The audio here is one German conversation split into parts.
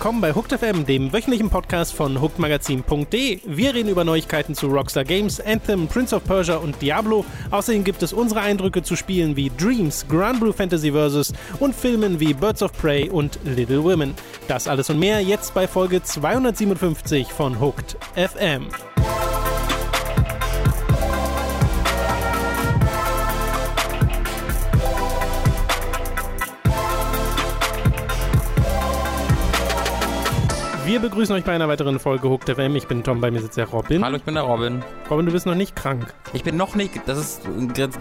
Willkommen bei Hooked FM, dem wöchentlichen Podcast von hookedmagazin.de. Wir reden über Neuigkeiten zu Rockstar Games, Anthem, Prince of Persia und Diablo. Außerdem gibt es unsere Eindrücke zu Spielen wie Dreams, Grand Blue Fantasy Versus und Filmen wie Birds of Prey und Little Women. Das alles und mehr jetzt bei Folge 257 von Hooked FM. Wir begrüßen euch bei einer weiteren Folge Hooked FM. Ich bin Tom, bei mir sitzt der Robin. Hallo, ich bin der Robin. Robin, du bist noch nicht krank. Ich bin noch nicht, das ist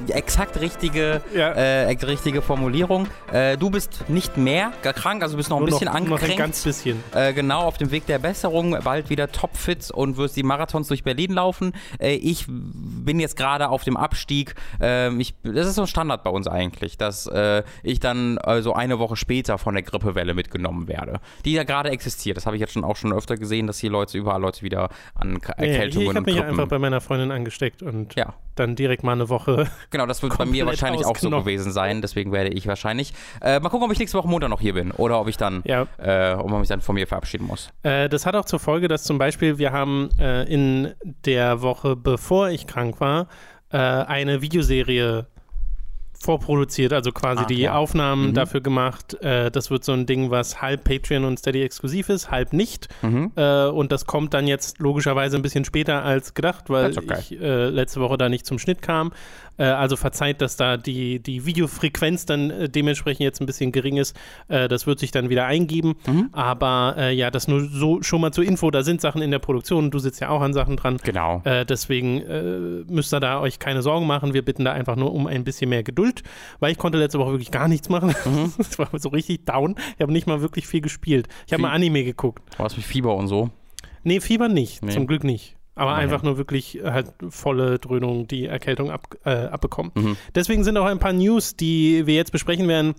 die exakt richtige, Ja. äh, richtige Formulierung. Äh, du bist nicht mehr krank, also bist noch ein Nur bisschen noch, nur noch ein angekränkt. ganz bisschen. Äh, genau, auf dem Weg der Besserung, bald wieder topfit und wirst die Marathons durch Berlin laufen. Äh, ich bin jetzt gerade auf dem Abstieg. Ähm, ich, das ist so ein Standard bei uns eigentlich, dass äh, ich dann äh, so eine Woche später von der Grippewelle mitgenommen werde, die ja gerade existiert. Das habe ich jetzt schon auch schon öfter gesehen, dass hier Leute überall Leute wieder an K Erkältungen ich habe und mich einfach bei meiner Freundin angesteckt und ja. dann direkt mal eine Woche. Genau, das wird bei mir wahrscheinlich auch so gewesen sein. Deswegen werde ich wahrscheinlich. Äh, mal gucken, ob ich nächste Woche Montag noch hier bin oder ob ich dann, Ja. äh, ob man mich dann von mir verabschieden muss. Äh, das hat auch zur Folge, dass zum Beispiel wir haben äh, in der Woche, bevor ich krank war, äh, eine Videoserie vorproduziert, also quasi Ah, die ja. Aufnahmen Mhm. dafür gemacht. Äh, das wird so ein Ding, was halb Patreon und Steady exklusiv ist, halb nicht. Mhm. Äh, und das kommt dann jetzt logischerweise ein bisschen später als gedacht, weil okay. ich äh, letzte Woche da nicht zum Schnitt kam. Äh, also verzeiht, dass da die, die Videofrequenz dann äh, dementsprechend jetzt ein bisschen gering ist. Äh, das wird sich dann wieder eingeben. Mhm. Aber äh, ja, das nur so schon mal zur Info. Da sind Sachen in der Produktion. Du sitzt ja auch an Sachen dran. Genau. Deswegen müsst ihr da euch keine Sorgen machen. Wir bitten da einfach nur um ein bisschen mehr Geduld, weil ich konnte letzte Woche wirklich gar nichts machen. Mhm. Es war so richtig down. Ich habe nicht mal wirklich viel gespielt. Ich habe mal Anime geguckt. Du hast mit Fieber und so. Nee, Fieber nicht. Nee. Zum Glück nicht. Aber Immerhin. einfach nur wirklich halt volle Dröhnung, die Erkältung ab, äh, abbekommen. Mhm. Deswegen sind auch ein paar News, die wir jetzt besprechen werden,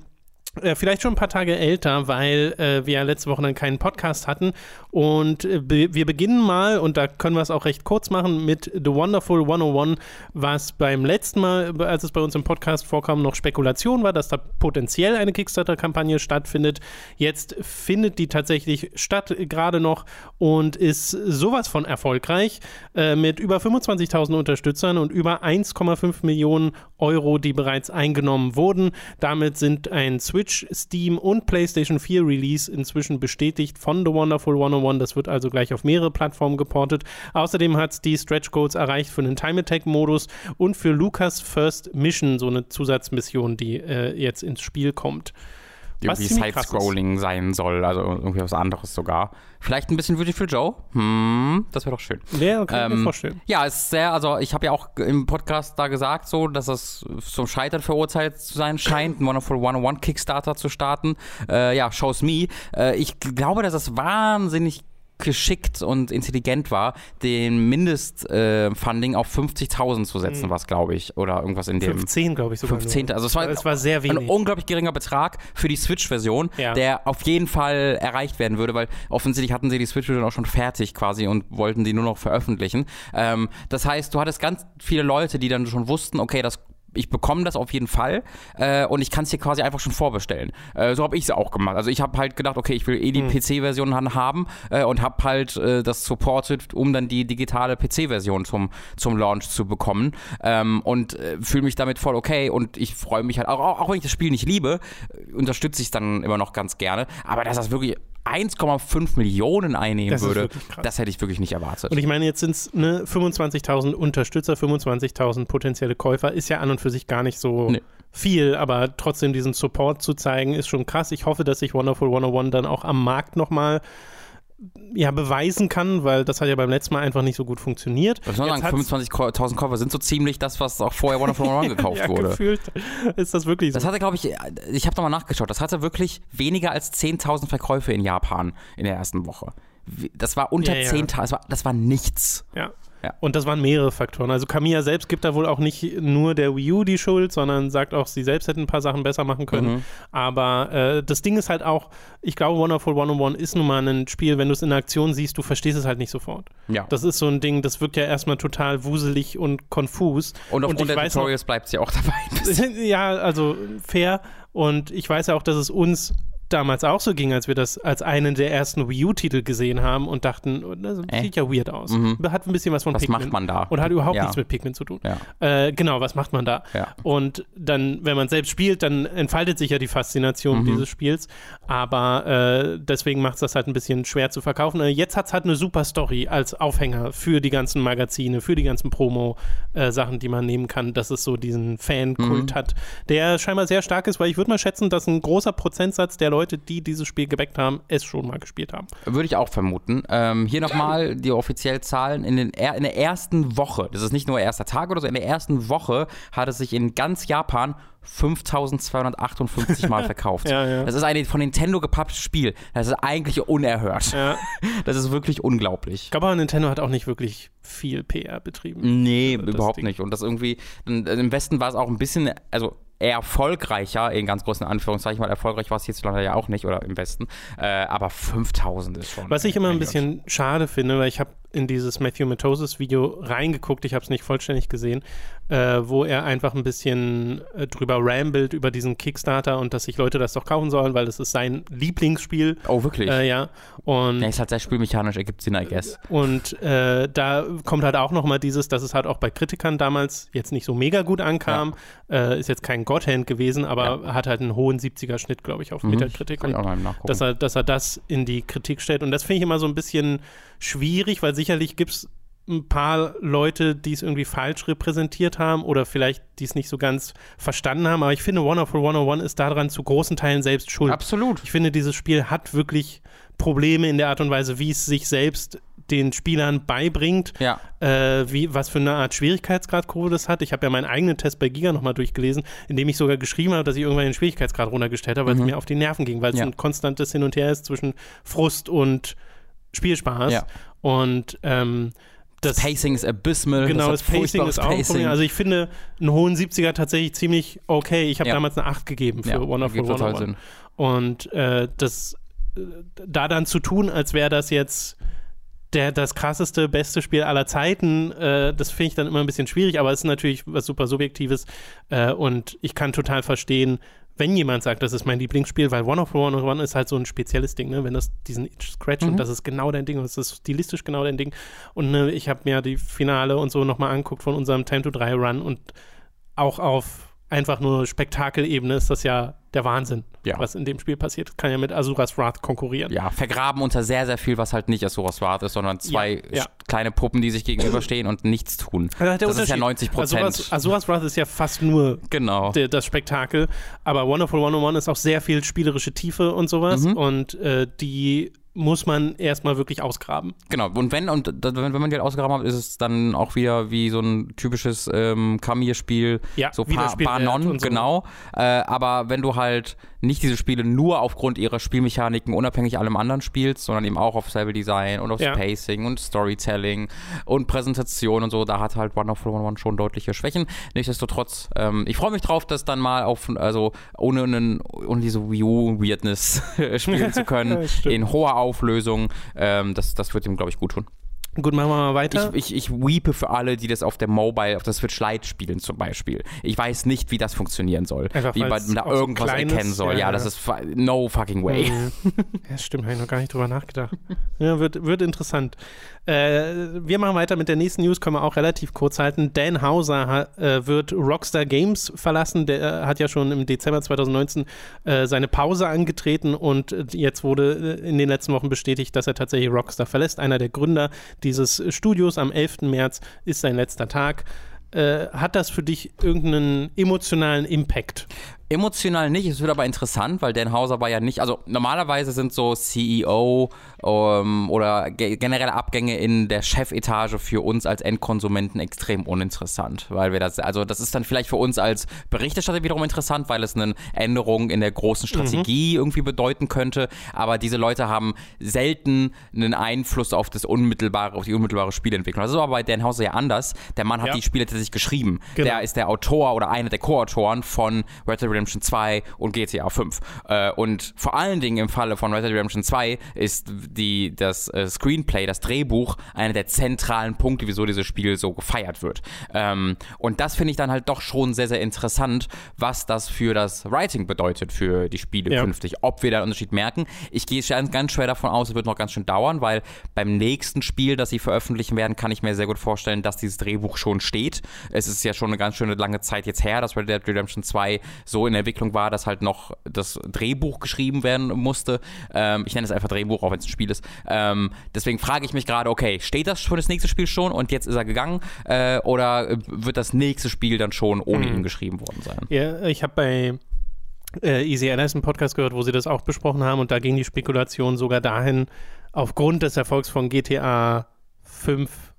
äh, vielleicht schon ein paar Tage älter, weil äh, wir ja letzte Woche dann keinen Podcast hatten. Und äh, be wir beginnen mal, und da können wir es auch recht kurz machen, mit The Wonderful 101, was beim letzten Mal, als es bei uns im Podcast vorkam, noch Spekulation war, dass da potenziell eine Kickstarter-Kampagne stattfindet. Jetzt findet die tatsächlich statt, gerade noch, und ist sowas von erfolgreich, äh, mit über 25.000 Unterstützern und über 1,5 Millionen Euro, die bereits eingenommen wurden. Damit sind ein Switch, Steam und PlayStation 4 Release inzwischen bestätigt von The Wonderful 101. Das wird also gleich auf mehrere Plattformen geportet. Außerdem hat es die Stretch Codes erreicht für den Time Attack Modus und für Lucas First Mission, so eine Zusatzmission, die äh, jetzt ins Spiel kommt. Irgendwie. Side-Scrolling sein soll, also irgendwie was anderes sogar. Vielleicht ein bisschen Beautiful Joe? Hm, das wäre doch schön. Ja, kann ich mir Ähm, vorstellen. Ja, es ist sehr, also ich habe ja auch im Podcast da gesagt, so, dass es zum Scheitern verurteilt zu sein scheint, einen Wonderful 101 Kickstarter zu starten. Äh, ja, shows me. Äh, ich glaube, dass es wahnsinnig geschickt und intelligent war, den Mindestfunding äh, auf 50.000 zu setzen, was glaube ich, oder irgendwas in dem 15, glaube ich sogar. 15. Nur. Also es war, es war sehr ein wenig. unglaublich geringer Betrag für die Switch-Version, Ja. der auf jeden Fall erreicht werden würde, weil offensichtlich hatten sie die Switch-Version auch schon fertig quasi und wollten die nur noch veröffentlichen. Ähm, das heißt, du hattest ganz viele Leute, die dann schon wussten, okay, das ich bekomme das auf jeden Fall äh, und ich kann es hier quasi einfach schon vorbestellen. Äh, so habe ich es auch gemacht. Also ich habe halt gedacht, okay, ich will eh die PC-Version han- haben äh, und habe halt äh, das supported, um dann die digitale PC-Version zum, zum Launch zu bekommen ähm, und äh, fühle mich damit voll okay und ich freue mich halt, auch, auch, auch wenn ich das Spiel nicht liebe, äh, unterstütze ich es dann immer noch ganz gerne. Aber dass das wirklich 1,5 Millionen einnehmen Das würde, das hätte ich wirklich nicht erwartet. Und ich meine, jetzt sind es ne, 25.000 Unterstützer, 25.000 potenzielle Käufer, ist ja an und für sich gar nicht so Nee. viel, aber trotzdem diesen Support zu zeigen, ist schon krass. Ich hoffe, dass sich Wonderful 101 dann auch am Markt nochmal ja, beweisen kann, weil das hat ja beim letzten Mal einfach nicht so gut funktioniert. Was soll man Jetzt sagen, hat's- 25.000 Käufer sind so ziemlich das, was auch vorher Wonderful 101 gekauft ja, wurde. gefühlt ist das wirklich so. Das hatte, glaube ich, ich habe nochmal nachgeschaut, das hatte wirklich weniger als 10.000 Verkäufe in Japan in der ersten Woche. Das war unter Ja, ja. 10.000, das war, das war nichts. Ja. Ja. Und das waren mehrere Faktoren. Also Kamiya selbst gibt da wohl auch nicht nur der Wii U die Schuld, sondern sagt auch, sie selbst hätten ein paar Sachen besser machen können. Mhm. Aber äh, das Ding ist halt auch, ich glaube, Wonderful 101 ist nun mal ein Spiel, wenn du es in Aktion siehst, du verstehst es halt nicht sofort. Ja. Das ist so ein Ding, das wirkt ja erstmal total wuselig und konfus. und aufgrund ich der Tutorials bleibt sie auch dabei. ja, also fair. Und ich weiß ja auch, dass es uns damals auch so ging, als wir das als einen der ersten Wii U-Titel gesehen haben und dachten, oh, das Äh? sieht ja weird aus. Mhm. Hat ein bisschen was von Was Pikmin. macht man da? Und hat überhaupt Ja. nichts mit Pikmin zu tun. Ja. Äh, genau, was macht man da? Ja. Und dann, wenn man selbst spielt, dann entfaltet sich ja die Faszination Mhm. dieses Spiels. Aber äh, deswegen macht es das halt ein bisschen schwer zu verkaufen. Äh, jetzt hat es halt eine super Story als Aufhänger für die ganzen Magazine, für die ganzen Promo-Sachen, die man nehmen kann, dass es so diesen Fan-Kult Mhm. hat, der scheinbar sehr stark ist, weil ich würde mal schätzen, dass ein großer Prozentsatz der Leute, die dieses Spiel gebackt haben, es schon mal gespielt haben. Würde ich auch vermuten. Ähm, hier nochmal die offiziellen Zahlen. In, den, in der ersten Woche, das ist nicht nur erster Tag oder so, in der ersten Woche hat es sich in ganz Japan 5258 Mal verkauft. Ja, ja. Das ist ein von Nintendo gepapptes Spiel. Das ist eigentlich unerhört. Ja. Das ist wirklich unglaublich. Ich glaube aber, Nintendo hat auch nicht wirklich viel PR betrieben. Nee, das überhaupt Ding. nicht. Und das irgendwie, im Westen war es auch ein bisschen, also erfolgreicher, in ganz großen Anführungszeichen, weil erfolgreich war es hierzulande ja auch nicht, oder im Westen. Äh, aber 5000 ist schon. Was ich immer ein bisschen schade finde, weil ich habe in dieses Matthew Matosis Video reingeguckt, ich habe es nicht vollständig gesehen, äh, wo er einfach ein bisschen äh, drüber rambelt über diesen Kickstarter und dass sich Leute das doch kaufen sollen, weil es ist sein Lieblingsspiel. Oh, wirklich? Äh, ja. Und ja, ist halt sehr spielmechanisch, ergibt Sinn, I guess. Und äh, da kommt halt auch nochmal dieses, dass es halt auch bei Kritikern damals jetzt nicht so mega gut ankam. Äh, ist jetzt kein Godhand gewesen, aber hat halt einen hohen 70er-Schnitt, glaube ich, auf Metacritic. Mhm. Kann ich auch Und dass er, dass er das in die Kritik stellt. Und das finde ich immer so ein bisschen schwierig, weil sicherlich gibt es ein paar Leute, die es irgendwie falsch repräsentiert haben oder vielleicht die es nicht so ganz verstanden haben. Aber ich finde, Wonderful 101 ist daran zu großen Teilen selbst schuld. Absolut. Ich finde, dieses Spiel hat wirklich Probleme in der Art und Weise, wie es sich selbst den Spielern beibringt, Ja. äh, wie, was für eine Art Schwierigkeitsgrad-Kurve das hat. Ich habe ja meinen eigenen Test bei Giga nochmal durchgelesen, in dem ich sogar geschrieben habe, dass ich irgendwann den Schwierigkeitsgrad runtergestellt habe, weil es mir auf die Nerven ging, weil es Mhm. Ja. ein konstantes Hin und Her ist zwischen Frust und Spielspaß. Ja. Und ähm, das, Pacing ist abysmal. Genau, hat das, Pacing ist auch Problem. Also ich finde einen hohen 70er tatsächlich ziemlich okay. Ich habe Ja. damals eine 8 gegeben für ja, Wonderful 101. Sinn. Und äh, das äh, da dann zu tun, als wäre das jetzt der, das krasseste, beste Spiel aller Zeiten, äh, das finde ich dann immer ein bisschen schwierig, aber es ist natürlich was super Subjektives äh, und ich kann total verstehen, wenn jemand sagt, das ist mein Lieblingsspiel, weil One of One of One ist halt so ein spezielles Ding, ne? wenn das diesen Itch Scratch und das ist genau dein Ding und das ist stilistisch genau dein Ding und ne, ich habe mir die Finale und so nochmal anguckt von unserem Time to 3 Run und auch auf einfach nur Spektakelebene ist das ja der Wahnsinn, Ja. was in dem Spiel passiert. Kann ja mit Asuras Wrath konkurrieren. Ja, vergraben unter sehr, sehr viel, was halt nicht Asuras Wrath ist, sondern zwei Ja, ja. kleine Puppen, die sich gegenüberstehen und nichts tun. Also das ist ja Unterschied- 90 Prozent. Asuras, Asuras Wrath ist ja fast nur genau. der, das Spektakel, aber Wonderful 101 ist auch sehr viel spielerische Tiefe und sowas Mhm. und äh, die muss man erstmal wirklich ausgraben. Genau, und wenn, und wenn, man die halt ausgegraben hat, ist es dann auch wieder wie so ein typisches ähm, Kamir-Spiel, Ja, so pa Banon, so. genau. Äh, aber wenn du halt nicht diese Spiele nur aufgrund ihrer Spielmechaniken unabhängig allem anderen spielst, sondern eben auch auf Level Design und auf Ja. Pacing und Storytelling und Präsentation und so, da hat halt Wonderful 101 schon deutliche Schwächen. Nichtsdestotrotz, ähm, ich freue mich drauf, das dann mal auf, also ohne, einen, ohne diese Wii U-Weirdness spielen zu können, in hoher Auflösung. Ähm, das, das wird ihm, glaube ich, gut tun. Gut, machen wir mal weiter. Ich, ich, ich weepe für alle, die das auf der Mobile, auf der Switch Lite spielen zum Beispiel. Ich weiß nicht, wie das funktionieren soll. Einfach wie man da so irgendwas klein ist. erkennen soll. Ja, Ja, das ist no fucking way. Mhm. ja, stimmt, habe ich noch gar nicht drüber nachgedacht. Ja, wird, wird interessant. Äh, wir machen weiter mit der nächsten News, können wir auch relativ kurz halten. Dan Hauser ha, äh, wird Rockstar Games verlassen. Der äh, hat ja schon im Dezember 2019 äh, seine Pause angetreten und jetzt wurde äh, in den letzten Wochen bestätigt, dass er tatsächlich Rockstar verlässt. Einer der Gründer dieses Studios am 11. März ist sein letzter Tag. Äh, hat das für dich irgendeinen emotionalen Impact? Emotional nicht, es wird aber interessant, weil Dan Hauser war ja nicht, also normalerweise sind so CEO ähm, oder ge generelle Abgänge in der Chefetage für uns als Endkonsumenten extrem uninteressant, weil wir das, also das ist dann vielleicht für uns als Berichterstatter wiederum interessant, weil es eine Änderung in der großen Strategie irgendwie bedeuten könnte, aber diese Leute haben selten einen Einfluss auf das unmittelbare, auf die unmittelbare Spielentwicklung. Das ist aber bei Dan Hauser ja anders. Der Mann hat Ja. die Spiele tatsächlich geschrieben. Genau. Der ist der Autor oder einer der Co-Autoren von Red Dead Redemption Redemption 2 und GTA 5. Äh, und vor allen Dingen im Falle von Red Dead Redemption 2 ist die, das äh, Screenplay, das Drehbuch, einer der zentralen Punkte, wieso dieses Spiel so gefeiert wird. Ähm, und das finde ich dann halt doch schon sehr, sehr interessant, was das für das Writing bedeutet für die Spiele Ja. künftig. Ob wir da einen Unterschied merken. Ich gehe ganz, schwer davon aus, es wird noch ganz schön dauern, weil beim nächsten Spiel, das sie veröffentlichen werden, kann ich mir sehr gut vorstellen, dass dieses Drehbuch schon steht. Es ist ja schon eine ganz schöne lange Zeit jetzt her, dass Red Dead Redemption 2 so in der Entwicklung war, dass halt noch das Drehbuch geschrieben werden musste. Ähm, ich nenne es einfach Drehbuch, auch wenn es ein Spiel ist. Ähm, deswegen frage ich mich gerade, okay, steht das für das nächste Spiel schon und jetzt ist er gegangen? Äh, oder wird das nächste Spiel dann schon ohne ihn geschrieben worden sein? Ja, ich habe bei äh, Easy Allies einen Podcast gehört, wo sie das auch besprochen haben und da ging die Spekulation sogar dahin, aufgrund des Erfolgs von GTA 5,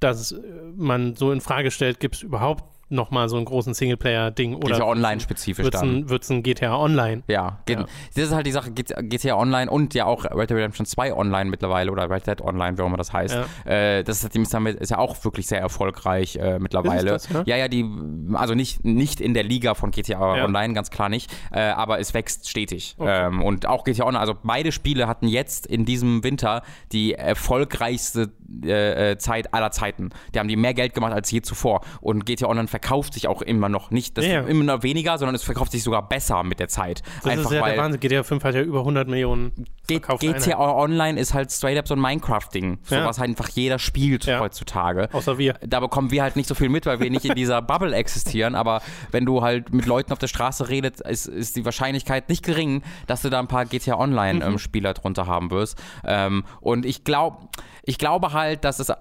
dass man so in Frage stellt, gibt es überhaupt nochmal so einen großen Singleplayer-Ding ja oder online-spezifisch wird es dann. ein, ein GTA Online? Ja, geht, Ja. das ist halt die Sache, GTA Online und ja auch Red Dead Redemption 2 Online mittlerweile oder Red Dead Online, wie auch immer das heißt. Äh, das ist, damit- ist ja auch wirklich sehr erfolgreich äh, mittlerweile. Das, ja? ja, die, also nicht, nicht in der Liga von GTA Ja. Online, ganz klar nicht, äh, aber es wächst stetig. Okay. Ähm, und auch GTA Online, also beide Spiele hatten jetzt in diesem Winter die erfolgreichste äh, äh, Zeit aller Zeiten. Die haben die mehr Geld gemacht als je zuvor. Und GTA Online verkauft sich auch immer noch nicht, das Ja, ja. immer noch weniger, sondern es verkauft sich sogar besser mit der Zeit. Das ist ja der Wahnsinn. GTA 5 hat ja über 100 Millionen G verkaufte GTA. Online ist halt straight up so ein Minecraft-Ding, so was halt einfach jeder spielt heutzutage. Außer wir. Da bekommen wir halt nicht so viel mit, weil wir nicht in dieser Bubble existieren, aber wenn du halt mit Leuten auf der Straße redest, ist, ist die Wahrscheinlichkeit nicht gering, dass du da ein paar GTA Online-Spieler drunter haben wirst. Ähm, und ich glaube, ich glaube halt, dass es äh,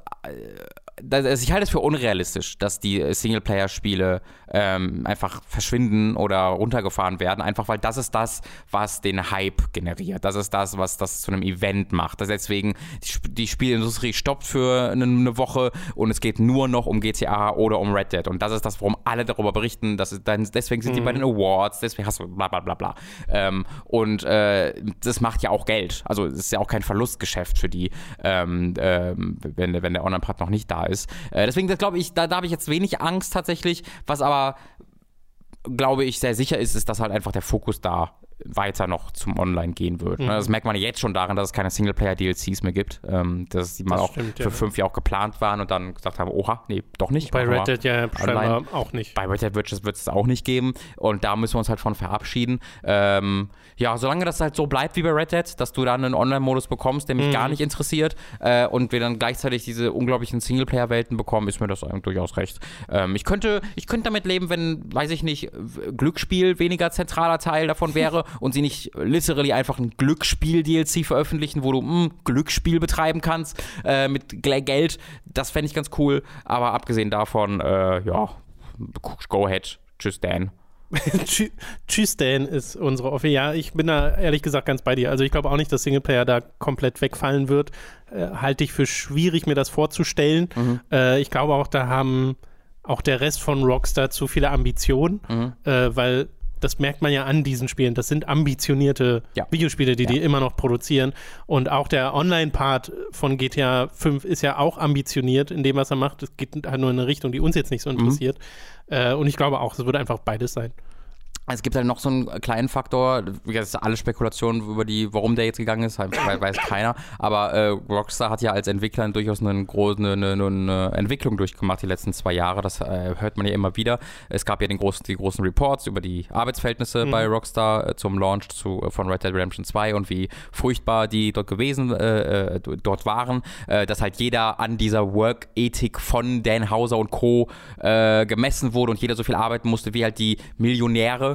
also ich halte es für unrealistisch, dass die äh, Singleplayer-Spiele ähm, einfach verschwinden oder runtergefahren werden, einfach weil das ist das, was den Hype generiert. Das ist das, was das zu einem Event macht. Das deswegen die, die Spielindustrie stoppt für eine, eine Woche und es geht nur noch um GTA oder um Red Dead. Und das ist das, worum alle darüber berichten. Das ist dann, deswegen sind die bei den Awards, deswegen hast du bla bla bla bla. Ähm, und äh, das macht ja auch Geld. Also es ist ja auch kein Verlustgeschäft für die, ähm, ähm, wenn, wenn der Online-Part noch nicht da ist. Äh, deswegen, das glaube ich, da, da habe ich jetzt wenig Angst tatsächlich, was aber glaube ich, sehr sicher ist, ist, dass halt einfach der Fokus da weiter noch zum Online gehen wird. Mhm. Das merkt man jetzt schon daran, dass es keine Singleplayer-DLCs mehr gibt. Ähm, dass die mal Das auch stimmt, für ja. fünf Jahre auch geplant waren und dann gesagt haben, oha, nee, doch nicht. Bei Red Dead ja scheinbar auch nicht. bei Red Dead wird es wird es auch nicht geben und da müssen wir uns halt von verabschieden. Ähm, ja, solange das halt so bleibt wie bei Red Dead, dass du dann einen Online-Modus bekommst, der mich Mhm. gar nicht interessiert äh, und wir dann gleichzeitig diese unglaublichen Singleplayer-Welten bekommen, ist mir das eigentlich durchaus recht. Ähm, ich, könnte, ich könnte damit leben, wenn, weiß ich nicht, Glücksspiel weniger zentraler Teil davon wäre und sie nicht literally einfach ein Glücksspiel-DLC veröffentlichen, wo du mh, Glücksspiel betreiben kannst äh, mit Geld. Das fände ich ganz cool, aber abgesehen davon, äh, ja, go ahead. Tschüss, Dan. Tschü- Tschüss, Dan ist unsere Offe. Ja, ich bin da ehrlich gesagt ganz bei dir. Also ich glaube auch nicht, dass Singleplayer da komplett wegfallen wird. Äh, halte ich für schwierig, mir das vorzustellen. Mhm. Äh, ich glaube auch, da haben auch der Rest von Rockstar zu viele Ambitionen, Mhm. äh, weil das merkt man ja an diesen Spielen. Das sind ambitionierte Ja. Videospiele, die Ja. die immer noch produzieren. Und auch der Online-Part von GTA 5 ist ja auch ambitioniert in dem, was er macht. Es geht halt nur in eine Richtung, die uns jetzt nicht so Mhm. interessiert. Äh, und ich glaube auch, es wird einfach beides sein. Es gibt halt noch so einen kleinen Faktor, wie gesagt, das ist alle Spekulationen über die, warum der jetzt gegangen ist, weiß, keiner. Aber äh, Rockstar hat ja als Entwickler durchaus eine, große, eine, eine, eine Entwicklung durchgemacht die letzten zwei Jahre. Das äh, hört man ja immer wieder. Es gab ja den großen, die großen Reports über die Arbeitsverhältnisse bei Rockstar äh, zum Launch zu, äh, von Red Dead Redemption 2 und wie furchtbar die dort gewesen, äh, äh, dort waren. Dass halt jeder an dieser Work-Ethik von Dan Hauser und Co. Gemessen wurde und jeder so viel arbeiten musste wie halt die Millionäre,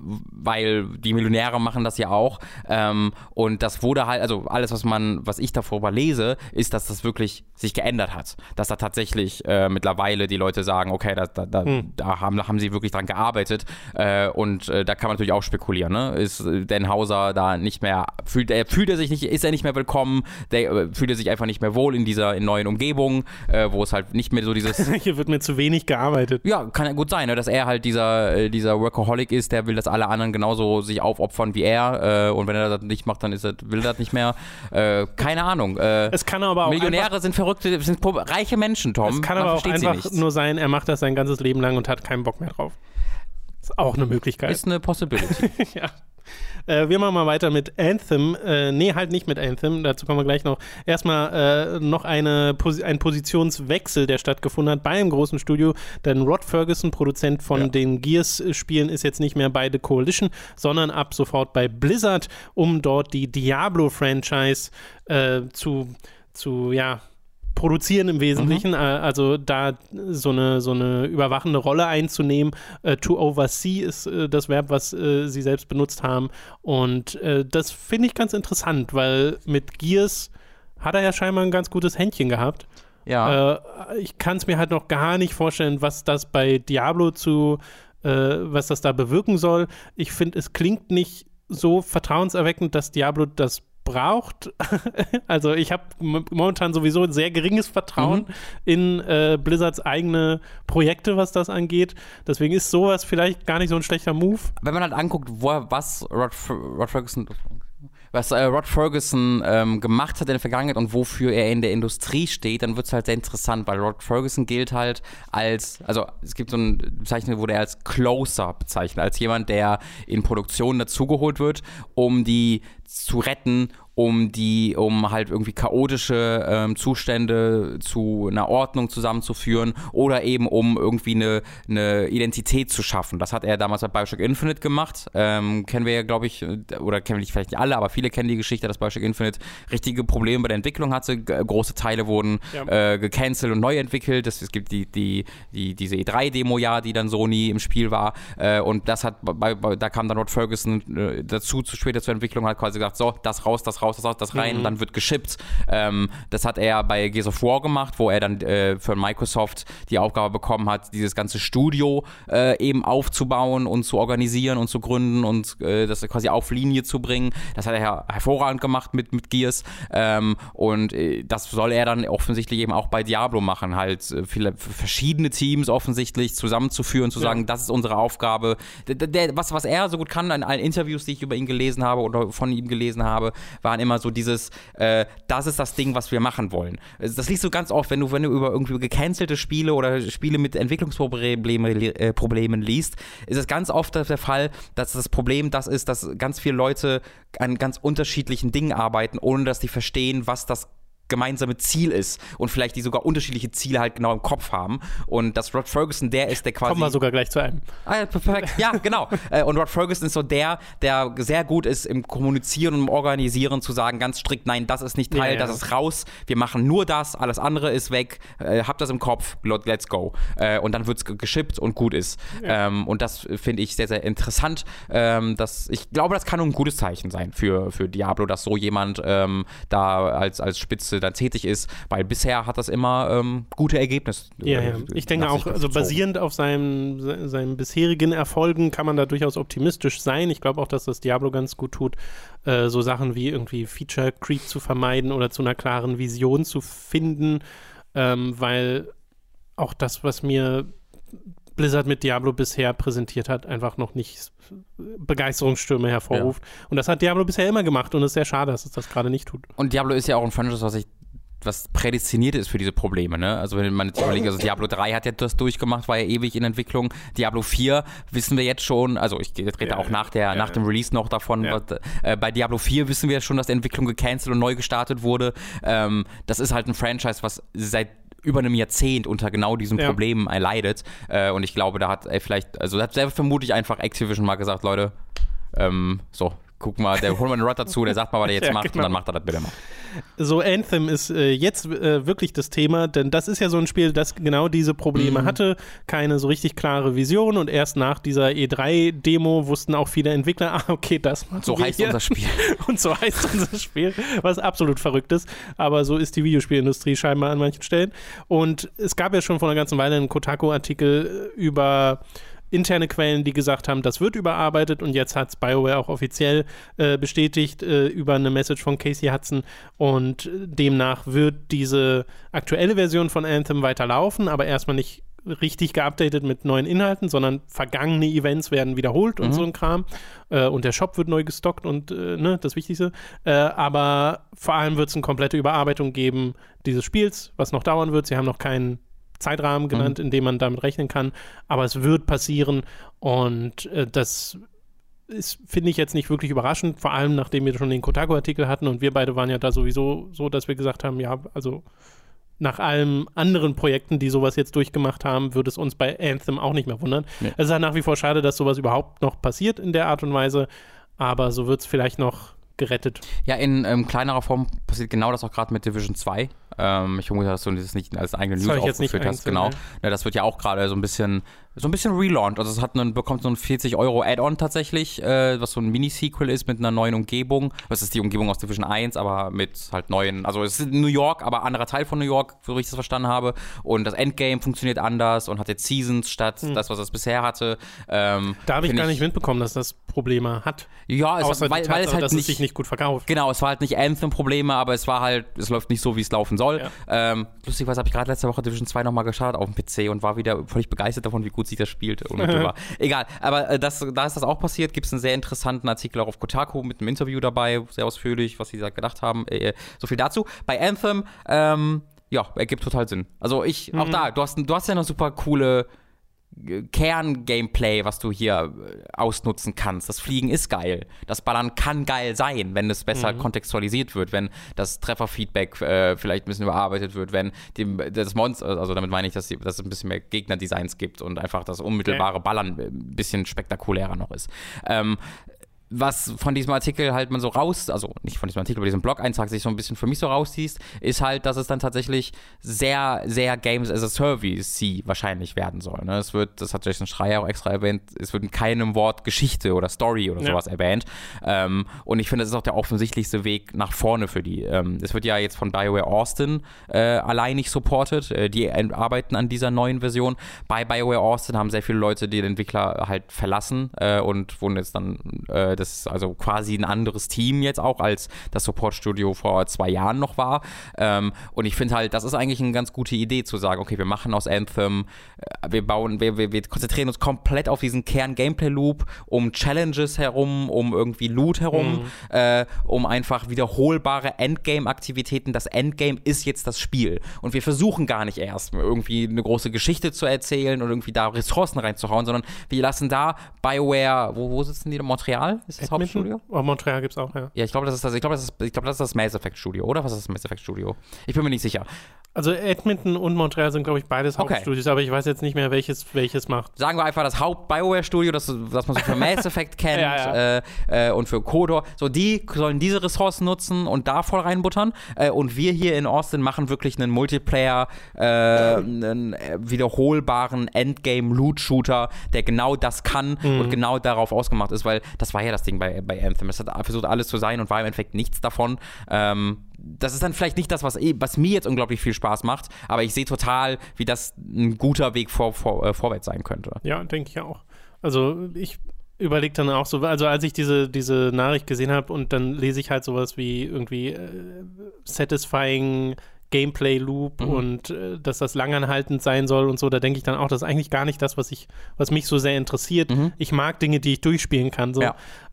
weil die Millionäre machen das ja auch. Ähm, und das wurde halt, also alles, was man, was ich darüber lese, ist, dass das wirklich sich geändert hat. Dass da tatsächlich äh, mittlerweile die Leute sagen, okay, da, da, da, da haben, haben sie wirklich dran gearbeitet. Äh, und äh, da kann man natürlich auch spekulieren, ne? Ist äh, Dan Hauser da nicht mehr, fühlt er, fühlt er sich nicht, ist er nicht mehr willkommen, der, äh, fühlt er sich einfach nicht mehr wohl in dieser in neuen Umgebung, äh, wo es halt nicht mehr so dieses Hier wird mir zu wenig gearbeitet. ja, kann ja gut sein, ne, dass er halt dieser, dieser Workaholic ist, der will, dass alle anderen genauso sich aufopfern wie er. Äh, und wenn er das nicht macht, dann ist er, will er das nicht mehr. Äh, keine Ahnung. Äh, Es kann aber auch Millionäre sind verrückte, sind reiche Menschen, Tom. es kann Man aber auch einfach nicht. nur sein, er macht das sein ganzes Leben lang und hat keinen Bock mehr drauf. Ist auch eine Möglichkeit. Ist eine Possibility. ja. Äh, wir machen mal weiter mit Anthem. Äh, nee, halt nicht mit Anthem, dazu kommen wir gleich noch. Erstmal äh, noch eine, ein Positionswechsel, der stattgefunden hat bei einem großen Studio, denn Rod Ferguson, Produzent von ja. den Gears-Spielen, ist jetzt nicht mehr bei The Coalition, sondern ab sofort bei Blizzard, um dort die Diablo-Franchise äh, zu, zu, ja, produzieren im Wesentlichen, mhm. Äh, also da so eine, so eine überwachende Rolle einzunehmen. Uh, to oversee ist uh, das Verb, was uh, sie selbst benutzt haben. Und das finde ich ganz interessant, weil mit Gears hat er ja scheinbar ein ganz gutes Händchen gehabt. Ja. ich kann es mir halt noch gar nicht vorstellen, was das bei Diablo zu, was das da bewirken soll. Ich finde, es klingt nicht so vertrauenserweckend, dass Diablo das braucht. also ich habe momentan sowieso ein sehr geringes Vertrauen mhm. in äh, Blizzards eigene Projekte, was das angeht. Deswegen ist sowas vielleicht gar nicht so ein schlechter Move. Wenn man halt anguckt, wo, was Rod, Rod Ferguson was äh, Rod Ferguson ähm, gemacht hat in der Vergangenheit und wofür er in der Industrie steht, dann wird es halt sehr interessant, weil Rod Ferguson gilt halt als, also es gibt so ein Bezeichnung, wurde er als Closer bezeichnet, als jemand, der in Produktionen dazugeholt wird, um die zu retten um die, um halt irgendwie chaotische ähm, Zustände zu einer Ordnung zusammenzuführen oder eben um irgendwie eine, eine Identität zu schaffen. Das hat er damals bei Bioshock Infinite gemacht. Ähm, kennen wir ja, glaube ich, oder kennen wir vielleicht nicht alle, aber viele kennen die Geschichte, dass Bioshock Infinite richtige Probleme bei der Entwicklung hatte. G große Teile wurden ja. äh, gecancelt und neu entwickelt. Das, es gibt die, die, die, diese E3-Demo ja, die dann so nie im Spiel war. Äh, und das hat bei, bei, da kam dann Rod Ferguson äh, dazu, zu später zur Entwicklung, hat quasi gesagt, so, das raus, das raus das raus, das rein, mhm. dann wird geschippt. Ähm, das hat er bei Gears of War gemacht, wo er dann äh, für Microsoft die Aufgabe bekommen hat, dieses ganze Studio äh, eben aufzubauen und zu organisieren und zu gründen und äh, das quasi auf Linie zu bringen. Das hat er her hervorragend gemacht mit, mit Gears. Ähm, und äh, das soll er dann offensichtlich eben auch bei Diablo machen, halt äh, viele verschiedene Teams offensichtlich zusammenzuführen, zu sagen, ja. das ist unsere Aufgabe. Der, der, was, was er so gut kann, in allen Interviews, die ich über ihn gelesen habe oder von ihm gelesen habe, waren immer so dieses, äh, das ist das Ding, was wir machen wollen. Das liest du ganz oft, wenn du, wenn du über irgendwie gecancelte Spiele oder Spiele mit Entwicklungsproblemen äh, Problemen liest, ist es ganz oft der Fall, dass das Problem das ist, dass ganz viele Leute an ganz unterschiedlichen Dingen arbeiten, ohne dass die verstehen, was das gemeinsame Ziel ist und vielleicht die sogar unterschiedliche Ziele halt genau im Kopf haben. Und dass Rod Ferguson der ist, der quasi. Kommen wir sogar gleich zu einem. Ah, ja, perfekt. Ja, genau. Äh, und Rod Ferguson ist so der, der sehr gut ist im Kommunizieren und im Organisieren zu sagen, ganz strikt, nein, das ist nicht Teil, ja, ja. das ist raus. Wir machen nur das, alles andere ist weg. Äh, habt das im Kopf, let's go. Äh, und dann wird es geschippt und gut ist. Ähm, und das finde ich sehr, sehr interessant. Ähm, dass, ich glaube, das kann ein gutes Zeichen sein für, für Diablo, dass so jemand ähm, da als, als Spitze dann tätig ist, weil bisher hat das immer ähm, gute Ergebnisse. Ja, ja. Ich denke auch, also basierend auf seinem, seinen bisherigen Erfolgen kann man da durchaus optimistisch sein. Ich glaube auch, dass das Diablo ganz gut tut, äh, so Sachen wie irgendwie Feature Creep zu vermeiden oder zu einer klaren Vision zu finden, ähm, weil auch das, was mir Blizzard mit Diablo bisher präsentiert hat, einfach noch nicht Begeisterungsstürme hervorruft. Ja. Und das hat Diablo bisher immer gemacht und es ist sehr schade, dass es das gerade nicht tut. Und Diablo ist ja auch ein Franchise, was ich was prädestiniert ist für diese Probleme, ne? Also wenn man jetzt überlegt, also Diablo 3 hat ja das durchgemacht, war ja ewig in Entwicklung. Diablo 4 wissen wir jetzt schon, also ich rede ja, auch nach der, ja, nach dem Release noch davon. Ja. Was, äh, bei Diablo 4 wissen wir schon, dass die Entwicklung gecancelt und neu gestartet wurde. Ähm, das ist halt ein Franchise, was seit über einem Jahrzehnt unter genau diesen ja. Problemen erleidet. Äh, und ich glaube, da hat er vielleicht, also hat sehr vermutlich einfach Activision mal gesagt, Leute, ähm, so, guck mal, der holt mal einen Rod dazu, der sagt mal, was er jetzt ja, macht genau. und dann macht er das bitte mal. So, Anthem ist äh, jetzt äh, wirklich das Thema, denn das ist ja so ein Spiel, das genau diese Probleme mhm. hatte, keine so richtig klare Vision und erst nach dieser E3-Demo wussten auch viele Entwickler, ah, okay, das macht So heißt hier. unser Spiel. Und so heißt unser Spiel, was absolut verrückt ist, aber so ist die Videospielindustrie scheinbar an manchen Stellen. Und es gab ja schon vor einer ganzen Weile einen Kotaku-Artikel über interne Quellen, die gesagt haben, das wird überarbeitet und jetzt hat es BioWare auch offiziell äh, bestätigt äh, über eine Message von Casey Hudson und äh, demnach wird diese aktuelle Version von Anthem weiterlaufen, aber erstmal nicht richtig geupdatet mit neuen Inhalten, sondern vergangene Events werden wiederholt und mhm. so ein Kram. Äh, und der Shop wird neu gestockt und äh, ne, das Wichtigste. Äh, aber vor allem wird es eine komplette Überarbeitung geben dieses Spiels, was noch dauern wird. Sie haben noch keinen Zeitrahmen genannt, in dem man damit rechnen kann, aber es wird passieren und äh, das ist, finde ich jetzt nicht wirklich überraschend, vor allem nachdem wir schon den Kotaku-Artikel hatten und wir beide waren ja da sowieso so, dass wir gesagt haben, ja, also nach allen anderen Projekten, die sowas jetzt durchgemacht haben, würde es uns bei Anthem auch nicht mehr wundern. Nee. Es ist halt nach wie vor schade, dass sowas überhaupt noch passiert in der Art und Weise, aber so wird es vielleicht noch gerettet. Ja, in ähm, kleinerer Form passiert genau das auch gerade mit Division 2. Ähm, ich vermute, dass du das nicht als eigene Das News aufgeführt hast. einzeln, Genau. Ja, das wird ja auch gerade so ein bisschen, so ein bisschen relaunched. Also es hat einen, bekommt so ein 40 Euro Add-on tatsächlich, äh, was so ein Mini-Sequel ist mit einer neuen Umgebung. Das ist die Umgebung aus Division 1, aber mit halt neuen, also es ist New York, aber anderer Teil von New York, so wie ich das verstanden habe. Und das Endgame funktioniert anders und hat jetzt Seasons statt das, was es bisher hatte. Ähm, Da habe ich gar nicht mitbekommen, dass das Probleme hat. Ja, es, Außer weil, die weil es Tatsache, halt dass nicht, es sich nicht gut verkauft. Genau, es war halt nicht Anthem-Probleme, aber es war halt, es läuft nicht so, wie es laufen soll. Ähm, lustigerweise habe ich gerade letzte Woche Division 2 nochmal gestartet auf dem PC und war wieder völlig begeistert davon, wie gut sich das spielt. unmittelbar. Egal, aber äh, das, da ist das auch passiert. Gibt es einen sehr interessanten Artikel auch auf Kotaku mit einem Interview dabei, sehr ausführlich, was sie da gedacht haben. Äh, so viel dazu. Bei Anthem, ähm, ja, ergibt total Sinn. Also ich, auch da, du hast, du hast ja eine super coole Kern-Gameplay, was du hier äh, ausnutzen kannst. Das Fliegen ist geil. Das Ballern kann geil sein, wenn es besser kontextualisiert wird, wenn das Trefferfeedback äh, vielleicht ein bisschen überarbeitet wird, wenn dem, das Monster, also damit meine ich, dass, die, dass es ein bisschen mehr Gegnerdesigns gibt und einfach das unmittelbare Ballern ein bisschen spektakulärer noch ist. Ähm, was von diesem Artikel halt man so raus, also nicht von diesem Artikel, aber diesem Blog-Eintrag sich so ein bisschen für mich so rausziehst, ist halt, dass es dann tatsächlich sehr, sehr Games as a Service wahrscheinlich werden soll. Ne? Es wird, das hat Jason Schreier auch extra erwähnt, es wird in keinem Wort Geschichte oder Story oder Ja. sowas erwähnt. Ähm, und ich finde, das ist auch der offensichtlichste Weg nach vorne für die. Ähm, es wird ja jetzt von BioWare Austin äh, alleinig supported. Äh, die arbeiten an dieser neuen Version. Bei BioWare Austin haben sehr viele Leute den Entwickler halt verlassen äh, und wurden jetzt dann, äh, das ist also quasi ein anderes Team jetzt auch, als das Support-Studio vor zwei Jahren noch war. Ähm, und ich finde halt, das ist eigentlich eine ganz gute Idee zu sagen, okay, wir machen aus Anthem, äh, wir bauen, wir, wir, wir konzentrieren uns komplett auf diesen Kern-Gameplay-Loop, um Challenges herum, um irgendwie Loot herum, äh, um einfach wiederholbare Endgame-Aktivitäten. Das Endgame ist jetzt das Spiel. Und wir versuchen gar nicht erst irgendwie eine große Geschichte zu erzählen und irgendwie da Ressourcen reinzuhauen, sondern wir lassen da BioWare, wo, wo sitzen die? Montreal? Ist das Hauptstudio? Oh, Montreal gibt es auch, ja. Ja, ich glaube, das ist das, ich glaube, das ist, ich glaube, das ist das Mass Effect Studio, oder? Was ist das Mass Effect Studio? Ich bin mir nicht sicher. Also Edmonton und Montreal sind, glaube ich, beides Okay. Hauptstudios, aber ich weiß jetzt nicht mehr, welches welches macht. Sagen wir einfach das Haupt-BioWare-Studio, das, das man so für Mass Effect kennt Ja, Äh, äh, und für Kodor. So, die sollen diese Ressourcen nutzen und da voll reinbuttern. Äh, und wir hier in Austin machen wirklich einen Multiplayer, äh, einen wiederholbaren Endgame-Loot-Shooter, der genau das kann und genau darauf ausgemacht ist, weil das war ja das Ding bei, bei Anthem. Es hat versucht, alles zu sein und war im Endeffekt nichts davon. Ähm, das ist dann vielleicht nicht das, was, eh- was mir jetzt unglaublich viel Spaß macht, aber ich sehe total, wie das ein guter Weg vor, vor, äh, vorwärts sein könnte. Ja, denke ich auch. Also ich überlege dann auch so, also als ich diese, diese Nachricht gesehen habe und dann lese ich halt sowas wie irgendwie äh, satisfying Gameplay Loop Mhm. und äh, dass das langanhaltend sein soll und so, da denke ich dann auch, das ist eigentlich gar nicht das, was ich, was mich so sehr interessiert. Ich mag Dinge, die ich durchspielen kann. So. Mhm.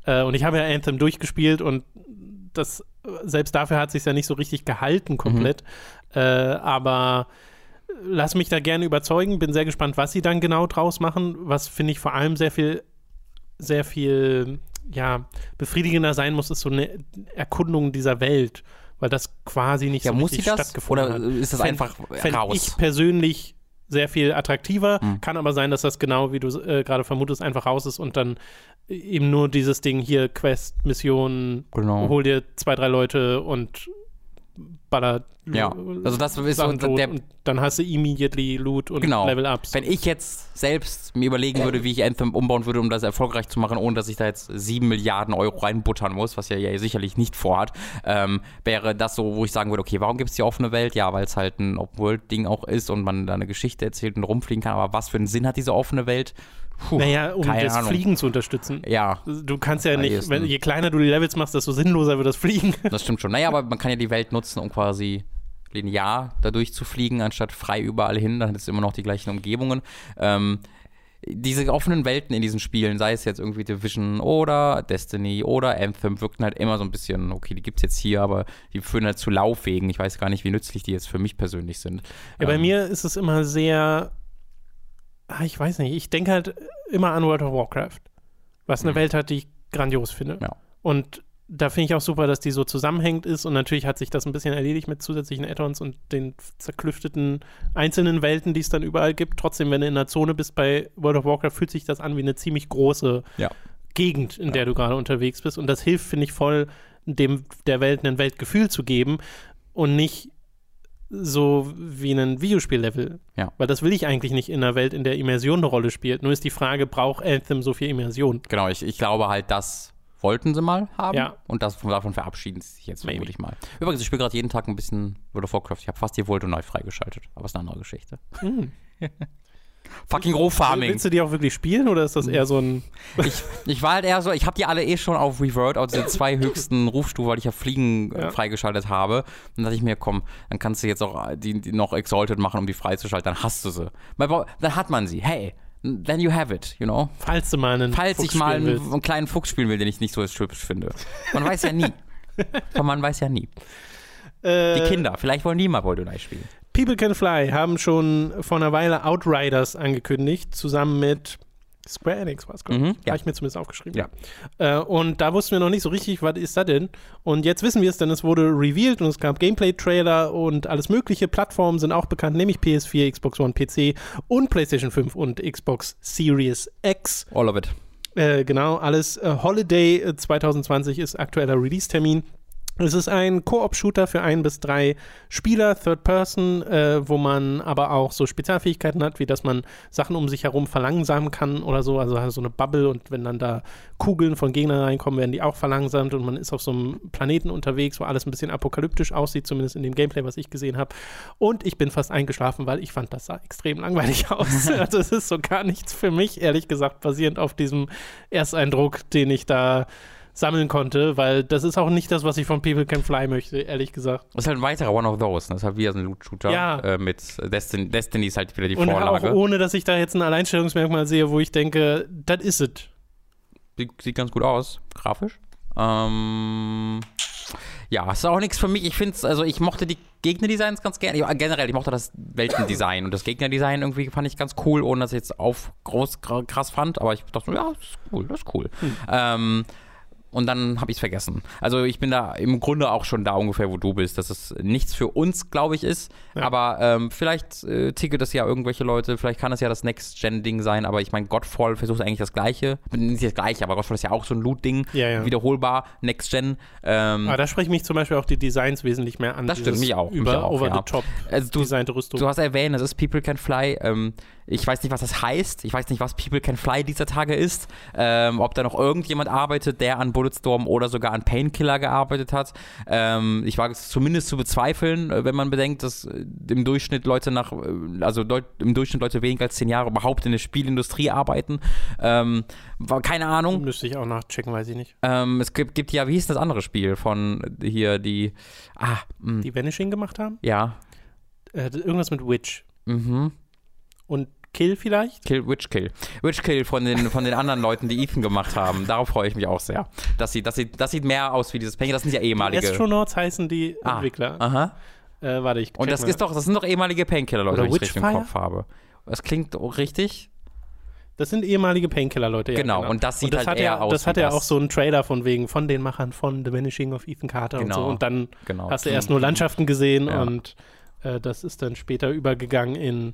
Ja. Äh, und ich habe ja Anthem durchgespielt und das, selbst dafür hat sich ja nicht so richtig gehalten komplett. Mhm. Äh, aber lass mich da gerne überzeugen. Bin sehr gespannt, was sie dann genau draus machen. Was finde ich vor allem sehr viel, sehr viel, ja, befriedigender sein muss, ist so eine Erkundung dieser Welt, weil das quasi nicht Ja, so muss richtig das? stattgefunden Oder hat. ist das Fänd- einfach raus? ich persönlich sehr viel attraktiver. Hm. Kann aber sein, dass das genau, wie du äh, gerade vermutest, einfach raus ist und dann eben nur dieses Ding hier, Quest, Mission, Genau. hol dir zwei, drei Leute und baller Ja, also das ist so Sachen der- und dann hast du immediately Loot und Genau. Level-Ups. Wenn ich jetzt selbst mir überlegen würde, wie ich Anthem umbauen würde, um das erfolgreich zu machen, ohne dass ich da jetzt sieben Milliarden Euro reinbuttern muss, was ja, ja sicherlich nicht vorhat, ähm, wäre das so, wo ich sagen würde, okay, warum gibt es die offene Welt? Ja, weil es halt ein Open-World-Ding auch ist und man da eine Geschichte erzählt und rumfliegen kann. Aber was für einen Sinn hat diese offene Welt? Puh, Naja, um das Ahnung. Fliegen zu unterstützen. Ja, Du kannst ja nicht, wenn, je kleiner du die Levels machst, desto sinnloser wird das Fliegen. das stimmt schon. Naja, aber man kann ja die Welt nutzen, um quasi linear dadurch zu fliegen, anstatt frei überall hin. Dann hättest du immer noch die gleichen Umgebungen. Ähm, diese offenen Welten in diesen Spielen, sei es jetzt irgendwie Division oder Destiny oder Anthem, wirkten halt immer so ein bisschen, okay, die gibt's jetzt hier, aber die führen halt zu Laufwegen. Ich weiß gar nicht, wie nützlich die jetzt für mich persönlich sind. Ja, bei Ähm, mir ist es immer sehr, ah, ich weiß nicht, ich denke halt immer an World of Warcraft, was eine Mhm. Welt hat, die ich grandios finde. Ja. Und da finde ich auch super, dass die so zusammenhängt ist und natürlich hat sich das ein bisschen erledigt mit zusätzlichen Add-ons und den zerklüfteten einzelnen Welten, die es dann überall gibt. Trotzdem, wenn du in einer Zone bist bei World of Warcraft, fühlt sich das an wie eine ziemlich große Ja. Gegend, in Ja. der du gerade unterwegs bist und das hilft, finde ich, voll, dem der Welt ein Weltgefühl zu geben und nicht so wie ein Videospiellevel. Ja. Weil das will ich eigentlich nicht in einer Welt, in der Immersion eine Rolle spielt. Nur ist die Frage, braucht Anthem so viel Immersion? Genau, ich, ich glaube halt, das wollten sie mal haben Ja. und das, davon verabschieden sie sich jetzt vermutlich mal. Übrigens, ich spiele gerade jeden Tag ein bisschen World of Warcraft. Ich habe fast die World neu freigeschaltet, aber ist eine andere Geschichte. Hm. Fucking Rohfarming. Willst du die auch wirklich spielen oder ist das eher so ein. Ich, ich war halt eher so, ich habe die alle eh schon auf Revert, also die zwei höchsten Rufstufen, weil ich ja Fliegen äh, Ja. freigeschaltet habe. Und dann dachte ich mir, komm, dann kannst du jetzt auch die, die noch Exalted machen, um die freizuschalten, dann hast du sie. Dann hat man sie. Hey, then you have it, you know? Falls du mal einen. Falls Fuchs ich mal einen, einen kleinen Fuchs spielen will, den ich nicht so hübsch finde. Man weiß ja nie. Man weiß ja nie. Die Äh, Kinder, vielleicht wollen die mal GoldenEye spielen. People Can Fly haben schon vor einer Weile Outriders angekündigt, zusammen mit Square Enix war es, glaube ich. Mhm, ja. Habe ich mir zumindest aufgeschrieben. Ja. Äh, und da wussten wir noch nicht so richtig, was ist das denn? Und jetzt wissen wir es, denn es wurde revealed und es gab Gameplay-Trailer und alles mögliche. Plattformen sind auch bekannt, nämlich PS4, Xbox One, PC und PlayStation 5 und Xbox Series X. All of it. Äh, genau, alles. Äh, Holiday äh, 2020 ist aktueller Release-Termin. Es ist ein Koop-Shooter für ein bis drei Spieler, Third Person, äh, wo man aber auch so Spezialfähigkeiten hat, wie dass man Sachen um sich herum verlangsamen kann oder so. Also so eine Bubble und wenn dann da Kugeln von Gegnern reinkommen, werden die auch verlangsamt und man ist auf so einem Planeten unterwegs, wo alles ein bisschen apokalyptisch aussieht, zumindest in dem Gameplay, was ich gesehen habe. Und ich bin fast eingeschlafen, weil ich fand, das sah extrem langweilig aus. also es ist so gar nichts für mich, ehrlich gesagt, basierend auf diesem Ersteindruck, den ich da sammeln konnte, weil das ist auch nicht das, was ich von People Can Fly möchte, ehrlich gesagt. Das ist halt ein weiterer One of Those. Das ist halt wie so ein Loot-Shooter. Ja. Äh, mit Destiny, Destiny ist halt wieder die Und Vorlage. auch ohne, dass ich da jetzt ein Alleinstellungsmerkmal sehe, wo ich denke, das ist es. Sieht, ganz gut aus, grafisch. Ähm, ja, ist auch nichts für mich. Ich finde es, also ich mochte die Gegnerdesigns ganz gerne. Ja, generell, ich mochte das Weltendesign und das Gegnerdesign irgendwie fand ich ganz cool, ohne dass ich jetzt auf groß krass fand. Aber ich dachte, ja, das ist cool, das ist cool. Ähm, und dann habe ich es vergessen. Also ich bin da im Grunde auch schon da ungefähr, wo du bist, dass es nichts für uns, glaube ich, ist. Ja. Aber ähm, vielleicht äh, ticket das ja irgendwelche Leute, vielleicht kann es ja das Next-Gen-Ding sein, aber ich meine, Godfall versucht eigentlich das Gleiche. Nicht das Gleiche, aber Godfall ist ja auch so ein Loot-Ding. Ja, ja. Wiederholbar, Next-Gen. Ähm, Aber da sprechen mich zum Beispiel auch die Designs wesentlich mehr an. Das stimmt, mich auch, mich Über auch, over the top also du, designte Rüstung. Du hast erwähnt, es ist People Can Fly. Ähm, ich weiß nicht, was das heißt. Ich weiß nicht, was People Can Fly dieser Tage ist. Ähm, ob da noch irgendjemand arbeitet, der an Bulletstorm oder sogar an Painkiller gearbeitet hat. Ähm, ich wage es zumindest zu bezweifeln, äh, wenn man bedenkt, dass äh, im Durchschnitt Leute nach, äh, also im Durchschnitt Leute weniger als zehn Jahre überhaupt in der Spielindustrie arbeiten. Ähm, keine Ahnung. Müsste ich auch nachchecken, weiß ich nicht. Ähm, es gibt, gibt ja, wie hieß das andere Spiel von hier, die, ah, mh, Die Vanishing gemacht haben? ja, Äh, irgendwas mit Witch. mhm. Und Kill vielleicht? Kill, Witch Kill. Witch Kill von den, von den anderen Leuten, die Ethan gemacht haben. Darauf freue ich mich auch sehr. Das sieht, das sieht, das sieht mehr aus wie dieses Penny. Das sind ja ehemalige. Astronauts heißen die Ah, Entwickler. Aha. Äh, warte, ich Und das mal. ist doch, das sind doch ehemalige Painkiller-Leute, wenn ich richtig im? Kopf habe. Das klingt richtig. Das sind ehemalige Painkiller-Leute, ja. Genau, und das sieht das halt hat eher ja, aus Das hat ja auch so einen Trailer von wegen, von den Machern von The Vanishing of Ethan Carter und Genau. so. Und dann Genau. hast du erst nur Landschaften gesehen Ja. und äh, das ist dann später übergegangen in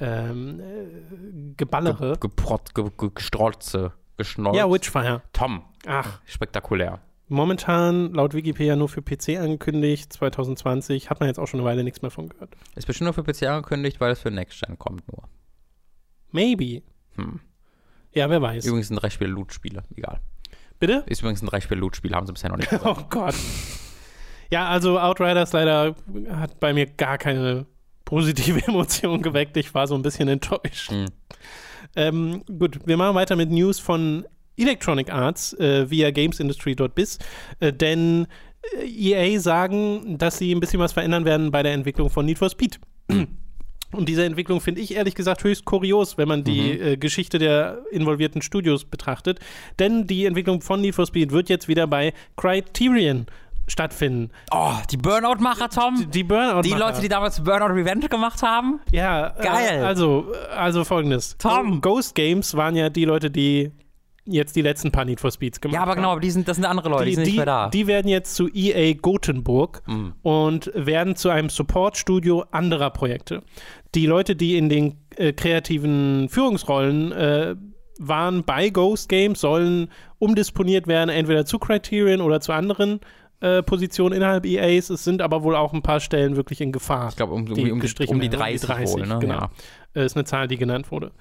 ähm, äh, Geballere. Ge geprott, ge ge gestrolze, geschnolzt. ja, Witchfire. Tom. Ach, Spektakulär. momentan laut Wikipedia nur für PC angekündigt, 2020. Hat man jetzt auch schon eine Weile nichts mehr von gehört. Ist bestimmt nur für PC angekündigt, weil es für Next Gen kommt nur. Maybe. Hm. Ja, wer weiß. Übrigens sind drei Spiele Loot-Spiele. Egal. Bitte? Ist übrigens ein drei Spiele Loot-Spiel, haben sie bisher noch nicht gesagt. Oh Gott. Ja, also Outriders leider hat bei mir gar keine positive Emotion geweckt. Ich war so ein bisschen enttäuscht. Hm. Ähm, gut, wir machen weiter mit News von Electronic Arts äh, via gamesindustry.biz, äh, denn äh, EA sagen, dass sie ein bisschen was verändern werden bei der Entwicklung von Need for Speed. Und diese Entwicklung finde ich ehrlich gesagt höchst kurios, wenn man die Mhm. äh, Geschichte der involvierten Studios betrachtet. Denn die Entwicklung von Need for Speed wird jetzt wieder bei Criterion stattfinden. Oh, die Burnout-Macher, Tom? Die Burnout. Die Leute, die damals Burnout Revenge gemacht haben? Ja, Geil. Äh, also, also folgendes. Tom. Ghost Games waren ja die Leute, die jetzt die letzten paar Need for Speeds gemacht Ja, haben. aber genau, aber die sind, das sind andere Leute, die, sind nicht mehr da. die werden jetzt zu EA Gothenburg Mhm. und werden zu einem Support-Studio anderer Projekte. Die Leute, die in den äh, kreativen Führungsrollen äh, waren bei Ghost Games, sollen umdisponiert werden, entweder zu Criterion oder zu anderen äh, Positionen innerhalb EAs. Es sind aber wohl auch ein paar Stellen wirklich in Gefahr. ich glaube, um, um, die um, die- um die werden, 30, wohl, ne? genau. Ja. Äh, ist eine Zahl, die genannt wurde.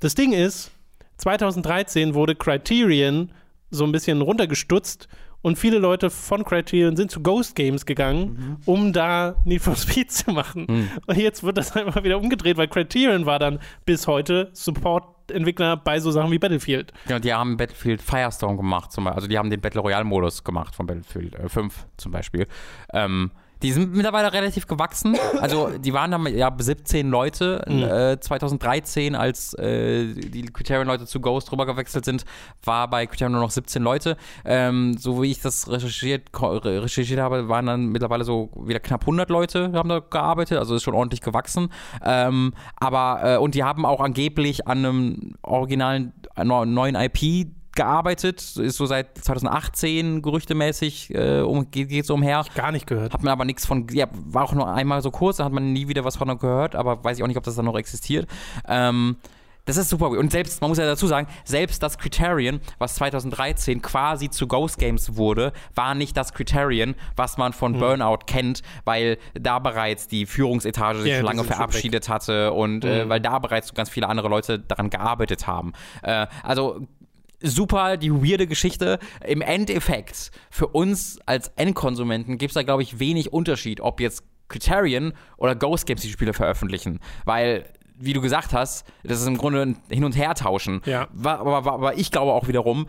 Das Ding ist, 2013 wurde Criterion so ein bisschen runtergestutzt und viele Leute von Criterion sind zu Ghost Games gegangen, um da Need for Speed zu machen. Und jetzt wird das einfach wieder umgedreht, weil Criterion war dann bis heute Support-Entwickler bei so Sachen wie Battlefield. Genau, die haben Battlefield Firestorm gemacht, zum Beispiel. Also die haben den Battle Royale-Modus gemacht von Battlefield äh, 5 zum Beispiel. Ähm, die sind mittlerweile relativ gewachsen. Also die waren dann ja 17 Leute. Äh, 2013, als äh, die Criterion-Leute zu Ghost rübergewechselt sind, war bei Criterion nur noch 17 Leute. Ähm, so wie ich das recherchiert, recherchiert habe, waren dann mittlerweile so wieder knapp 100 Leute haben da gearbeitet. Also ist schon ordentlich gewachsen. Ähm, aber äh, und die haben auch angeblich an einem originalen äh, neuen IP gearbeitet, ist so seit 2018 gerüchtemäßig äh, um, geht es umher. Gar nicht gehört. Hat man aber nichts von, ja, war auch nur einmal so kurz, da hat man nie wieder was von gehört, aber weiß ich auch nicht, ob das dann noch existiert. Ähm, das ist super. Und selbst, man muss ja dazu sagen, selbst das Criterion, was 2013 quasi zu Ghost Games wurde, war nicht das Criterion, was man von Burnout kennt, weil da bereits die Führungsetage sich Ja, schon lange schon verabschiedet hatte und äh, weil da bereits so ganz viele andere Leute daran gearbeitet haben. Äh, also super die weirde Geschichte. Im Endeffekt, für uns als Endkonsumenten gibt es da, glaube ich, wenig Unterschied, ob jetzt Criterion oder Ghost Games die Spiele veröffentlichen. Weil, wie du gesagt hast, das ist im Grunde ein Hin- und Hertauschen. Ja. Aber, aber, aber ich glaube auch wiederum,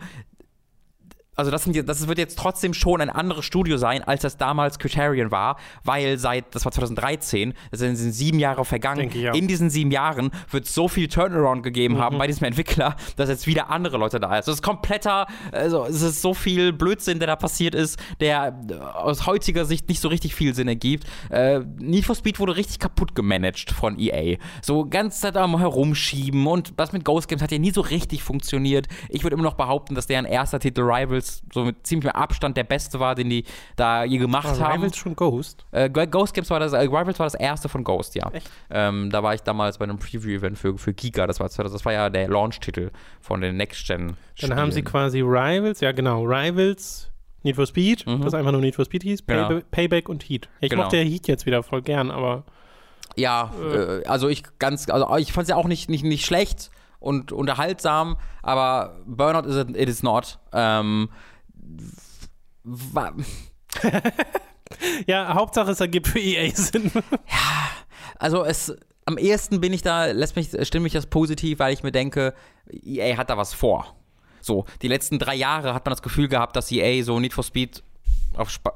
also das, sind, das wird jetzt trotzdem schon ein anderes Studio sein, als das damals Criterion war, weil seit, das war 2013, das sind sieben Jahre vergangen. Ich auch. In diesen sieben Jahren wird so viel Turnaround gegeben haben bei diesem Entwickler, dass jetzt wieder andere Leute da ist. Das ist kompletter, also es ist so viel Blödsinn, der da passiert ist, der aus heutiger Sicht nicht so richtig viel Sinn ergibt. Äh, Need for Speed wurde richtig kaputt gemanagt von EA. So ganz Zeit am Herumschieben und was mit Ghost Games hat ja nie so richtig funktioniert. Ich würde immer noch behaupten, dass deren erster Titel Rivals so mit ziemlichem Abstand der beste war, den die da je gemacht War haben. Rivals schon Ghost? Äh, Ghost Games war das, äh, Rivals war das erste von Ghost, ja. Ähm, da war ich damals bei einem Preview-Event für, für Giga, das war, das war ja der Launch-Titel von den Next-Gen. Dann haben sie quasi Rivals, ja genau, Rivals, Need for Speed, das einfach nur Need for Speed hieß, Mhm. Genau. Payba- Payback und Heat. Ich Genau. mochte ja Heat jetzt wieder voll gern, aber Ja, äh, also ich ganz, also ich fand es ja auch nicht, nicht, nicht schlecht und unterhaltsam, aber Burnout is it, it is not. Ähm, ja, Hauptsache es ergibt für EA Sinn. also es am ehesten bin ich da, lässt mich, stimmt mich das positiv, weil ich mir denke, EA hat da was vor. So, die letzten drei Jahre hat man das Gefühl gehabt, dass EA so Need for Speed auf Spa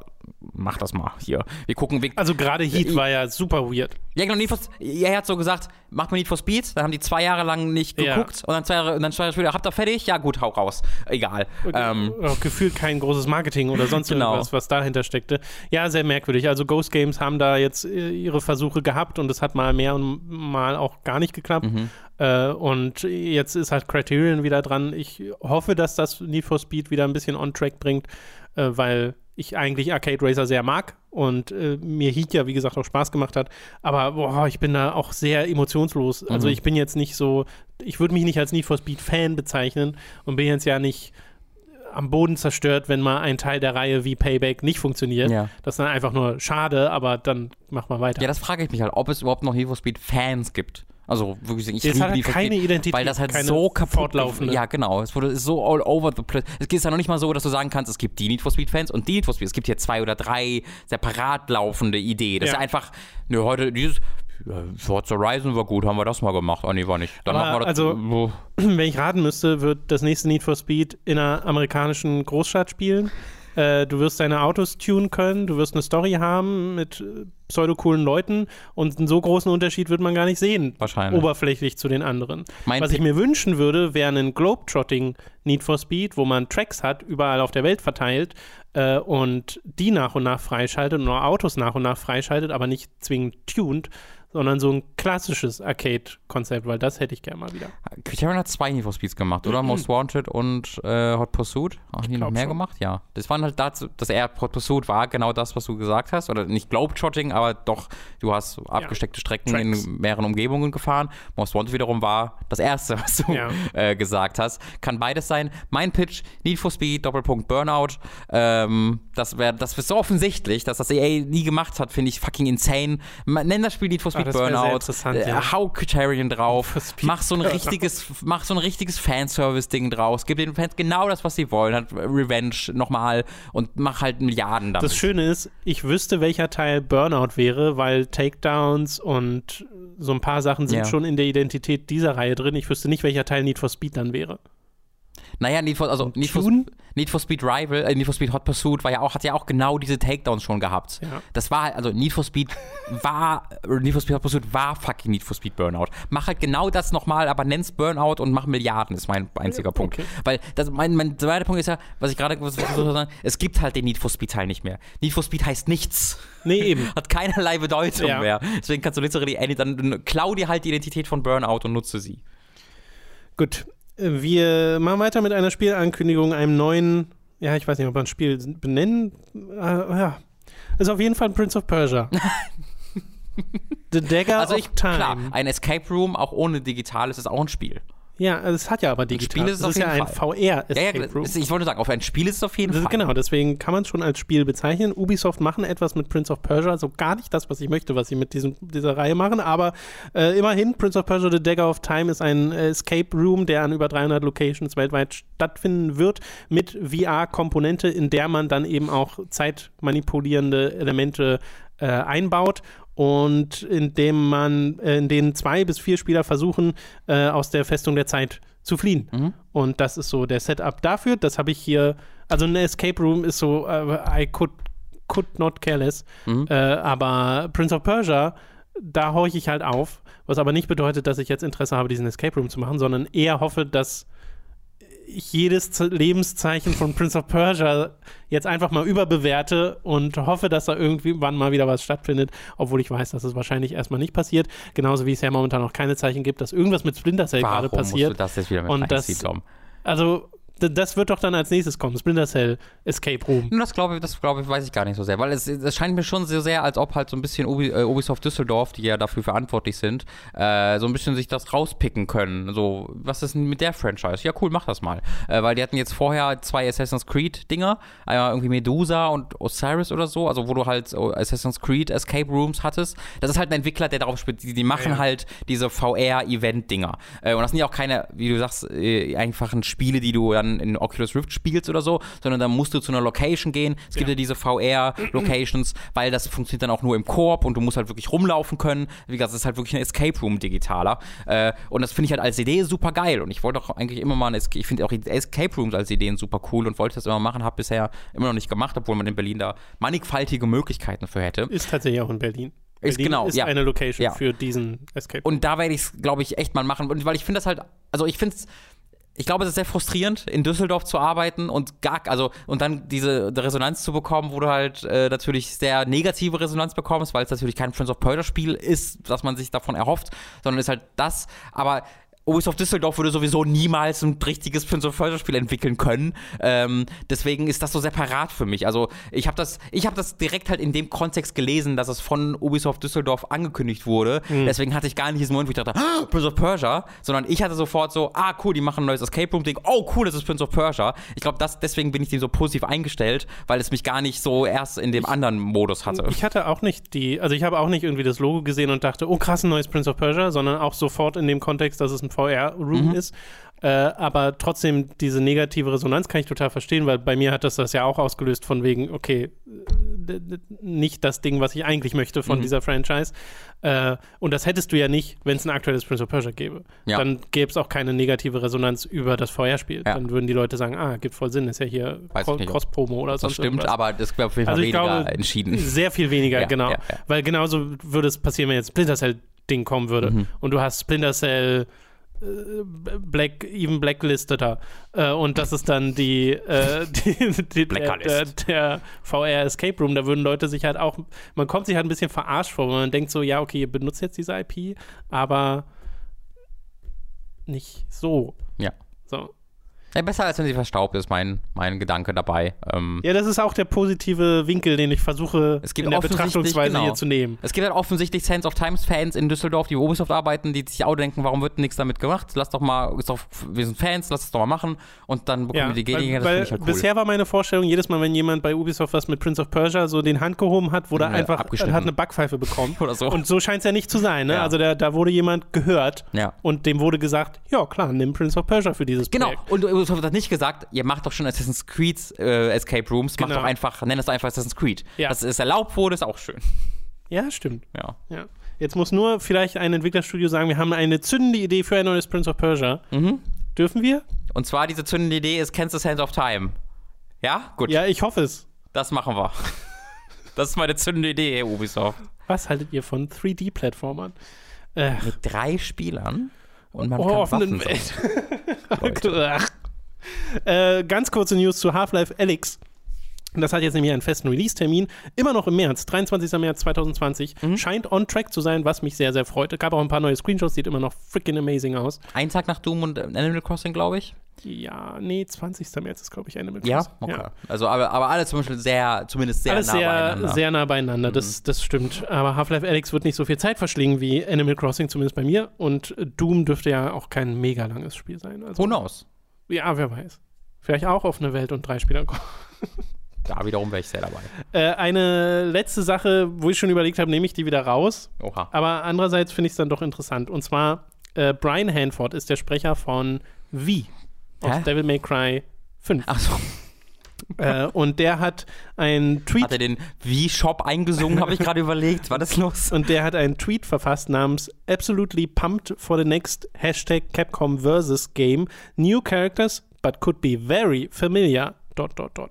Mach das mal hier. Wir gucken, wir, Also gerade Heat Ja, war ja super weird. Ja, genau, Need for, er hat so gesagt, macht mir Need for Speed, dann haben die zwei Jahre lang nicht Ja. geguckt und dann zwei Jahre, und dann zwei Jahre später, habt ihr fertig? Ja gut, hau raus. Egal. Ähm, Auch gefühlt kein großes Marketing oder sonst Genau. irgendwas, was dahinter steckte. Ja, sehr merkwürdig. Also Ghost Games haben da jetzt äh, ihre Versuche gehabt und es hat mal mehr und mal auch gar nicht geklappt. Mhm. Äh, und jetzt ist halt Criterion wieder dran. Ich hoffe, dass das Need for Speed wieder ein bisschen on track bringt, äh, weil ich eigentlich Arcade Racer sehr mag und äh, mir Heat ja, wie gesagt, auch Spaß gemacht hat. Aber boah, ich bin da auch sehr emotionslos. Also Mhm. ich bin jetzt nicht so, ich würde mich nicht als Need for Speed Fan bezeichnen und bin jetzt ja nicht am Boden zerstört, wenn mal ein Teil der Reihe wie Payback nicht funktioniert. Ja. Das ist dann einfach nur schade, aber dann mach mal weiter. ja, das frage ich mich halt, ob es überhaupt noch Need for Speed Fans gibt. Also wirklich, ich Jetzt liebe Need for keine Identität, weil das halt so kaputt fortlaufende. Ja, genau. Es wurde ist so all over the place. Es ist ja noch nicht mal so, dass du sagen kannst, es gibt die Need for Speed Fans und die Need for Speed. Es gibt hier zwei oder drei separat laufende Ideen. Das Ja. ist einfach, ne, heute dieses Forza Horizon war gut, haben wir das mal gemacht. Ah, nee, war nicht. Dann Aber machen wir das. also- Wo- Wenn ich raten müsste, wird das nächste Need for Speed in einer amerikanischen Großstadt spielen. Äh, du wirst deine Autos tunen können, du wirst eine Story haben mit äh, pseudocoolen Leuten und einen so großen Unterschied wird man gar nicht sehen. Wahrscheinlich. Oberflächlich zu den anderen. Mein Was ich mir wünschen würde, wäre ein Globetrotting Need for Speed, wo man Tracks hat, überall auf der Welt verteilt äh, und die nach und nach freischaltet und nur Autos nach und nach freischaltet, aber nicht zwingend tuned, sondern so ein klassisches Arcade-Konzept, weil das hätte ich gerne mal wieder. Criterion hat zwei Need for Speeds gemacht, oder? Most Wanted und äh, Hot Pursuit. Haben die noch mehr schon. gemacht? Ja. Das waren halt dazu, dass er Hot Pursuit war genau das, was du gesagt hast. Oder nicht Globetrotting, aber doch, du hast abgesteckte Strecken Tracks. in mehreren Umgebungen gefahren. Most Wanted wiederum war das erste, was du Ja. äh, gesagt hast. Kann beides sein. Mein Pitch, Need for Speed, Doppelpunkt Burnout. Ähm, das wäre das ist so offensichtlich, dass das EA nie gemacht hat, finde ich fucking insane. Nenn das Spiel Need for Speed Burnout. Äh, ja. Hau Criterion drauf. Mach so ein richtiges, mach so ein richtiges Fanservice-Ding draus. Gib den Fans genau das, was sie wollen. Hat Revenge nochmal und mach halt Milliarden damit. Das Schöne ist, ich wüsste, welcher Teil Burnout wäre, weil Takedowns und so ein paar Sachen sind Ja. schon in der Identität dieser Reihe drin. Ich wüsste nicht, welcher Teil Need for Speed dann wäre. Naja, Need for, also Need for? Need for Speed Rival, äh, Need for Speed Hot Pursuit war ja auch, hat ja auch genau diese Takedowns schon gehabt. Ja. Das war, also Need for Speed war, äh, Need for Speed Hot Pursuit war fucking Need for Speed Burnout. Mach halt genau das nochmal, aber nenn's Burnout und mach Milliarden, ist mein einziger Punkt. okay. Weil, das, mein, mein zweiter Punkt ist ja, was ich gerade versucht habe zu sagen, es gibt halt den Need for Speed Teil nicht mehr. Need for Speed heißt nichts. Nee, eben. Hat keinerlei Bedeutung Ja. mehr. Deswegen kannst du literally, dann klau dir halt die Identität von Burnout und nutze sie. Gut. Wir machen weiter mit einer Spielankündigung, einem neuen, ja, ich weiß nicht, ob man ein Spiel benennen. Äh, ja. Ist auf jeden Fall Prince of Persia. The Dagger Also of ich, Time. klar, ein Escape Room, auch ohne digital, ist es auch ein Spiel. Ja, also es hat ja aber digital. Spiel ist es das ist ja ein Fall. VR-Escape Ja, ja, Room. es- ich wollte sagen, auf ein Spiel ist es auf jeden Das ist, Fall. genau, deswegen kann man es schon als Spiel bezeichnen. Ubisoft machen etwas mit Prince of Persia, so gar nicht das, was ich möchte, was sie mit diesem, dieser Reihe machen, aber äh, immerhin, Prince of Persia The Dagger of Time ist ein Escape Room, der an über 300 Locations weltweit stattfinden wird, mit VR-Komponente, in der man dann eben auch zeitmanipulierende Elemente äh, einbaut und in dem man, äh, in denen zwei bis vier Spieler versuchen, äh, aus der Festung der Zeit zu fliehen. Mhm. Und das ist so der Setup dafür. Das habe ich hier, also eine Escape Room ist so, äh, I could, could not care less. Mhm. Äh, aber Prince of Persia, da horche ich halt auf, was aber nicht bedeutet, dass ich jetzt Interesse habe, diesen Escape Room zu machen, sondern eher hoffe, dass jedes Lebenszeichen von Prince of Persia jetzt einfach mal überbewerte und hoffe, dass da irgendwann mal wieder was stattfindet, obwohl ich weiß, dass es wahrscheinlich erstmal nicht passiert. Genauso wie es ja momentan noch keine Zeichen gibt, dass irgendwas mit Splinter Cell gerade Warum musst passiert. du das jetzt wieder mit Und das-? Also, das wird doch dann als nächstes kommen. Splinter Cell Escape Room. Das glaube ich, das glaube ich, weiß ich gar nicht so sehr, weil es, es scheint mir schon so sehr, als ob halt so ein bisschen Ubi, äh, Ubisoft Düsseldorf, die ja dafür verantwortlich sind, äh, so ein bisschen sich das rauspicken können. So, was ist denn mit der Franchise? Ja, cool, mach das mal. Äh, weil die hatten jetzt vorher zwei Assassin's Creed Dinger, einmal irgendwie Medusa und Osiris oder so, also wo du halt Assassin's Creed Escape Rooms hattest. Das ist halt ein Entwickler, der darauf spielt, die, die machen Ja. halt diese VR-Event-Dinger. Äh, und das sind ja auch keine, wie du sagst, äh, einfachen Spiele, die du dann in Oculus Rift spielst oder so, sondern da musst du zu einer Location gehen. Es gibt Ja. ja diese VR-Locations, weil das funktioniert dann auch nur im Koop und du musst halt wirklich rumlaufen können. Wie gesagt, es ist halt wirklich ein Escape Room digitaler. Äh, und das finde ich halt als Idee super geil. Und ich wollte auch eigentlich immer mal, ein Esca- ich finde auch Escape Rooms als Ideen super cool und wollte das immer machen, habe bisher immer noch nicht gemacht, obwohl man in Berlin da mannigfaltige Möglichkeiten für hätte. Ist tatsächlich auch in Berlin. Ist Berlin genau, ist ja. eine Location Ja. für diesen Escape Room. Und da werde ich es, glaube ich, echt mal machen. Und weil ich finde das halt, also ich finde es, ich glaube, es ist sehr frustrierend, in Düsseldorf zu arbeiten und gar, also, und dann diese Resonanz zu bekommen, wo du halt äh, natürlich sehr negative Resonanz bekommst, weil es natürlich kein Prince of Persia Spiel ist, was man sich davon erhofft, sondern ist halt das, aber Ubisoft Düsseldorf würde sowieso niemals ein richtiges Prince of Persia Spiel entwickeln können. Ähm, deswegen ist das so separat für mich. Also ich habe das, ich habe das direkt halt in dem Kontext gelesen, dass es von Ubisoft Düsseldorf angekündigt wurde. Deswegen hatte ich gar nicht diesen Moment, wo ich dachte, ah, Prince of Persia, sondern ich hatte sofort so, ah cool, die machen ein neues Escape Room Ding. Oh cool, das ist Prince of Persia. Ich glaube, das deswegen bin ich dem so positiv eingestellt, weil es mich gar nicht so erst in dem anderen Modus hatte. Ich hatte auch nicht die, also ich habe auch nicht irgendwie das Logo gesehen und dachte, oh krass, ein neues Prince of Persia, sondern auch sofort in dem Kontext, dass es ein VR-Room Mhm. ist. Äh, aber trotzdem, diese negative Resonanz kann ich total verstehen, weil bei mir hat das das ja auch ausgelöst, von wegen, okay, nicht das Ding, was ich eigentlich möchte von Mhm. dieser Franchise. Äh, und das hättest du ja nicht, wenn es ein aktuelles Prince of Persia gäbe. Ja. Dann gäbe es auch keine negative Resonanz über das Vorherspiel. Ja. Dann würden die Leute sagen, ah, gibt voll Sinn, ist ja hier Cross-Promo oder Das sonst stimmt, irgendwas. aber das wäre auf jeden Fall Also ich weniger glaube, entschieden. Sehr viel weniger, Ja, genau. Weil genauso würde es passieren, wenn jetzt Splinter Cell Ding kommen würde Mhm. und du hast Splinter Cell Black, even blacklisteter äh, und das ist dann die, äh, die, die der, der, der VR Escape Room, da würden Leute sich halt auch, man kommt sich halt ein bisschen verarscht vor, weil man denkt so, ja, okay, ihr benutzt jetzt diese IP, aber nicht so. Ja. So. Ja, besser als wenn sie verstaubt ist, mein, mein Gedanke dabei. Ähm, Ja, das ist auch der positive Winkel, den ich versuche Es gibt in der Betrachtungsweise genau. hier zu nehmen. Es gibt halt offensichtlich Sense of Times Fans in Düsseldorf, die bei Ubisoft arbeiten, die sich auch denken, warum wird nichts damit gemacht? Lass doch mal, doch, wir sind Fans, lass es doch mal machen und dann bekommen Ja, wir die Gelegenheit, weil, das weil finde halt cool. bisher war meine Vorstellung, jedes Mal, wenn jemand bei Ubisoft was mit Prince of Persia so den Hand gehoben hat, wurde Ja, einfach hat eine Backpfeife bekommen. Oder so. Und so scheint es ja nicht zu sein. Ne? Ja. Also da, da wurde jemand gehört und dem wurde gesagt, ja klar, nimm Prince of Persia für dieses Genau, Projekt. und Ubisoft hat nicht gesagt, ihr macht doch schon Assassin's Creed äh, Escape Rooms, macht Genau. doch einfach, nenn es doch einfach Assassin's Creed. Ja. Dass es erlaubt wurde, ist auch schön. Ja, stimmt. Ja. Ja. Jetzt muss nur vielleicht ein Entwicklerstudio sagen, wir haben eine zündende Idee für ein neues Prince of Persia. Mhm. Dürfen wir? Und zwar diese zündende Idee ist, du Sense of Time? Ja? Gut, Ja, ich hoffe es. das machen wir. Das ist meine zündende Idee, Ubisoft. Was haltet ihr von 3D-Plattformern? Äh, Mit drei Spielern und man oh, kann offenen Waffen Welt. Ach. Äh, ganz kurze News zu Half-Life Alyx. Das hat jetzt nämlich einen festen Release-Termin. Immer noch im März, 23. März 2020. Mhm. Scheint on track zu sein, was mich sehr, sehr freut. Gab auch ein paar neue Screenshots, sieht immer noch freaking amazing aus. Ein Tag nach Doom und Animal Crossing, glaube ich. Ja, nee, 20. März ist, glaube ich, Ende mit Ja, okay. Also, aber, aber alle zum Beispiel sehr, zumindest sehr Alles nah sehr, beieinander. Mhm. sehr nah beieinander, das, das stimmt. Aber Half-Life Alyx wird nicht so viel Zeit verschlingen wie Animal Crossing, zumindest bei mir. Und Doom dürfte ja auch kein mega langes Spiel sein. Also, Who knows? Ja, wer weiß. Vielleicht auch auf eine Welt und drei Spieler kommen. Da wiederum wäre ich sehr dabei. Äh, eine letzte Sache, wo ich schon überlegt habe, nehme ich die wieder raus. Oha. Aber andererseits finde ich es dann doch interessant. Und zwar, äh, Brian Hanford ist der Sprecher von V aus Hä? Devil May Cry 5. Achso, Äh, und der hat einen Tweet hat er den V-Shop eingesungen, habe ich gerade überlegt. War das los? und der hat einen Tweet verfasst namens Absolutely pumped for the next Hashtag Capcom versus Game. New characters, but could be very familiar. Dot, dot, dot.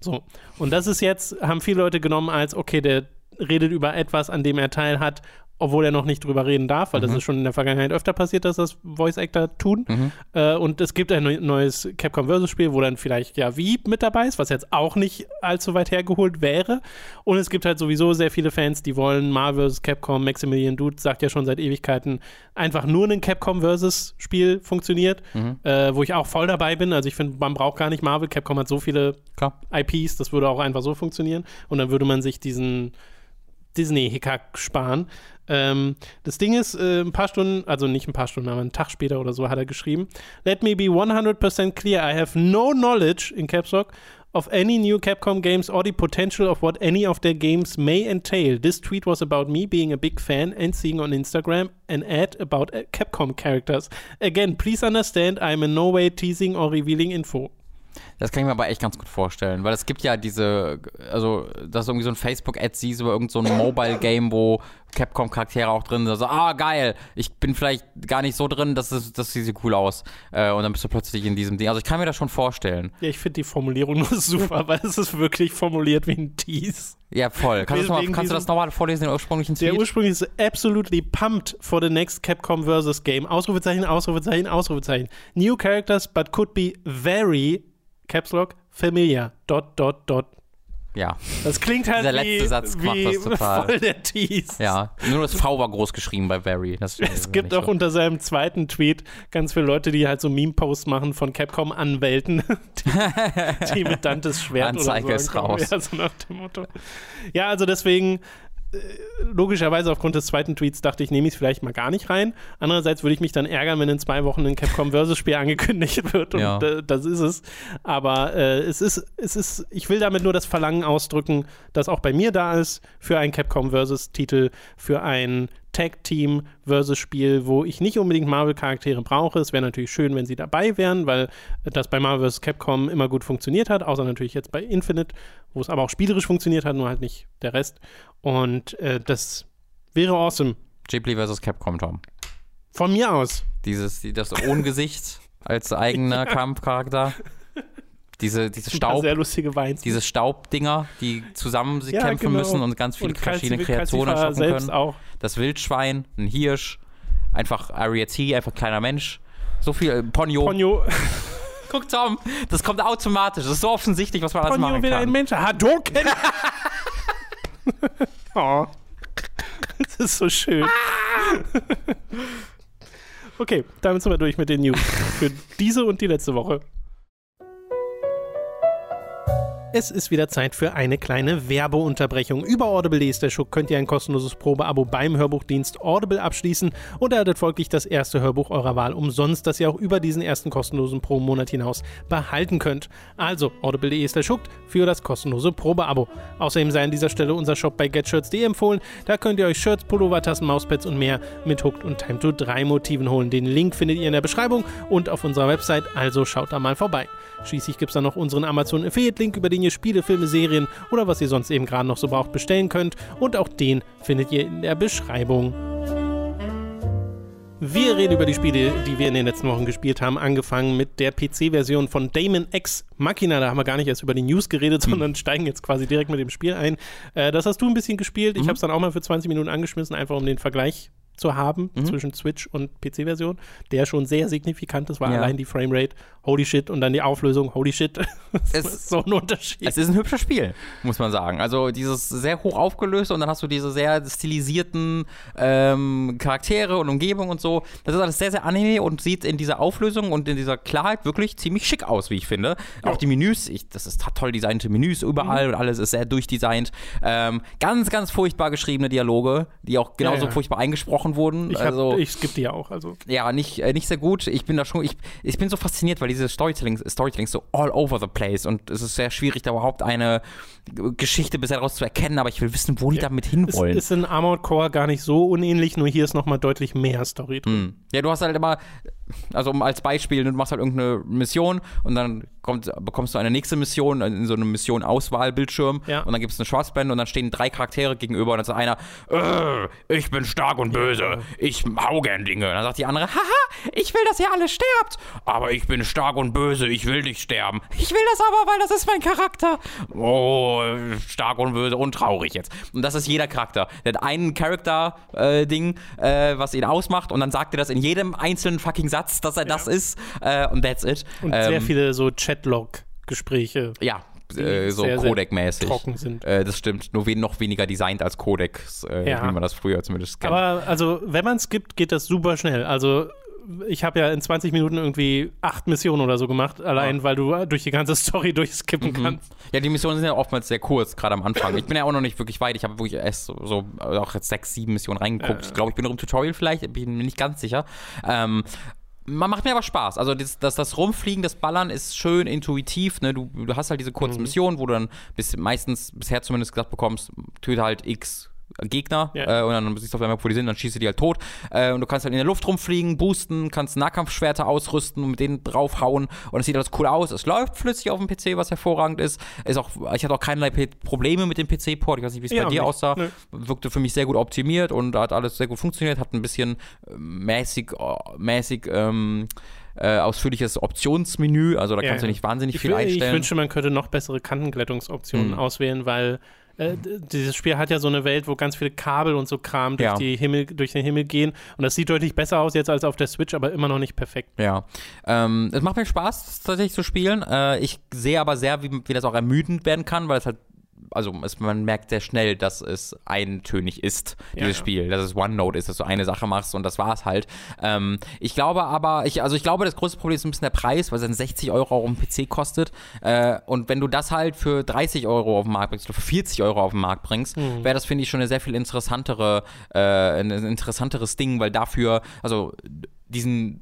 So. Und das ist jetzt, haben viele Leute genommen als, okay, der redet über etwas, an dem er teil hat, obwohl er noch nicht drüber reden darf, weil das ist schon in der Vergangenheit öfter passiert, dass das Voice Actor tun. Äh, und es gibt ein neu- neues Capcom Versus Spiel, wo dann vielleicht ja wie mit dabei ist, was jetzt auch nicht allzu weit hergeholt wäre. Und es gibt halt sowieso sehr viele Fans, die wollen Marvel vs. Capcom. Maximilian Dude sagt ja schon seit Ewigkeiten, einfach nur ein Capcom Versus Spiel funktioniert, äh, wo ich auch voll dabei bin. Also ich finde, man braucht gar nicht Marvel. Capcom hat so viele Klar. IPs, das würde auch einfach so funktionieren. Und dann würde man sich diesen Disney-Hickhack sparen. Ähm, das Ding ist, äh, ein paar Stunden, also nicht ein paar Stunden, aber einen Tag später oder so hat er geschrieben: Let me be 100% clear, I have no knowledge in Caps Lock of any new Capcom games or the potential of what any of their games may entail. This tweet was about me being a big fan and seeing on Instagram an ad about uh, Capcom characters. Again, please understand, I'm in no way teasing or revealing info. Das kann ich mir aber echt ganz gut vorstellen, weil es gibt ja diese, also, das ist irgendwie so ein Facebook-Ad siehst über irgendein so ein Mobile-Game, wo Capcom-Charaktere auch drin sind. Also, ah, geil, ich bin vielleicht gar nicht so drin, das, ist, das sieht cool aus. Äh, und dann bist du plötzlich in diesem Ding. Also, ich kann mir das schon vorstellen. Ja, ich finde die Formulierung nur super, weil es ist wirklich formuliert wie ein Tease. Ja, voll. Kannst, du, das mal, kannst du das nochmal vorlesen, den ursprünglichen Der Tweet? ursprünglich ist absolutely pumped for the next Capcom versus Game. Ausrufezeichen, Ausrufezeichen, Ausrufezeichen. New characters, but could be very, Caps Lock, familiar. Dot, dot, dot. ja, Das klingt halt Dieser wie, letzte Satz macht das total. voll der Tease. ja. Nur das V war groß geschrieben bei Barry. Das Es gibt auch unter seinem zweiten Tweet ganz viele Leute, die halt so Meme-Posts machen von Capcom-Anwälten, die, die mit Dantes Schwert Anzeige oder ist so ankommen. raus. Ja, so nach dem Motto. Ja, also deswegen, äh, logischerweise aufgrund des zweiten Tweets dachte ich, nehme ich es vielleicht mal gar nicht rein. Andererseits würde ich mich dann ärgern, wenn in zwei Wochen ein Capcom Versus Spiel angekündigt wird und Ja. äh, das ist es. Aber äh, es ist, es ist, ich will damit nur das Verlangen ausdrücken, das auch bei mir da ist für einen Capcom Versus Titel, für ein Tag-Team versus Spiel, wo ich nicht unbedingt Marvel-Charaktere brauche. Es wäre natürlich schön, wenn sie dabei wären, weil das bei Marvel vs. Capcom immer gut funktioniert hat, außer natürlich jetzt bei Infinite, wo es aber auch spielerisch funktioniert hat, nur halt nicht der Rest. Und äh, das wäre awesome. Ghibli vs. Capcom, Tom. Von mir aus. Dieses, das Ohngesicht als eigener. Kampfcharakter. Diese, diese Staub, sehr lustige Weins. diese Staubdinger, die zusammen sich ja, kämpfen genau. müssen und ganz viele und verschiedene Kreaturen erschaffen können. Auch. Das Wildschwein, ein Hirsch, einfach Ariati, einfach kleiner Mensch. So viel äh, Ponyo. Ponyo. Guck, Tom, das kommt automatisch. Das ist so offensichtlich, was man alles Ponyo machen kann. will ein Mensch. Hadouken! oh. Das ist so schön. okay, damit sind wir durch mit den News. Für diese und die letzte Woche. Es ist wieder Zeit für eine kleine Werbeunterbrechung. Über Audible.de ist der Schuck könnt ihr ein kostenloses Probeabo beim Hörbuchdienst Audible abschließen und erhaltet folglich das erste Hörbuch eurer Wahl umsonst, das ihr auch über diesen ersten kostenlosen Pro-Monat hinaus behalten könnt. Also, Audible.de ist der Schuck für das kostenlose Probeabo. Außerdem sei an dieser Stelle unser Shop bei getshirts.de empfohlen. Da könnt ihr euch Shirts, Pullover, Tassen, Mauspads und mehr mit Hooked und Time to 3 Motiven holen. Den Link findet ihr in der Beschreibung und auf unserer Website, also schaut da mal vorbei. Schließlich gibt es dann noch unseren Amazon Affiliate-Link, über den ihr Spiele, Filme, Serien oder was ihr sonst eben gerade noch so braucht bestellen könnt. Und auch den findet ihr in der Beschreibung. Wir reden über die Spiele, die wir in den letzten Wochen gespielt haben, angefangen mit der PC-Version von Damon X Machina. Da haben wir gar nicht erst über die News geredet, hm. sondern steigen jetzt quasi direkt mit dem Spiel ein. Äh, das hast du ein bisschen gespielt. Ich mhm. habe es dann auch mal für 20 Minuten angeschmissen, einfach um den Vergleich zu haben mhm. zwischen Switch und PC-Version, der schon sehr signifikant ist, war ja. allein die Framerate, holy shit, und dann die Auflösung, holy shit. das es ist so ein Unterschied. Es ist ein hübsches Spiel, muss man sagen. Also dieses sehr hoch aufgelöst und dann hast du diese sehr stilisierten ähm, Charaktere und Umgebung und so. Das ist alles sehr, sehr anime und sieht in dieser Auflösung und in dieser Klarheit wirklich ziemlich schick aus, wie ich finde. Ja. Auch die Menüs, ich, das ist toll designte Menüs überall mhm. und alles ist sehr durchdesignt. Ähm, ganz, ganz furchtbar geschriebene Dialoge, die auch genauso ja. furchtbar eingesprochen gesprochen wurden. Ich, also, ich skippe die ja auch. Also. Ja, nicht, äh, nicht sehr gut. Ich bin da schon, ich, ich bin so fasziniert, weil diese Storytelling, Storytelling so all over the place und es ist sehr schwierig, da überhaupt eine Geschichte bisher daraus zu erkennen, aber ich will wissen, wo die ja. damit hinwollen. Es ist in Armored Core gar nicht so unähnlich, nur hier ist nochmal deutlich mehr Story drin. Hm. Ja, du hast halt immer, also als Beispiel, du machst halt irgendeine Mission und dann kommt, bekommst du eine nächste Mission in so einem Mission-Auswahlbildschirm ja. und dann gibt es eine Schwarzblende und dann stehen drei Charaktere gegenüber und dann sagt einer, äh, ich bin stark und böse, ich hau gern Dinge. Und dann sagt die andere, haha, ich will, dass ihr alle sterbt, aber ich bin stark und böse, ich will nicht sterben. Ich will das aber, weil das ist mein Charakter. Oh, stark und böse und traurig jetzt. Und das ist jeder Charakter. Der hat einen Charakter-Ding, äh, äh, was ihn ausmacht und dann sagt er das in jedem einzelnen fucking Satz, dass er ja. das ist äh, und that's it. Und ähm, sehr viele so Chatlog-Gespräche. Ja, äh, so Codec-mäßig. trocken sind. Äh, das stimmt. Nur wen, noch weniger designt als Codec, äh, ja. wie man das früher zumindest kennt. Aber also, wenn man es gibt, geht das super schnell. Also ich habe ja in 20 Minuten irgendwie acht Missionen oder so gemacht, allein ja. weil du durch die ganze Story durchskippen mhm. kannst. Ja, die Missionen sind ja oftmals sehr kurz, gerade am Anfang. Ich bin ja auch noch nicht wirklich weit. Ich habe wirklich erst so, so, auch jetzt sechs, sieben Missionen reingeguckt. Äh. Ich glaube, ich bin noch im Tutorial vielleicht, bin mir nicht ganz sicher. Ähm, man macht mir aber Spaß. Also das, das, das Rumfliegen, das Ballern ist schön intuitiv. Ne? Du, du hast halt diese kurzen mhm. Missionen, wo du dann bis, meistens bisher zumindest gesagt bekommst, töte halt X Gegner ja. äh, und dann siehst du auf einmal, wo die sind, dann schießt du die halt tot. Äh, und du kannst halt in der Luft rumfliegen, boosten, kannst Nahkampfschwerter ausrüsten und mit denen draufhauen. Und es sieht alles cool aus. Es läuft flüssig auf dem PC, was hervorragend ist. ist auch, ich hatte auch keinerlei Probleme mit dem PC-Port. Ich weiß nicht, wie es ja, bei dir nicht. aussah. Nee. Wirkte für mich sehr gut optimiert und hat alles sehr gut funktioniert. Hat ein bisschen äh, mäßig, äh, mäßig, ähm, äh, ausführliches Optionsmenü. Also da ja, kannst du nicht wahnsinnig ich viel will, einstellen. Ich wünsche, man könnte noch bessere Kantenglättungsoptionen mhm. auswählen, weil äh, dieses Spiel hat ja so eine Welt, wo ganz viele Kabel und so Kram durch, ja. die Himmel, durch den Himmel gehen. Und das sieht deutlich besser aus jetzt als auf der Switch, aber immer noch nicht perfekt. Ja. Ähm, es macht mir Spaß, tatsächlich zu spielen. Äh, ich sehe aber sehr, wie, wie das auch ermüdend werden kann, weil es halt also es, man merkt sehr schnell, dass es eintönig ist, dieses ja, Spiel, dass es OneNote ist, dass du eine Sache machst und das war's halt. Ähm, ich glaube aber, ich, also ich glaube, das größte Problem ist ein bisschen der Preis, weil es dann 60 Euro auf dem PC kostet. Äh, und wenn du das halt für 30 Euro auf den Markt bringst oder für 40 Euro auf den Markt bringst, mhm. wäre das, finde ich, schon eine sehr viel interessantere, äh, ein interessanteres Ding, weil dafür, also diesen,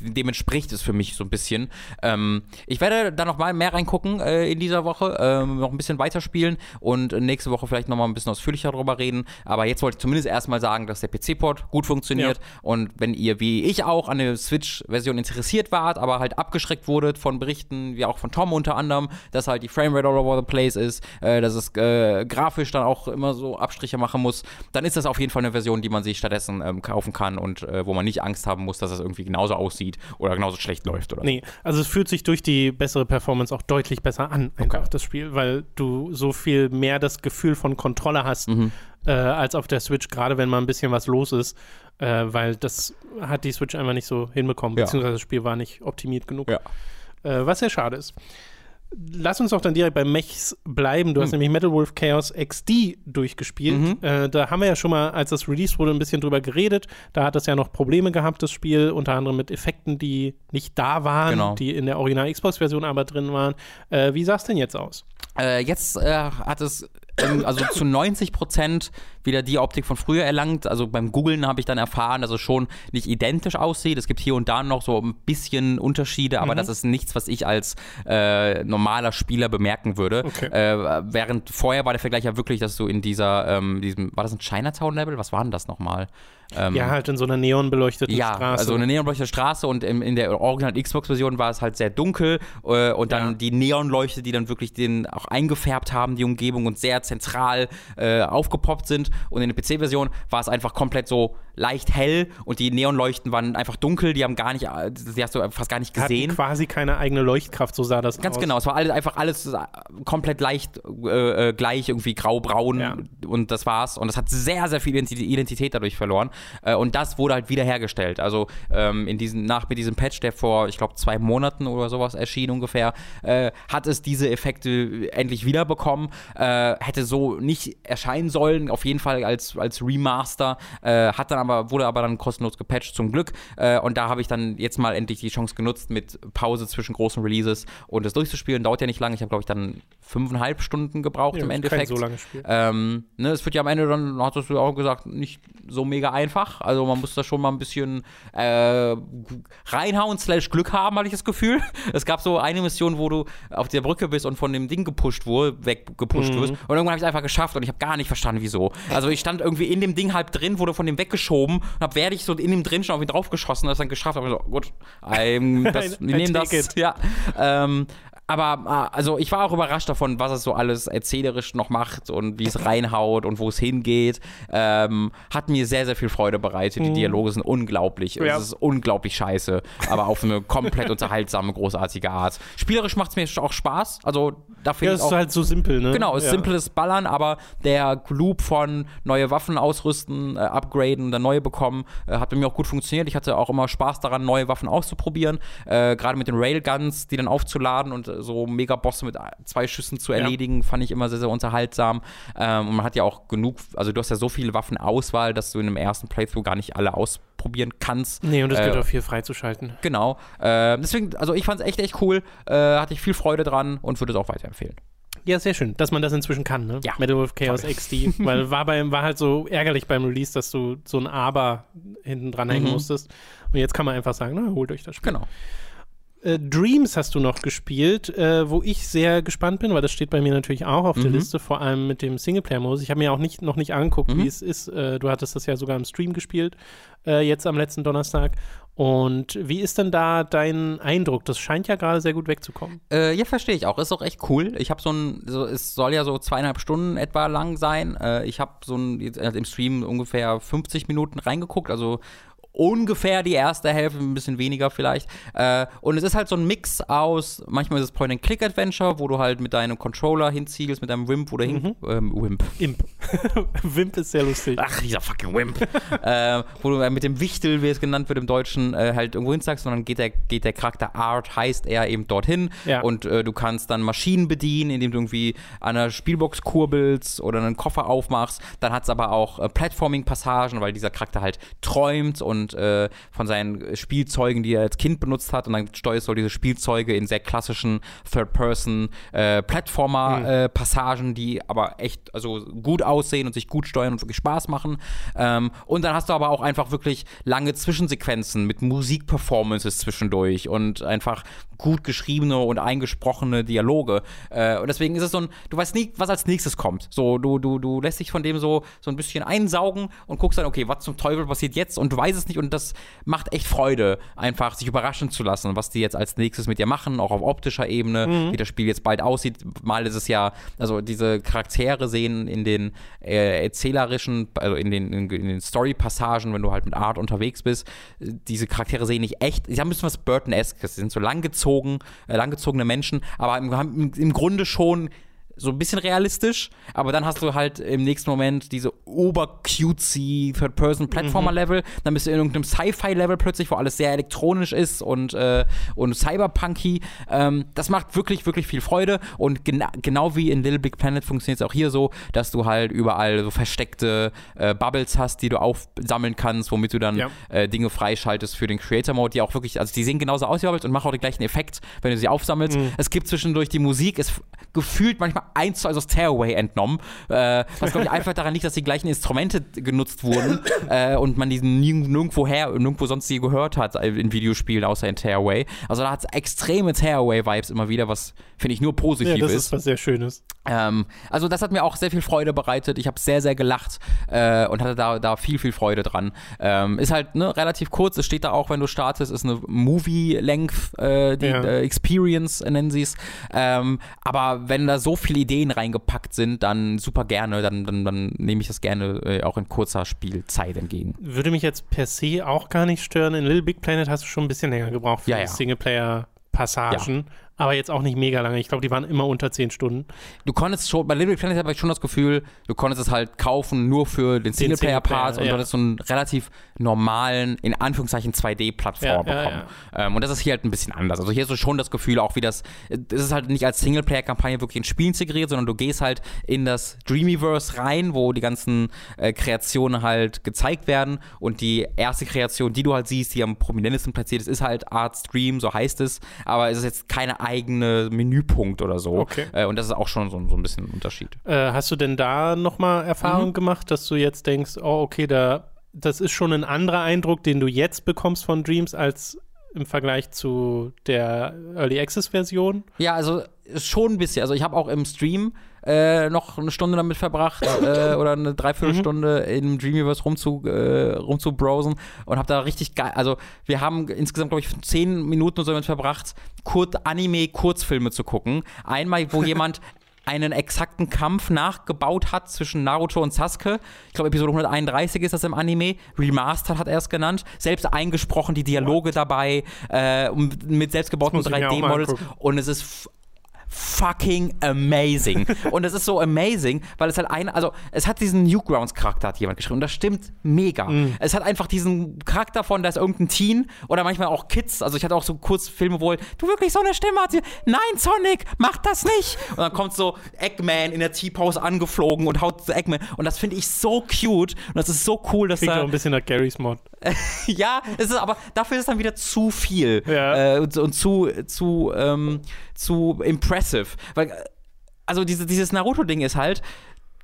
dem entspricht es für mich so ein bisschen. Ähm, ich werde da noch mal mehr reingucken äh, in dieser Woche, ähm, noch ein bisschen weiterspielen und nächste Woche vielleicht noch mal ein bisschen ausführlicher darüber reden. Aber jetzt wollte ich zumindest erstmal sagen, dass der PC-Port gut funktioniert ja. und wenn ihr wie ich auch an der Switch-Version interessiert wart, aber halt abgeschreckt wurdet von Berichten, wie auch von Tom unter anderem, dass halt die Framerate all over the place ist, äh, dass es äh, grafisch dann auch immer so Abstriche machen muss, dann ist das auf jeden Fall eine Version, die man sich stattdessen ähm, kaufen kann und äh, wo man nicht Angst haben muss, dass es irgendwie genauso aussieht oder genauso schlecht läuft, oder? Nee, also es fühlt sich durch die bessere Performance auch deutlich besser an, einfach okay. das Spiel, weil du so viel mehr das Gefühl von Kontrolle hast, mhm. äh, als auf der Switch, gerade wenn mal ein bisschen was los ist, äh, weil das hat die Switch einfach nicht so hinbekommen, ja. beziehungsweise das Spiel war nicht optimiert genug. Ja. Äh, was sehr schade ist lass uns auch dann direkt bei Mechs bleiben. Du hast mhm. nämlich Metal Wolf Chaos XD durchgespielt. Mhm. Äh, da haben wir ja schon mal, als das released wurde, ein bisschen drüber geredet. Da hat das ja noch Probleme gehabt, das Spiel, unter anderem mit Effekten, die nicht da waren, genau. die in der Original Xbox-Version aber drin waren. Äh, wie sah es denn jetzt aus? Äh, jetzt äh, hat es ähm, also zu 90 Prozent wieder die Optik von früher erlangt. Also beim Googlen habe ich dann erfahren, dass es schon nicht identisch aussieht. Es gibt hier und da noch so ein bisschen Unterschiede, aber mhm. das ist nichts, was ich als äh, normaler Spieler bemerken würde. Okay. Äh, während vorher war der Vergleich ja wirklich, dass du in dieser, ähm, diesem, war das ein Chinatown-Level? Was war denn das nochmal? Ähm, ja, halt in so einer neonbeleuchteten ja, Straße. Ja, also eine neonbeleuchtete Straße und in, in der Original Xbox-Version war es halt sehr dunkel äh, und dann ja. die Neonleuchte, die dann wirklich den auch eingefärbt haben, die Umgebung und sehr zentral äh, aufgepoppt sind. Und in der PC-Version war es einfach komplett so leicht hell und die Neonleuchten waren einfach dunkel, die haben gar nicht, die hast du fast gar nicht gesehen. Hatten quasi keine eigene Leuchtkraft, so sah das Ganz aus. genau, es war alles, einfach alles komplett leicht äh, äh gleich, irgendwie grau-braun ja. und das war's. Und es hat sehr, sehr viel Identität dadurch verloren. Äh, und das wurde halt wiederhergestellt. Also ähm, in diesen, nach mit diesem Patch, der vor, ich glaube, zwei Monaten oder sowas erschien ungefähr, äh, hat es diese Effekte endlich wiederbekommen. Äh, hätte so nicht erscheinen sollen, auf jeden Fall als, als Remaster. Äh, hat dann aber, wurde aber dann kostenlos gepatcht, zum Glück. Äh, und da habe ich dann jetzt mal endlich die Chance genutzt, mit Pause zwischen großen Releases und das durchzuspielen. Dauert ja nicht lange. Ich habe, glaube ich, dann fünfeinhalb Stunden gebraucht ja, im Endeffekt. So langes Spiel. Ähm, ne, es wird ja am Ende dann, hattest du ja auch gesagt, nicht so mega einfach. Also man muss da schon mal ein bisschen äh, reinhauen slash Glück haben, hatte ich das Gefühl. Es gab so eine Mission, wo du auf der Brücke bist und von dem Ding gepusht wurde, weggepusht mhm. wirst. Und irgendwann habe ich es einfach geschafft und ich habe gar nicht verstanden, wieso. Also ich stand irgendwie in dem Ding halb drin, wurde von dem weggeschoben und habe, werde ich so in dem drin schon auf ihn draufgeschossen und das dann geschafft. habe. so, gut, ähm, das, wir nehmen das. Ja. Ähm, aber äh, also ich war auch überrascht davon, was es so alles erzählerisch noch macht und wie es reinhaut und wo es hingeht. Ähm, hat mir sehr, sehr viel Freude bereitet. Die mhm. Dialoge sind unglaublich. Ja. Es ist unglaublich scheiße, aber auf eine komplett unterhaltsame, großartige Art. Spielerisch macht es mir auch Spaß. Also dafür ja, ist halt so simpel, ne? Genau, es ist ja. simples Ballern, aber der Loop von neue Waffen ausrüsten, äh, upgraden, dann neue bekommen, äh, hat bei mir auch gut funktioniert. Ich hatte auch immer Spaß daran, neue Waffen auszuprobieren. Äh, Gerade mit den Railguns, die dann aufzuladen und so Megabosse mit zwei Schüssen zu erledigen, ja. fand ich immer sehr, sehr unterhaltsam. Ähm, und man hat ja auch genug, also du hast ja so viele Waffenauswahl, dass du in einem ersten Playthrough gar nicht alle ausprobieren kannst. Nee, und es äh, gibt auch viel freizuschalten. Genau. Äh, deswegen, also ich fand es echt, echt cool. Äh, hatte ich viel Freude dran und würde es auch weiterempfehlen. Ja, sehr schön, dass man das inzwischen kann, ne? Ja. Metal Wolf Chaos XD. weil war, beim, war halt so ärgerlich beim Release, dass du so ein Aber hinten dran hängen mhm. musstest. Und jetzt kann man einfach sagen, na, holt euch das Spiel. Genau. Äh, Dreams hast du noch gespielt, äh, wo ich sehr gespannt bin, weil das steht bei mir natürlich auch auf mhm. der Liste, vor allem mit dem Singleplayer-Modus. Ich habe mir auch nicht, noch nicht angeguckt, mhm. wie es ist. Äh, du hattest das ja sogar im Stream gespielt, äh, jetzt am letzten Donnerstag. Und wie ist denn da dein Eindruck? Das scheint ja gerade sehr gut wegzukommen. Äh, ja, verstehe ich auch. Ist auch echt cool. Ich habe so ein, so, es soll ja so zweieinhalb Stunden etwa lang sein. Äh, ich habe so ein, im Stream ungefähr 50 Minuten reingeguckt, also ungefähr die erste Hälfte, ein bisschen weniger vielleicht. Äh, und es ist halt so ein Mix aus, manchmal ist es Point-and-Click-Adventure, wo du halt mit deinem Controller hinzielst, mit deinem Wimp oder hin. Mhm. Ähm, Wimp. Imp. Wimp ist sehr lustig. Ach, dieser fucking Wimp. äh, wo du mit dem Wichtel, wie es genannt wird im Deutschen, äh, halt irgendwo hinsagst und dann geht der, geht der Charakter Art, heißt er eben dorthin. Ja. Und äh, du kannst dann Maschinen bedienen, indem du irgendwie an einer Spielbox kurbelst oder einen Koffer aufmachst. Dann hat es aber auch äh, Platforming-Passagen, weil dieser Charakter halt träumt und und äh, von seinen Spielzeugen, die er als Kind benutzt hat. Und dann steuerst du diese Spielzeuge in sehr klassischen Third-Person-Plattformer-Passagen, mhm. die aber echt also gut aussehen und sich gut steuern und wirklich Spaß machen. Ähm, und dann hast du aber auch einfach wirklich lange Zwischensequenzen mit Musikperformances zwischendurch und einfach gut geschriebene und eingesprochene Dialoge. Äh, und deswegen ist es so ein, du weißt nie, was als nächstes kommt. So, du, du, du lässt dich von dem so, so ein bisschen einsaugen und guckst dann, okay, was zum Teufel passiert jetzt? Und du weißt es nicht und das macht echt Freude, einfach sich überraschen zu lassen, was die jetzt als nächstes mit dir machen, auch auf optischer Ebene, mhm. wie das Spiel jetzt bald aussieht. Mal ist es ja, also diese Charaktere sehen in den äh, erzählerischen, also in den, in, in den Story-Passagen, wenn du halt mit Art unterwegs bist, diese Charaktere sehen nicht echt, sie haben ein bisschen was Burton-eskes, sie sind so langgezogen, äh, langgezogene Menschen, aber im, im Grunde schon so ein bisschen realistisch, aber dann hast du halt im nächsten Moment diese ober-cutesy Third-Person-Plattformer-Level, mhm. dann bist du in irgendeinem Sci-Fi-Level plötzlich, wo alles sehr elektronisch ist und, äh, und cyberpunky. Ähm, das macht wirklich, wirklich viel Freude und gena genau wie in Little Big Planet funktioniert es auch hier so, dass du halt überall so versteckte äh, Bubbles hast, die du aufsammeln kannst, womit du dann ja. äh, Dinge freischaltest für den Creator-Mode, die auch wirklich, also die sehen genauso aus wie Bubbles und machen auch den gleichen Effekt, wenn du sie aufsammelst. Mhm. Es gibt zwischendurch die Musik, ist gefühlt manchmal eins zu aus Tearaway entnommen. Äh, was, glaube ich, einfach daran liegt, dass die gleichen Instrumente genutzt wurden äh, und man diesen nirgendwo her, nirgendwo sonst je gehört hat in Videospielen, außer in Tearaway. Also da hat es extreme Tearaway-Vibes immer wieder, was finde ich nur positiv ja, das ist. ist was sehr Schönes. Ähm, also das hat mir auch sehr viel Freude bereitet. Ich habe sehr, sehr gelacht äh, und hatte da, da viel, viel Freude dran. Ähm, ist halt ne, relativ kurz. Es steht da auch, wenn du startest, ist eine Movie-Length, äh, die ja. äh, Experience nennen sie es. Ähm, aber wenn da so viele Ideen reingepackt sind, dann super gerne. Dann, dann, dann nehme ich das gerne äh, auch in kurzer Spielzeit entgegen. Würde mich jetzt per se auch gar nicht stören. In Little Big Planet hast du schon ein bisschen länger gebraucht für ja, ja. Singleplayer Passagen, ja. Aber jetzt auch nicht mega lange. Ich glaube, die waren immer unter 10 Stunden. Du konntest schon, bei Little Planet habe ich schon das Gefühl, du konntest es halt kaufen nur für den Singleplayer-Part Singleplayer, und ja. du hattest so einen relativ normalen, in Anführungszeichen 2D-Plattform ja, bekommen. Ähm, und das ist hier halt ein bisschen anders. Also hier hast du schon das Gefühl, auch wie das, es ist halt nicht als Singleplayer-Kampagne wirklich ins Spiel integriert, sondern du gehst halt in das Dreamiverse rein, wo die ganzen äh, Kreationen halt gezeigt werden und die erste Kreation, die du halt siehst, die am prominentesten platziert ist, ist halt Art Stream, so heißt es aber es ist jetzt keine eigene Menüpunkt oder so. Okay. Äh, und das ist auch schon so, so ein bisschen ein Unterschied. Äh, hast du denn da nochmal Erfahrung mhm. gemacht, dass du jetzt denkst, oh, okay, da, das ist schon ein anderer Eindruck, den du jetzt bekommst von Dreams als im Vergleich zu der Early Access Version? Ja, also schon ein bisschen. Also ich habe auch im Stream äh, noch eine Stunde damit verbracht äh, oder eine Dreiviertelstunde mhm. im Dreamiverse rumzu, äh, rumzubrowsen und habe da richtig geil, also wir haben insgesamt, glaube ich, zehn Minuten oder so damit verbracht, Kur Anime-Kurzfilme zu gucken. Einmal, wo jemand einen exakten Kampf nachgebaut hat zwischen Naruto und Sasuke. Ich glaube, Episode 131 ist das im Anime. Remastered hat er es genannt. Selbst eingesprochen, die Dialoge What? dabei, äh, mit selbstgebauten 3D-Models. Und es ist fucking amazing. und es ist so amazing, weil es halt ein, also es hat diesen Newgrounds-Charakter, hat jemand geschrieben. Und das stimmt mega. Mm. Es hat einfach diesen Charakter von, da ist irgendein Teen oder manchmal auch Kids. Also ich hatte auch so kurz Filme, wo du wirklich so eine Stimme hast. Nein, Sonic, mach das nicht. Und dann kommt so Eggman in der T-Pause angeflogen und haut Eggman. Und das finde ich so cute. Und das ist so cool, dass Klingt da. auch ein bisschen nach Garys Mod. ja, es ist aber dafür ist es dann wieder zu viel. Ja. Äh, und, und, zu, zu, ähm, zu impressive. Weil, also diese, dieses Naruto-Ding ist halt,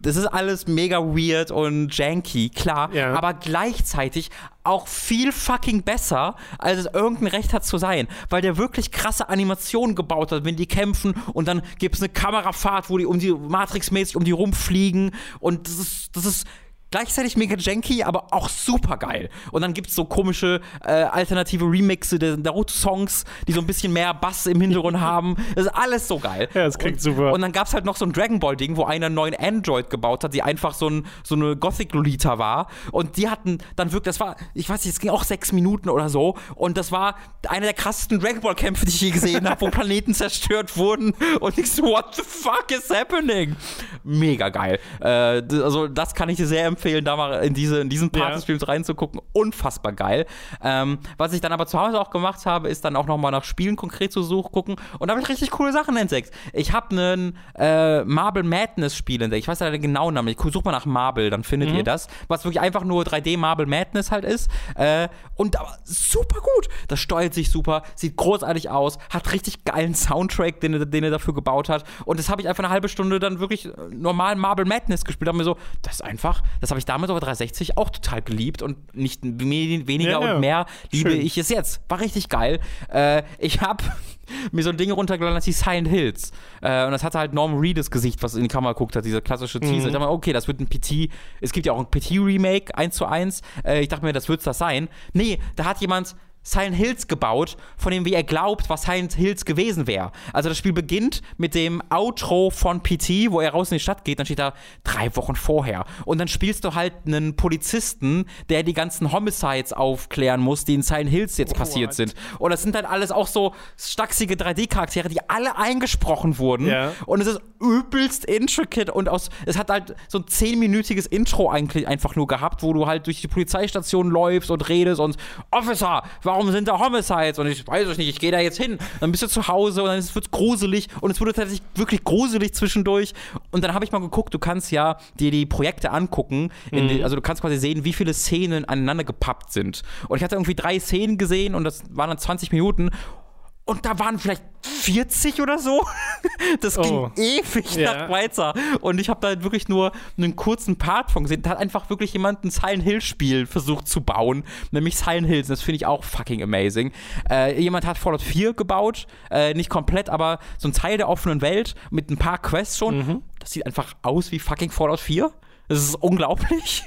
das ist alles mega weird und janky, klar, ja. aber gleichzeitig auch viel fucking besser, als es irgendein Recht hat zu sein, weil der wirklich krasse Animationen gebaut hat, wenn die kämpfen und dann gibt es eine Kamerafahrt, wo die um die Matrix-mäßig um die rumfliegen und das ist, das ist gleichzeitig mega janky, aber auch super geil. Und dann gibt es so komische äh, alternative Remixe der Naruto-Songs, die so ein bisschen mehr Bass im Hintergrund haben. Das ist alles so geil. Ja, das klingt und, super. Und dann gab es halt noch so ein Dragon Ball-Ding, wo einer einen neuen Android gebaut hat, die einfach so, ein, so eine Gothic-Lolita war. Und die hatten dann wirklich, das war, ich weiß nicht, es ging auch sechs Minuten oder so. Und das war einer der krassesten Dragon Ball-Kämpfe, die ich je gesehen habe, wo Planeten zerstört wurden. Und ich so, what the fuck is happening? Mega geil. Äh, also, das kann ich dir sehr empfehlen empfehlen, da mal in, diese, in diesen Part Ja. des Streams reinzugucken. Unfassbar geil. Ähm, was ich dann aber zu Hause auch gemacht habe, ist dann auch nochmal nach Spielen konkret zu suchen, gucken. Und da habe ich richtig coole Sachen entdeckt. Ich habe einen äh, Marble Madness Spiel entdeckt. Ich weiß leider den genauen Namen. Ich suche mal nach Marble, dann findet ihr das. Was wirklich einfach nur 3D Marble Madness halt ist. Äh, und aber super gut. Das steuert sich super, sieht großartig aus, hat richtig geilen Soundtrack, den, er- den er dafür gebaut hat. Und das habe ich einfach eine halbe Stunde dann wirklich äh, normal Marble Madness gespielt. Da mir so, das ist einfach, das habe ich damals auf der 360 auch total geliebt und nicht we- weniger Ja, ja. und mehr liebe Schön. ich es jetzt. War richtig geil. Äh, ich habe mir so ein Ding runtergeladen, das hieß Silent Hills. Äh, und das hatte halt Norman Reedus Gesicht, was in die Kamera guckt hat, dieser klassische Teaser. Ich dachte mir, okay, das wird ein PT. Es gibt ja auch ein PT-Remake, 1 zu 1. Äh, ich dachte mir, das wird das sein. Nee, da hat jemand Silent Hills gebaut, von dem wie er glaubt, was Silent Hills gewesen wäre. Also das Spiel beginnt mit dem Outro von PT, wo er raus in die Stadt geht, dann steht da drei Wochen vorher. Und dann spielst du halt einen Polizisten, der die ganzen Homicides aufklären muss, die in Silent Hills jetzt passiert What? sind. Und das sind dann alles auch so stachsige 3D-Charaktere, die alle eingesprochen wurden. Ja. Und es ist übelst intricate und aus, es hat halt so ein zehnminütiges Intro eigentlich einfach nur gehabt, wo du halt durch die Polizeistation läufst und redest und Officer, warum sind da Homicides? Und ich weiß es nicht, ich gehe da jetzt hin. Dann bist du zu Hause und dann wird es gruselig und es wurde tatsächlich wirklich gruselig zwischendurch. Und dann habe ich mal geguckt, du kannst ja dir die Projekte angucken, in den, also du kannst quasi sehen, wie viele Szenen aneinander gepappt sind. Und ich hatte irgendwie drei Szenen gesehen und das waren dann 20 Minuten. Und da waren vielleicht 40 oder so. Das ging Oh. ewig Ja. nach weiter. Und ich habe da halt wirklich nur einen kurzen Part von gesehen. Da hat einfach wirklich jemand ein Silent Hill Spiel versucht zu bauen, nämlich Silent Hills. Das finde ich auch fucking amazing. Äh, jemand hat Fallout 4 gebaut, äh, nicht komplett, aber so ein Teil der offenen Welt mit ein paar Quests schon. Mhm. Das sieht einfach aus wie fucking Fallout 4. Das ist unglaublich.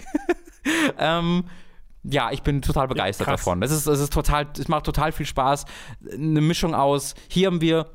ähm, ja, ich bin total begeistert krass. davon. Es ist, es ist total, es macht total viel Spaß. Eine Mischung aus, hier haben wir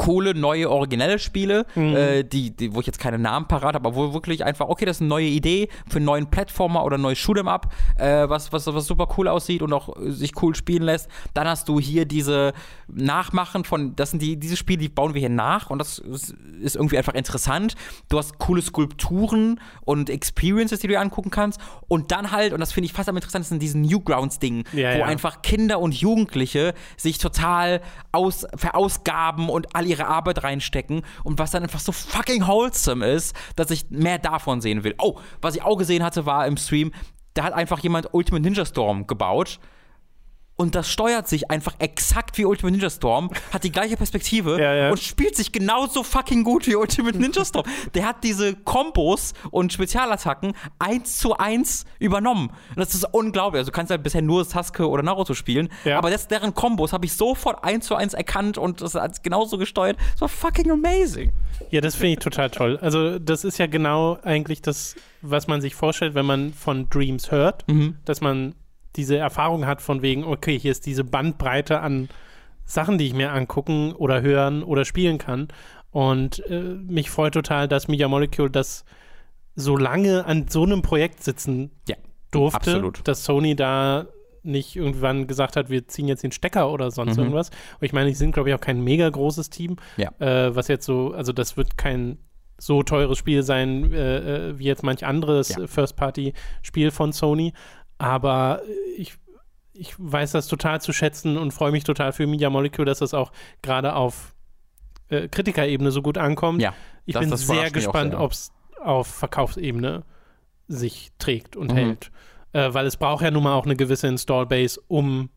coole, neue, originelle Spiele, äh, die, die, wo ich jetzt keine Namen parat habe, aber wo wirklich einfach, okay, das ist eine neue Idee für einen neuen Plattformer oder ein neues Shoot'em Up, äh, was, was, was super cool aussieht und auch äh, sich cool spielen lässt. Dann hast du hier diese Nachmachen von, das sind die, diese Spiele, die bauen wir hier nach und das ist irgendwie einfach interessant. Du hast coole Skulpturen und Experiences, die du dir angucken kannst. Und dann halt, und das finde ich fast am interessantesten, diesen Newgrounds-Ding, Ja, wo ja. einfach Kinder und Jugendliche sich total aus, verausgaben und all ihre Arbeit reinstecken und was dann einfach so fucking wholesome ist, dass ich mehr davon sehen will. Oh, was ich auch gesehen hatte, war im Stream, da hat einfach jemand Ultimate Ninja Storm gebaut. Und das steuert sich einfach exakt wie Ultimate Ninja Storm, hat die gleiche Perspektive Ja, ja. und spielt sich genauso fucking gut wie Ultimate Ninja Storm. Der hat diese Kombos und Spezialattacken eins zu eins übernommen. Und das ist unglaublich. Also du kannst halt bisher nur Sasuke oder Naruto spielen, Ja. aber das, deren Kombos habe ich sofort eins zu eins erkannt und das hat genauso gesteuert. Das war fucking amazing. Ja, das finde ich total toll. Also, das ist ja genau eigentlich das, was man sich vorstellt, wenn man von Dreams hört, Mhm. dass man diese Erfahrung hat von wegen, okay, hier ist diese Bandbreite an Sachen, die ich mir angucken oder hören oder spielen kann. Und äh, mich freut total, dass Media Molecule das so lange an so einem Projekt sitzen Ja, durfte, absolut. dass Sony da nicht irgendwann gesagt hat, wir ziehen jetzt den Stecker oder sonst Mhm. irgendwas. Und ich meine, die sind, glaube ich, auch kein mega großes Team, Ja. äh, was jetzt so, also das wird kein so teures Spiel sein, äh, äh, wie jetzt manch anderes Ja. First-Party-Spiel von Sony. Aber ich, ich weiß das total zu schätzen und freue mich total für Media Molecule, dass das auch gerade auf äh, Kritikerebene so gut ankommt. Ja, ich das- bin das sehr gespannt, ob es auf Verkaufsebene sich trägt und Mhm. hält. Äh, weil es braucht ja nun mal auch eine gewisse Install-Base, um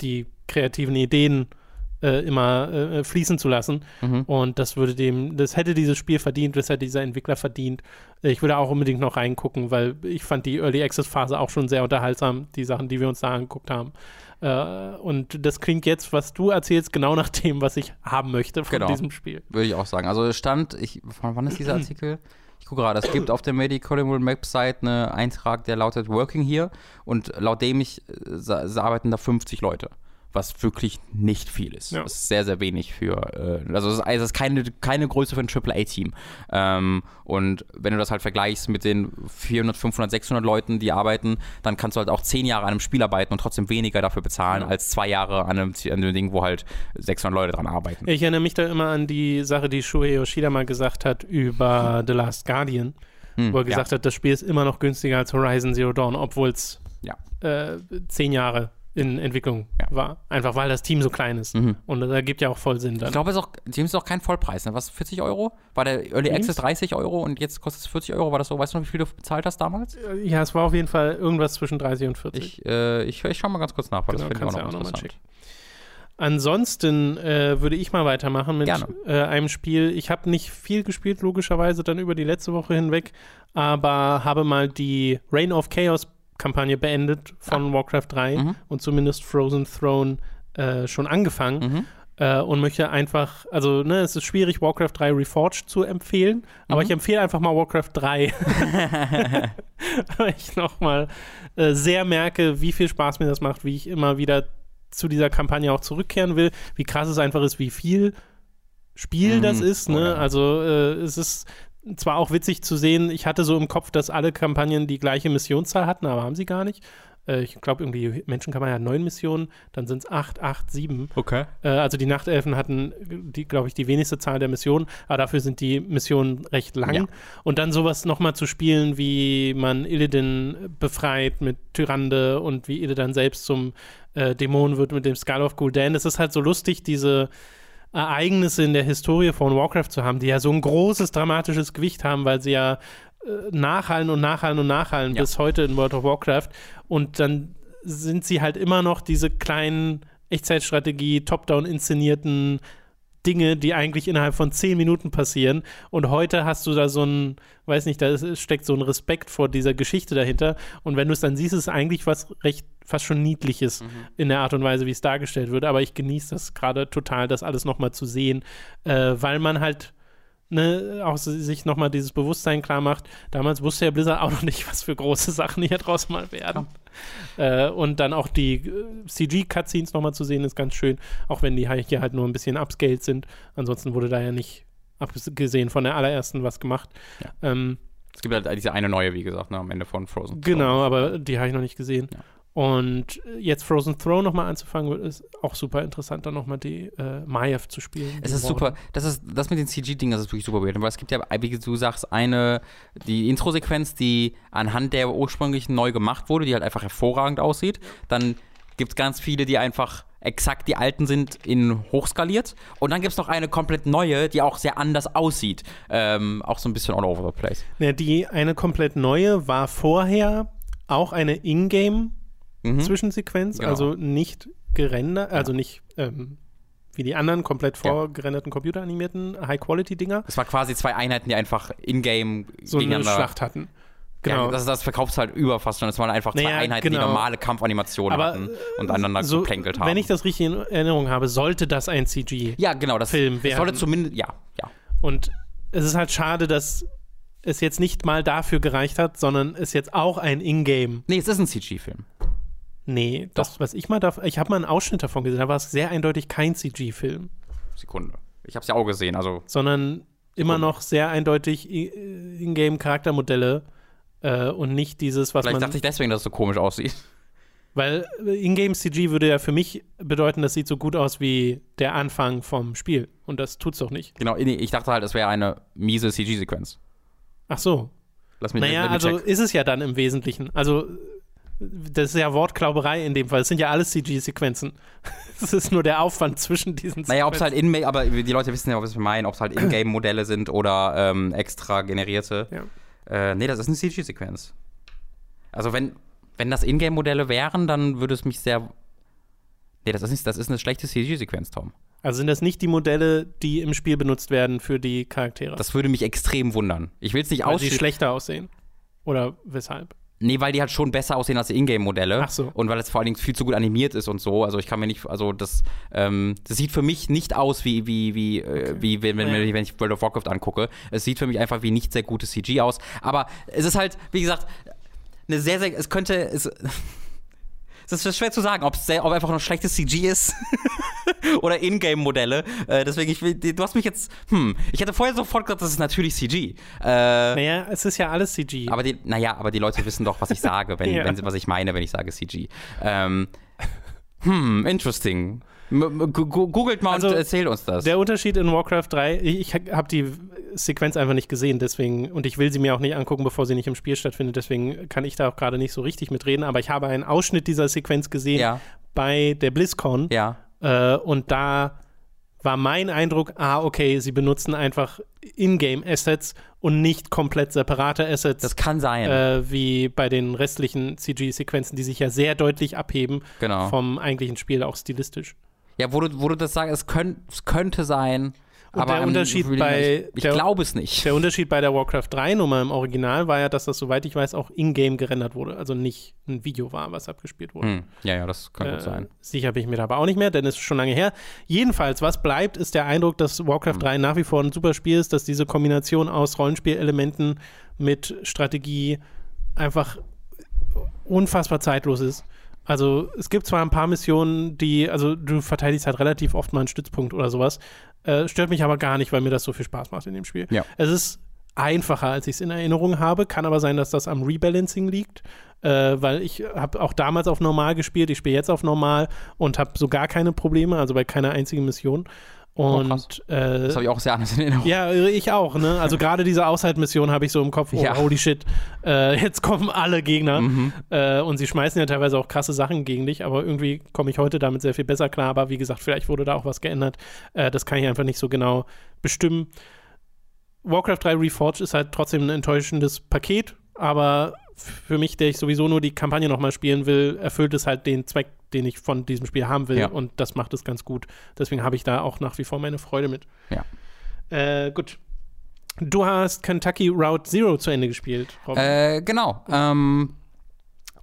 die kreativen Ideen äh, immer äh, fließen zu lassen. Mhm. Und das würde dem, das hätte dieses Spiel verdient, das hätte dieser Entwickler verdient. Äh, Ich würde auch unbedingt noch reingucken, weil ich fand die Early Access Phase auch schon sehr unterhaltsam, die Sachen, die wir uns da angeguckt haben. Äh, und das klingt jetzt, was du erzählst, genau nach dem, was ich haben möchte von Genau. diesem Spiel. Würde ich auch sagen. Also es stand, ich, von wann ist dieser Artikel? Ich gucke gerade, es gibt auf der Medical Website einen Eintrag, der lautet Working Here und laut dem ich äh, arbeiten da 50 Leute. Was wirklich nicht viel ist. Ja. Das ist sehr, sehr wenig für, äh, also es ist, also ist keine, keine Größe für ein AAA-Team. Ähm, und wenn du das halt vergleichst mit den 400, 500, 600 Leuten, die arbeiten, dann kannst du halt auch 10 Jahre an einem Spiel arbeiten und trotzdem weniger dafür bezahlen, Ja. als zwei Jahre an einem, an einem Ding, wo halt 600 Leute dran arbeiten. Ich erinnere mich da immer an die Sache, die Shuhei Yoshida mal gesagt hat über The Last Guardian, Hm, wo er gesagt hat, das Spiel ist immer noch günstiger als Horizon Zero Dawn, obwohl es Ja. äh, zehn Jahre in Entwicklung Ja. war. Einfach weil das Team so klein ist. Mhm. Und das ergibt ja auch voll Sinn Ich dann. glaube, es ist auch, James ist auch kein Vollpreis, ne? Was, 40 Euro? War der Early James? Access 30 Euro und jetzt kostet es 40 Euro? War das so? Weißt du noch, wie viel du bezahlt hast damals? ja, es war auf jeden Fall irgendwas zwischen 30 und 40. Ich, äh, ich, ich schau mal ganz kurz nach, weil Genau, das finde ich auch noch ja auch interessant. Ansonsten äh, würde ich mal weitermachen mit äh, einem Spiel. Ich habe nicht viel gespielt, logischerweise, dann über die letzte Woche hinweg, aber habe mal die Reign of Chaos Kampagne beendet von Warcraft 3 Ah. Mhm. und zumindest Frozen Throne äh, schon angefangen. Mhm. Äh, und möchte einfach, also ne, es ist schwierig, Warcraft 3 Reforged zu empfehlen, aber Mhm. ich empfehle einfach mal Warcraft 3. Weil ich nochmal äh, sehr merke, wie viel Spaß mir das macht, wie ich immer wieder zu dieser Kampagne auch zurückkehren will, wie krass es einfach ist, wie viel Spiel Mhm. das ist. Ne? Also äh, es ist zwar auch witzig zu sehen, ich hatte so im Kopf, dass alle Kampagnen die gleiche Missionszahl hatten, aber haben sie gar nicht. Äh, ich glaube, irgendwie Menschenkampagne hat neun Missionen, dann sind es acht, acht, sieben. Okay. Äh, also die Nachtelfen hatten, die, glaube ich, die wenigste Zahl der Missionen, aber dafür sind die Missionen recht lang. Ja. Und dann sowas nochmal zu spielen, wie man Illidan befreit mit Tyrande und wie Illidan selbst zum äh, Dämon wird mit dem Skull of Gul'dan. Das ist halt so lustig, diese Ereignisse in der Historie von Warcraft zu haben, die ja so ein großes dramatisches Gewicht haben, weil sie ja äh, nachhallen und nachhallen und nachhallen Ja. bis heute in World of Warcraft. Und dann sind sie halt immer noch diese kleinen Echtzeitstrategie, top-down inszenierten Dinge, die eigentlich innerhalb von zehn Minuten passieren. Und heute hast du da so ein, weiß nicht, da steckt so ein Respekt vor dieser Geschichte dahinter. Und wenn du es dann siehst, ist es eigentlich was recht, fast schon Niedliches in der Art und Weise, wie es dargestellt wird. Aber ich genieße das gerade total, das alles nochmal zu sehen, äh, weil man halt ne, auch si- sich nochmal dieses Bewusstsein klar macht. Damals wusste ja Blizzard auch noch nicht, was für große Sachen hier draus mal werden. Äh, und dann auch die äh, CG-Cutscenes nochmal zu sehen, ist ganz schön, auch wenn die hier halt nur ein bisschen upscaled sind. Ansonsten wurde da ja nicht, abgesehen von der allerersten, was gemacht. Ja. Ähm, Es gibt halt diese eine neue, wie gesagt, ne, am Ende von Frozen. Genau, aber die habe ich noch nicht gesehen. Ja. Und jetzt Frozen Throne nochmal anzufangen, ist auch super interessant, dann nochmal die äh, Maiev zu spielen. Es ist super. Das ist das mit den CG-Dingen, das ist wirklich super weird. Weil es gibt ja, wie du sagst, eine die Intro-Sequenz, die anhand der ursprünglichen neu gemacht wurde, die halt einfach hervorragend aussieht. Dann gibt es ganz viele, die einfach exakt die alten sind in hochskaliert. Und dann gibt es noch eine komplett neue, die auch sehr anders aussieht. Ähm, auch so ein bisschen all over the place. Ja, die eine komplett neue war vorher auch eine Ingame-Zwischensequenz, Mhm. Genau. also nicht gerendert, also nicht ähm, wie die anderen komplett Ja. vorgerenderten computeranimierten High-Quality-Dinger, Es war quasi zwei Einheiten, die einfach in-game so eine gegeneinander. Schlacht hatten. Genau. Genau. das, das verkauft halt über fast schon. Es waren einfach zwei Naja, Einheiten, die genau. normale Kampfanimationen Aber, hatten und aneinander so, geplänkelt haben. wenn ich das richtig in Erinnerung habe, sollte das ein CG. ja, genau, das, Film das sollte zumindest, ja, ja. Und es ist halt schade, dass es jetzt nicht mal dafür gereicht hat, sondern es jetzt auch ein Ingame. Nee, es ist ein CG-Film. Nee, das, was ich mal da, ich habe mal einen Ausschnitt davon gesehen, da war es sehr eindeutig kein CG-Film, Sekunde. Ich hab's ja auch gesehen, also. sondern immer noch sehr eindeutig I- Ingame-Charaktermodelle äh, und nicht dieses, was Vielleicht man. dachte ich deswegen, dass es so komisch aussieht. weil äh, Ingame-CG würde ja für mich bedeuten, das sieht so gut aus wie der Anfang vom Spiel. Und das tut's doch nicht. Genau, ich dachte halt, es wäre eine miese CG-Sequenz. Ach so. Lass mich Naja, also check. ist es ja dann im Wesentlichen. Also, das ist ja Wortklauberei in dem Fall. Es sind ja alles CG-Sequenzen. Es ist nur der Aufwand zwischen diesen Naja, ob es halt in aber die Leute wissen ja, was wir meinen, ob es halt In-Game-Modelle sind oder ähm, extra generierte. Ja. Äh, nee, das ist eine CG-Sequenz. Also wenn, wenn das In-Game-Modelle wären, dann würde es mich sehr. Nee, das ist nicht, das ist eine schlechte CG-Sequenz, Tom. Also sind das nicht die Modelle, die im Spiel benutzt werden für die Charaktere? Das würde mich extrem wundern. Ich will es nicht weil sie ausschließen. schlechter aussehen. Oder weshalb? Nee, weil die halt schon besser aussehen als die Ingame-Modelle. Ach so. Und weil es vor allen Dingen viel zu gut animiert ist und so. Also ich kann mir nicht, also das, ähm, das sieht für mich nicht aus wie, wie, wie, äh, wie wenn, wenn, wenn ich World of Warcraft angucke. Es sieht für mich einfach wie nicht sehr gutes CG aus. Aber es ist halt, wie gesagt, eine sehr, sehr, es könnte, es, es ist schwer zu sagen, ob es einfach nur schlechtes CG ist oder Ingame-Modelle. Äh, deswegen, ich will, du hast mich jetzt, hm, ich hätte vorher sofort gesagt, das ist natürlich CG. Äh, Naja, es ist ja alles CG. aber die, naja, aber die Leute wissen doch, was ich sage, wenn, Ja. wenn sie, was ich meine, wenn ich sage CG. Ähm, hm, interesting. Googelt mal also, und erzählt uns das. Der Unterschied in Warcraft 3, ich habe die Sequenz einfach nicht gesehen, deswegen, und ich will sie mir auch nicht angucken, bevor sie nicht im Spiel stattfindet, deswegen kann ich da auch gerade nicht so richtig mitreden, aber ich habe einen Ausschnitt dieser Sequenz gesehen ja. bei der BlizzCon. Ja. Äh, und da war mein Eindruck, ah, okay, sie benutzen einfach Ingame-Assets und nicht komplett separate Assets. Das kann sein. Äh, wie bei den restlichen CG-Sequenzen, die sich ja sehr deutlich abheben genau. vom eigentlichen Spiel, auch stilistisch. Ja, wo du, wo du das sagst, es, könnt, es könnte sein. Und aber der Unterschied bei. Ich, ich glaube es nicht. Der Unterschied bei der Warcraft 3 Nummer im Original war ja, dass das, soweit ich weiß, auch in-game gerendert wurde. Also nicht ein Video war, was abgespielt wurde. Hm. Ja, ja, das kann äh, gut sein. Sicher bin ich mir da aber auch nicht mehr, denn es ist schon lange her. Jedenfalls, was bleibt, ist der Eindruck, dass Warcraft hm. 3 nach wie vor ein super Spiel ist, dass diese Kombination aus Rollenspielelementen mit Strategie einfach unfassbar zeitlos ist. Also es gibt zwar ein paar Missionen, die, also du verteidigst halt relativ oft mal einen Stützpunkt oder sowas, äh, stört mich aber gar nicht, weil mir das so viel Spaß macht in dem Spiel. Ja. Es ist einfacher, als ich es in Erinnerung habe. Kann aber sein, dass das am Rebalancing liegt, äh, weil ich habe auch damals auf normal gespielt. Ich spiele jetzt auf normal und habe so gar keine Probleme, also bei keiner einzigen Mission. Oh, und oh, äh, das habe ich auch sehr anders in Erinnerung. Ja, ich auch. Ne? Also gerade diese Aushaltmission habe ich so im Kopf. Oh, ja. holy shit! Äh, jetzt kommen alle Gegner mhm. äh, und sie schmeißen ja teilweise auch krasse Sachen gegen dich. Aber irgendwie komme ich heute damit sehr viel besser klar. Aber wie gesagt, vielleicht wurde da auch was geändert. Äh, das kann ich einfach nicht so genau bestimmen. Warcraft 3 Reforged ist halt trotzdem ein enttäuschendes Paket, aber für mich, der ich sowieso nur die Kampagne nochmal spielen will, erfüllt es halt den Zweck, den ich von diesem Spiel haben will. Ja. Und das macht es ganz gut. Deswegen habe ich da auch nach wie vor meine Freude mit. Ja. Äh, gut. Du hast Kentucky Route Zero zu Ende gespielt. Äh, genau. Ähm,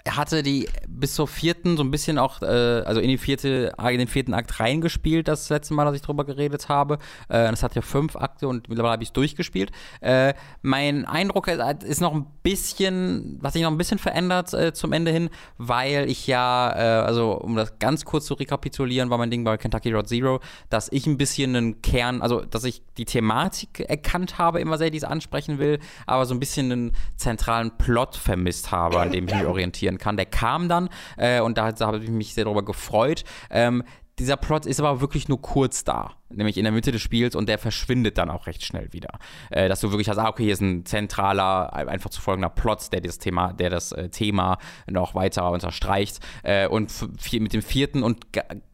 hatte die bis zur vierten so ein bisschen auch, äh, also in die vierte, in den vierten Akt reingespielt, das letzte Mal, dass ich drüber geredet habe. Äh, das hat ja fünf Akte und mittlerweile habe ich es durchgespielt. Äh, mein Eindruck ist noch ein bisschen, was sich noch ein bisschen verändert äh, zum Ende hin, weil ich ja, äh, also um das ganz kurz zu rekapitulieren, war mein Ding bei Kentucky Road Zero, dass ich ein bisschen einen Kern, also dass ich die Thematik erkannt habe, immer sehr, die es ansprechen will, aber so ein bisschen einen zentralen Plot vermisst habe, an dem ich mich orientieren kann. Der kam dann äh, und da, da habe ich mich sehr darüber gefreut. Ähm, dieser Plot ist aber wirklich nur kurz da, nämlich in der Mitte des Spiels und der verschwindet dann auch recht schnell wieder. Äh, dass du wirklich hast, ah, okay, hier ist ein zentraler, einfach zu folgender Plot, der das Thema, der das äh, Thema noch weiter unterstreicht. Äh, und mit dem vierten und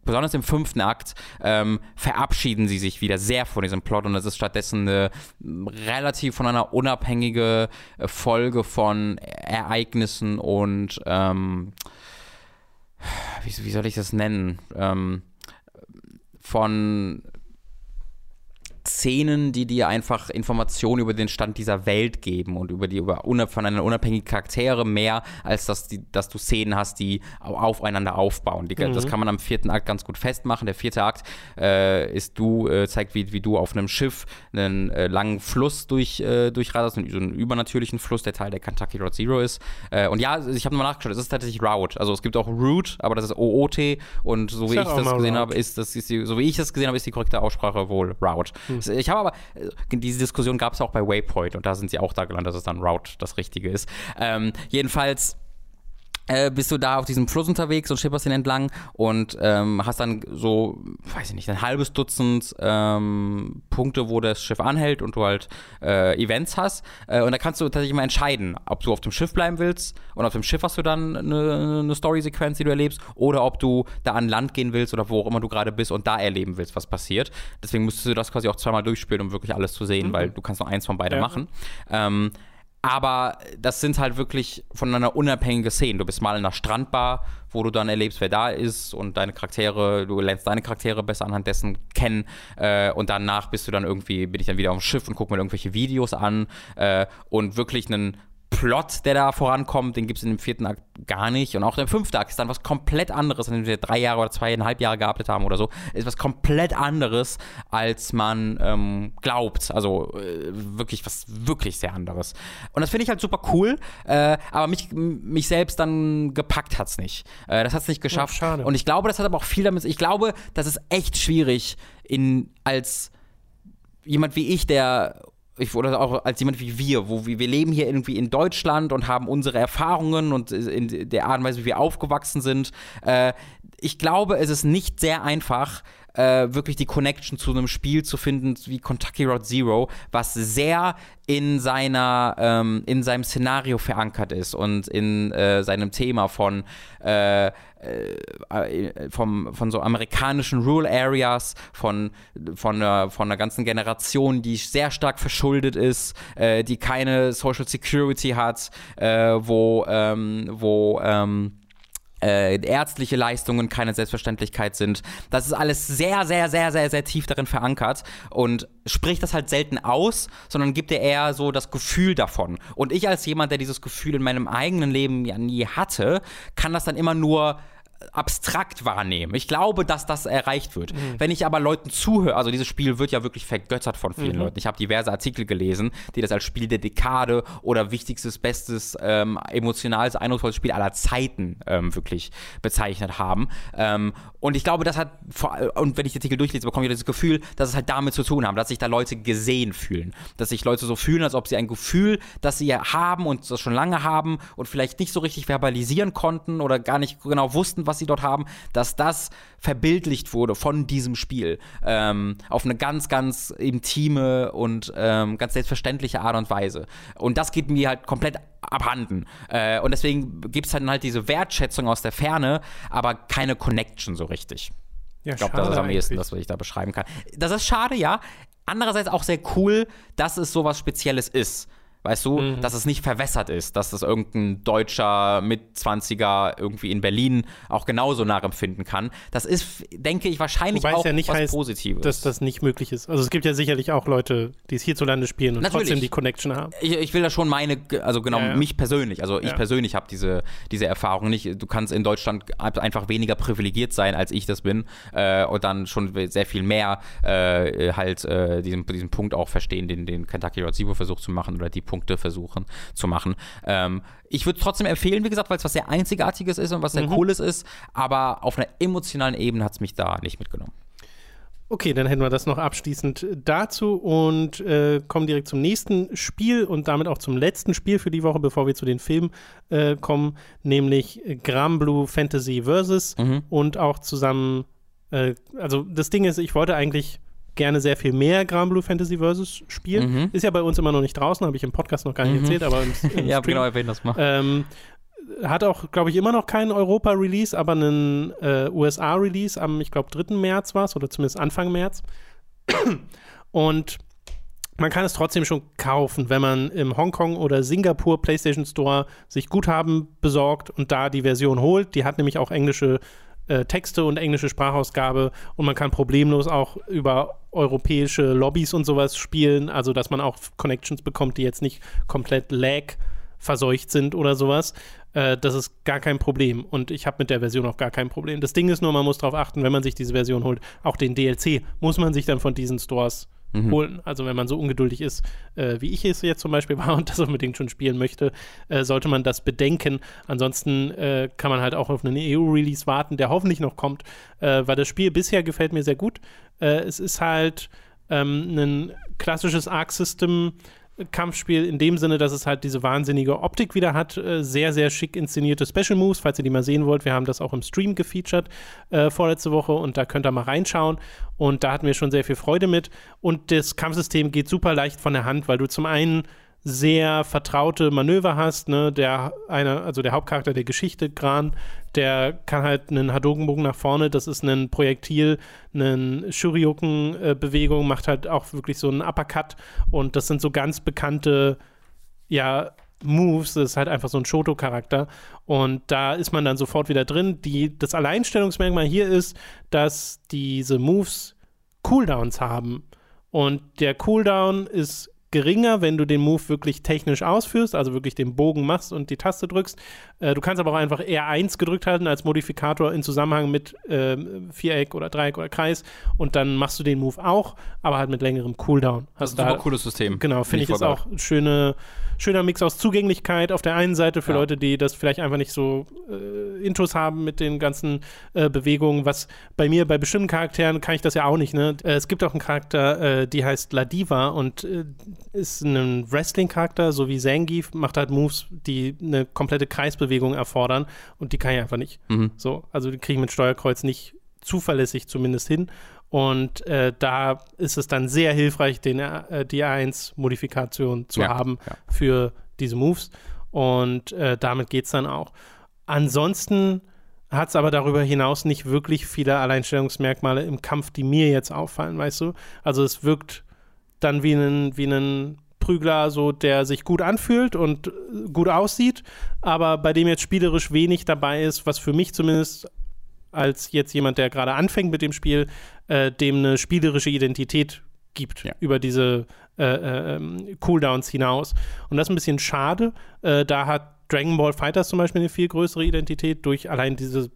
besonders im fünften Akt ähm, verabschieden sie sich wieder sehr von diesem Plot und es ist stattdessen eine relativ voneinander unabhängige äh, Folge von Ereignissen und ähm, wie, wie soll ich das nennen? Ähm, von Szenen, die dir einfach Informationen über den Stand dieser Welt geben und über die über voneinander unabhängige Charaktere mehr, als dass, die, dass du Szenen hast, die aufeinander aufbauen. Die, mhm. Das kann man am vierten Akt ganz gut festmachen. Der vierte Akt äh, ist du, äh, zeigt, wie, wie du auf einem Schiff einen äh, langen Fluss durch, äh, durchraderst, so einen übernatürlichen Fluss, der Teil der Kentucky Road Zero ist. Äh, und ja, ich habe nochmal nachgeschaut, es ist tatsächlich Route. Also es gibt auch Route, aber das ist OOT und so wie ich das gesehen habe, ist das ist die, so wie ich das gesehen habe, ist die korrekte Aussprache wohl Route. Mhm. Ich habe aber, äh, diese Diskussion gab es auch bei Waypoint und da sind sie auch da gelandet, dass es dann Route das Richtige ist. Ähm, jedenfalls äh, bist du da auf diesem Fluss unterwegs und schipperst ihn entlang und ähm, hast dann so, weiß ich nicht, ein halbes Dutzend ähm, Punkte, wo das Schiff anhält und du halt äh, Events hast. Äh, und da kannst du tatsächlich mal entscheiden, ob du auf dem Schiff bleiben willst und auf dem Schiff hast du dann eine, eine Story-Sequenz, die du erlebst, oder ob du da an Land gehen willst oder wo auch immer du gerade bist und da erleben willst, was passiert. Deswegen müsstest du das quasi auch zweimal durchspielen, um wirklich alles zu sehen, mhm. weil du kannst nur eins von beiden ja. machen. Ähm, aber das sind halt wirklich voneinander unabhängige Szenen. Du bist mal in einer Strandbar, wo du dann erlebst, wer da ist und deine Charaktere, du lernst deine Charaktere besser anhand dessen kennen. Äh, und danach bist du dann irgendwie, bin ich dann wieder auf dem Schiff und gucke mir irgendwelche Videos an äh, und wirklich einen Plot, der da vorankommt, den gibt es in dem vierten Akt gar nicht. Und auch der fünfte Akt ist dann was komplett anderes, wenn wir drei Jahre oder zweieinhalb Jahre gearbeitet haben oder so, ist was komplett anderes, als man ähm, glaubt. Also äh, wirklich was wirklich sehr anderes. Und das finde ich halt super cool, äh, aber mich, mich selbst dann gepackt hat es nicht. Äh, das hat es nicht geschafft. Oh, schade. Und ich glaube, das hat aber auch viel damit, ich glaube, das ist echt schwierig in als jemand wie ich, der ich, oder auch als jemand wie wir, wo wir, wir leben hier irgendwie in Deutschland und haben unsere Erfahrungen und in der Art und Weise, wie wir aufgewachsen sind. Äh, ich glaube, es ist nicht sehr einfach, äh, wirklich die Connection zu einem Spiel zu finden wie Kentucky Road Zero, was sehr in seiner ähm, in seinem Szenario verankert ist und in äh, seinem Thema von äh, äh, vom, von so amerikanischen Rural Areas, von, von, einer, von einer ganzen Generation, die sehr stark verschuldet ist, äh, die keine Social Security hat, äh, wo, ähm, wo ähm, äh, ärztliche Leistungen keine Selbstverständlichkeit sind. Das ist alles sehr, sehr, sehr, sehr, sehr tief darin verankert und spricht das halt selten aus, sondern gibt dir eher so das Gefühl davon. Und ich als jemand, der dieses Gefühl in meinem eigenen Leben ja nie hatte, kann das dann immer nur abstrakt wahrnehmen. Ich glaube, dass das erreicht wird. Mhm. Wenn ich aber Leuten zuhöre, also dieses Spiel wird ja wirklich vergöttert von vielen mhm. Leuten. Ich habe diverse Artikel gelesen, die das als Spiel der Dekade oder wichtigstes, bestes, ähm, emotionales, eindrucksvolles Spiel aller Zeiten ähm, wirklich bezeichnet haben. Ähm, und ich glaube, das hat, und wenn ich die Artikel durchlese, bekomme ich das Gefühl, dass es halt damit zu tun haben, dass sich da Leute gesehen fühlen. Dass sich Leute so fühlen, als ob sie ein Gefühl, das sie haben und das schon lange haben und vielleicht nicht so richtig verbalisieren konnten oder gar nicht genau wussten, was sie dort haben, dass das verbildlicht wurde von diesem Spiel. Ähm, auf eine ganz, ganz intime und ähm, ganz selbstverständliche Art und Weise. Und das geht mir halt komplett abhanden. Äh, und deswegen gibt es dann halt diese Wertschätzung aus der Ferne, aber keine Connection so richtig. Ja, ich glaube, das ist am ehesten das, was ich da beschreiben kann. Das ist schade, ja. Andererseits auch sehr cool, dass es sowas Spezielles ist. Weißt du, mhm. dass es nicht verwässert ist, dass es irgendein deutscher Mitzwanziger irgendwie in Berlin auch genauso nachempfinden kann. Das ist, denke ich, wahrscheinlich Wobei auch ja nicht was heißt, Positives. Dass das nicht möglich ist. Also es gibt ja sicherlich auch Leute, die es hierzulande spielen und Natürlich. trotzdem die Connection haben. Ich, ich, will da schon meine, also genau ja, ja. mich persönlich, also ich persönlich habe diese, diese Erfahrung nicht. Du kannst in Deutschland einfach weniger privilegiert sein, als ich das bin äh, und dann schon sehr viel mehr äh, halt äh, diesen, diesen Punkt auch verstehen, den, den Kentucky Road Zero versucht zu machen oder die Punkte versuchen zu machen. Ähm, ich würde trotzdem empfehlen, wie gesagt, weil es was sehr Einzigartiges ist und was sehr mhm. Cooles ist, aber auf einer emotionalen Ebene hat es mich da nicht mitgenommen. Okay, dann hätten wir das noch abschließend dazu und äh, kommen direkt zum nächsten Spiel und damit auch zum letzten Spiel für die Woche, bevor wir zu den Filmen äh, kommen, nämlich Gram Blue Fantasy Versus mhm. und auch zusammen, äh, also das Ding ist, ich wollte eigentlich gerne sehr viel mehr Gran Blue Fantasy Versus spielen. Mhm. Ist ja bei uns immer noch nicht draußen, habe ich im Podcast noch gar nicht mhm. erzählt, aber im, im Ja, genau, erwähnen das mal. Ähm, hat auch, glaube ich, immer noch keinen Europa-Release, aber einen äh, USA-Release am, ich glaube, 3. März war es, oder zumindest Anfang März. Und man kann es trotzdem schon kaufen, wenn man im Hongkong oder Singapur PlayStation Store sich Guthaben besorgt und da die Version holt. Die hat nämlich auch englische äh, Texte und englische Sprachausgabe und man kann problemlos auch über europäische Lobbys und sowas spielen, also dass man auch Connections bekommt, die jetzt nicht komplett lag verseucht sind oder sowas. Äh, das ist gar kein Problem und ich habe mit der Version auch gar kein Problem. Das Ding ist nur, man muss darauf achten, wenn man sich diese Version holt, auch den DLC muss man sich dann von diesen Stores mhm. holen. Also wenn man so ungeduldig ist, äh, wie ich es jetzt zum Beispiel war und das unbedingt schon spielen möchte, äh, sollte man das bedenken. Ansonsten äh, kann man halt auch auf einen EU-Release warten, der hoffentlich noch kommt, äh, weil das Spiel bisher gefällt mir sehr gut. Äh, es ist halt ähm, ein klassisches Arc-System, Kampfspiel in dem Sinne, dass es halt diese wahnsinnige Optik wieder hat. Äh, sehr, sehr schick inszenierte Special Moves, falls ihr die mal sehen wollt. Wir haben das auch im Stream gefeatured äh, vorletzte Woche und da könnt ihr mal reinschauen. Und da hatten wir schon sehr viel Freude mit. Und das Kampfsystem geht super leicht von der Hand, weil du zum einen sehr vertraute Manöver hast. Ne? Der eine, also der Hauptcharakter der Geschichte, Gran, der kann halt einen Hadogenbogen nach vorne, das ist ein Projektil, eine Shurioken-Bewegung, macht halt auch wirklich so einen Uppercut und das sind so ganz bekannte, ja, Moves, das ist halt einfach so ein Shoto-Charakter. Und da ist man dann sofort wieder drin. Die, das Alleinstellungsmerkmal hier ist, dass diese Moves Cooldowns haben. Und der Cooldown ist geringer, wenn du den Move wirklich technisch ausführst, also wirklich den Bogen machst und die Taste drückst. Äh, du kannst aber auch einfach R1 gedrückt halten als Modifikator in Zusammenhang mit äh, Viereck oder Dreieck oder Kreis und dann machst du den Move auch, aber halt mit längerem Cooldown. das ist ein super cooles System. Genau, finde ich, ist auch schöne, schöner Mix aus Zugänglichkeit auf der einen Seite für ja. Leute, die das vielleicht einfach nicht so äh, Intus haben mit den ganzen äh, Bewegungen, was bei mir bei bestimmten Charakteren kann ich das ja auch nicht. Ne? Äh, es gibt auch einen Charakter, äh, die heißt Ladiva und ist ein Wrestling-Charakter, so wie Zangief, macht halt Moves, die eine komplette Kreisbewegung erfordern und die kann ich einfach nicht. Mhm. So, also die kriege ich mit Steuerkreuz nicht zuverlässig zumindest hin. Und äh, da ist es dann sehr hilfreich, den, äh, die R1-Modifikation zu Ja, haben ja. für diese Moves. Und äh, damit geht es dann auch. Ansonsten hat es aber darüber hinaus nicht wirklich viele Alleinstellungsmerkmale im Kampf, die mir jetzt auffallen, weißt du? Also es wirkt dann wie ein, wie ein Prügler, so der sich gut anfühlt und äh, gut aussieht, aber bei dem jetzt spielerisch wenig dabei ist, was für mich zumindest als jetzt jemand, der gerade anfängt mit dem Spiel, äh, dem eine spielerische Identität gibt Ja. über diese äh, äh, ähm, Cooldowns hinaus. Und das ist ein bisschen schade. Äh, da hat Dragon Ball Fighters zum Beispiel eine viel größere Identität durch allein diese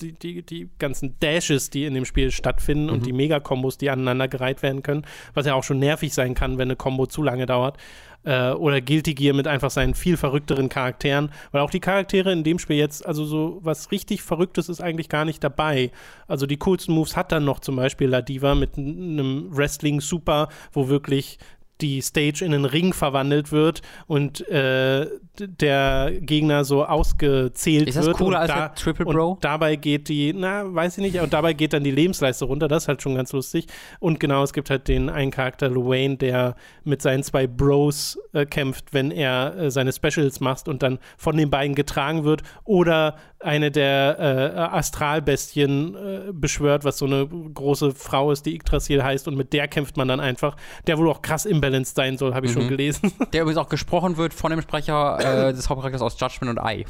die, die, die ganzen Dashes, die in dem Spiel stattfinden und die Mega-Kombos, die aneinandergereiht werden können, was ja auch schon nervig sein kann, wenn eine Combo zu lange dauert. Äh, oder Guilty Gear mit einfach seinen viel verrückteren Charakteren, weil auch die Charaktere in dem Spiel jetzt, also so was richtig Verrücktes ist eigentlich gar nicht dabei. Also die coolsten Moves hat dann noch zum Beispiel Ladiva mit n- einem Wrestling-Super, wo wirklich die Stage in einen Ring verwandelt wird und äh, der Gegner so ausgezählt Ist das wird. cooler und als der Triple Bro? Und dabei geht die, na, weiß ich nicht, und dabei geht dann die Lebensleiste runter. Das ist halt schon ganz lustig. Und genau, es gibt halt den einen Charakter, Luane, der mit seinen zwei Bros äh, kämpft, wenn er äh, seine Specials macht und dann von den beiden getragen wird. Oder eine der äh, Astralbestien äh, beschwört, was so eine große Frau ist, die Yggdrasil heißt, und mit der kämpft man dann einfach. Der wohl auch krass imbalanced sein soll, habe ich schon Mhm. gelesen. Der übrigens auch gesprochen wird von dem Sprecher äh, des Hauptcharakters aus Judgment und I.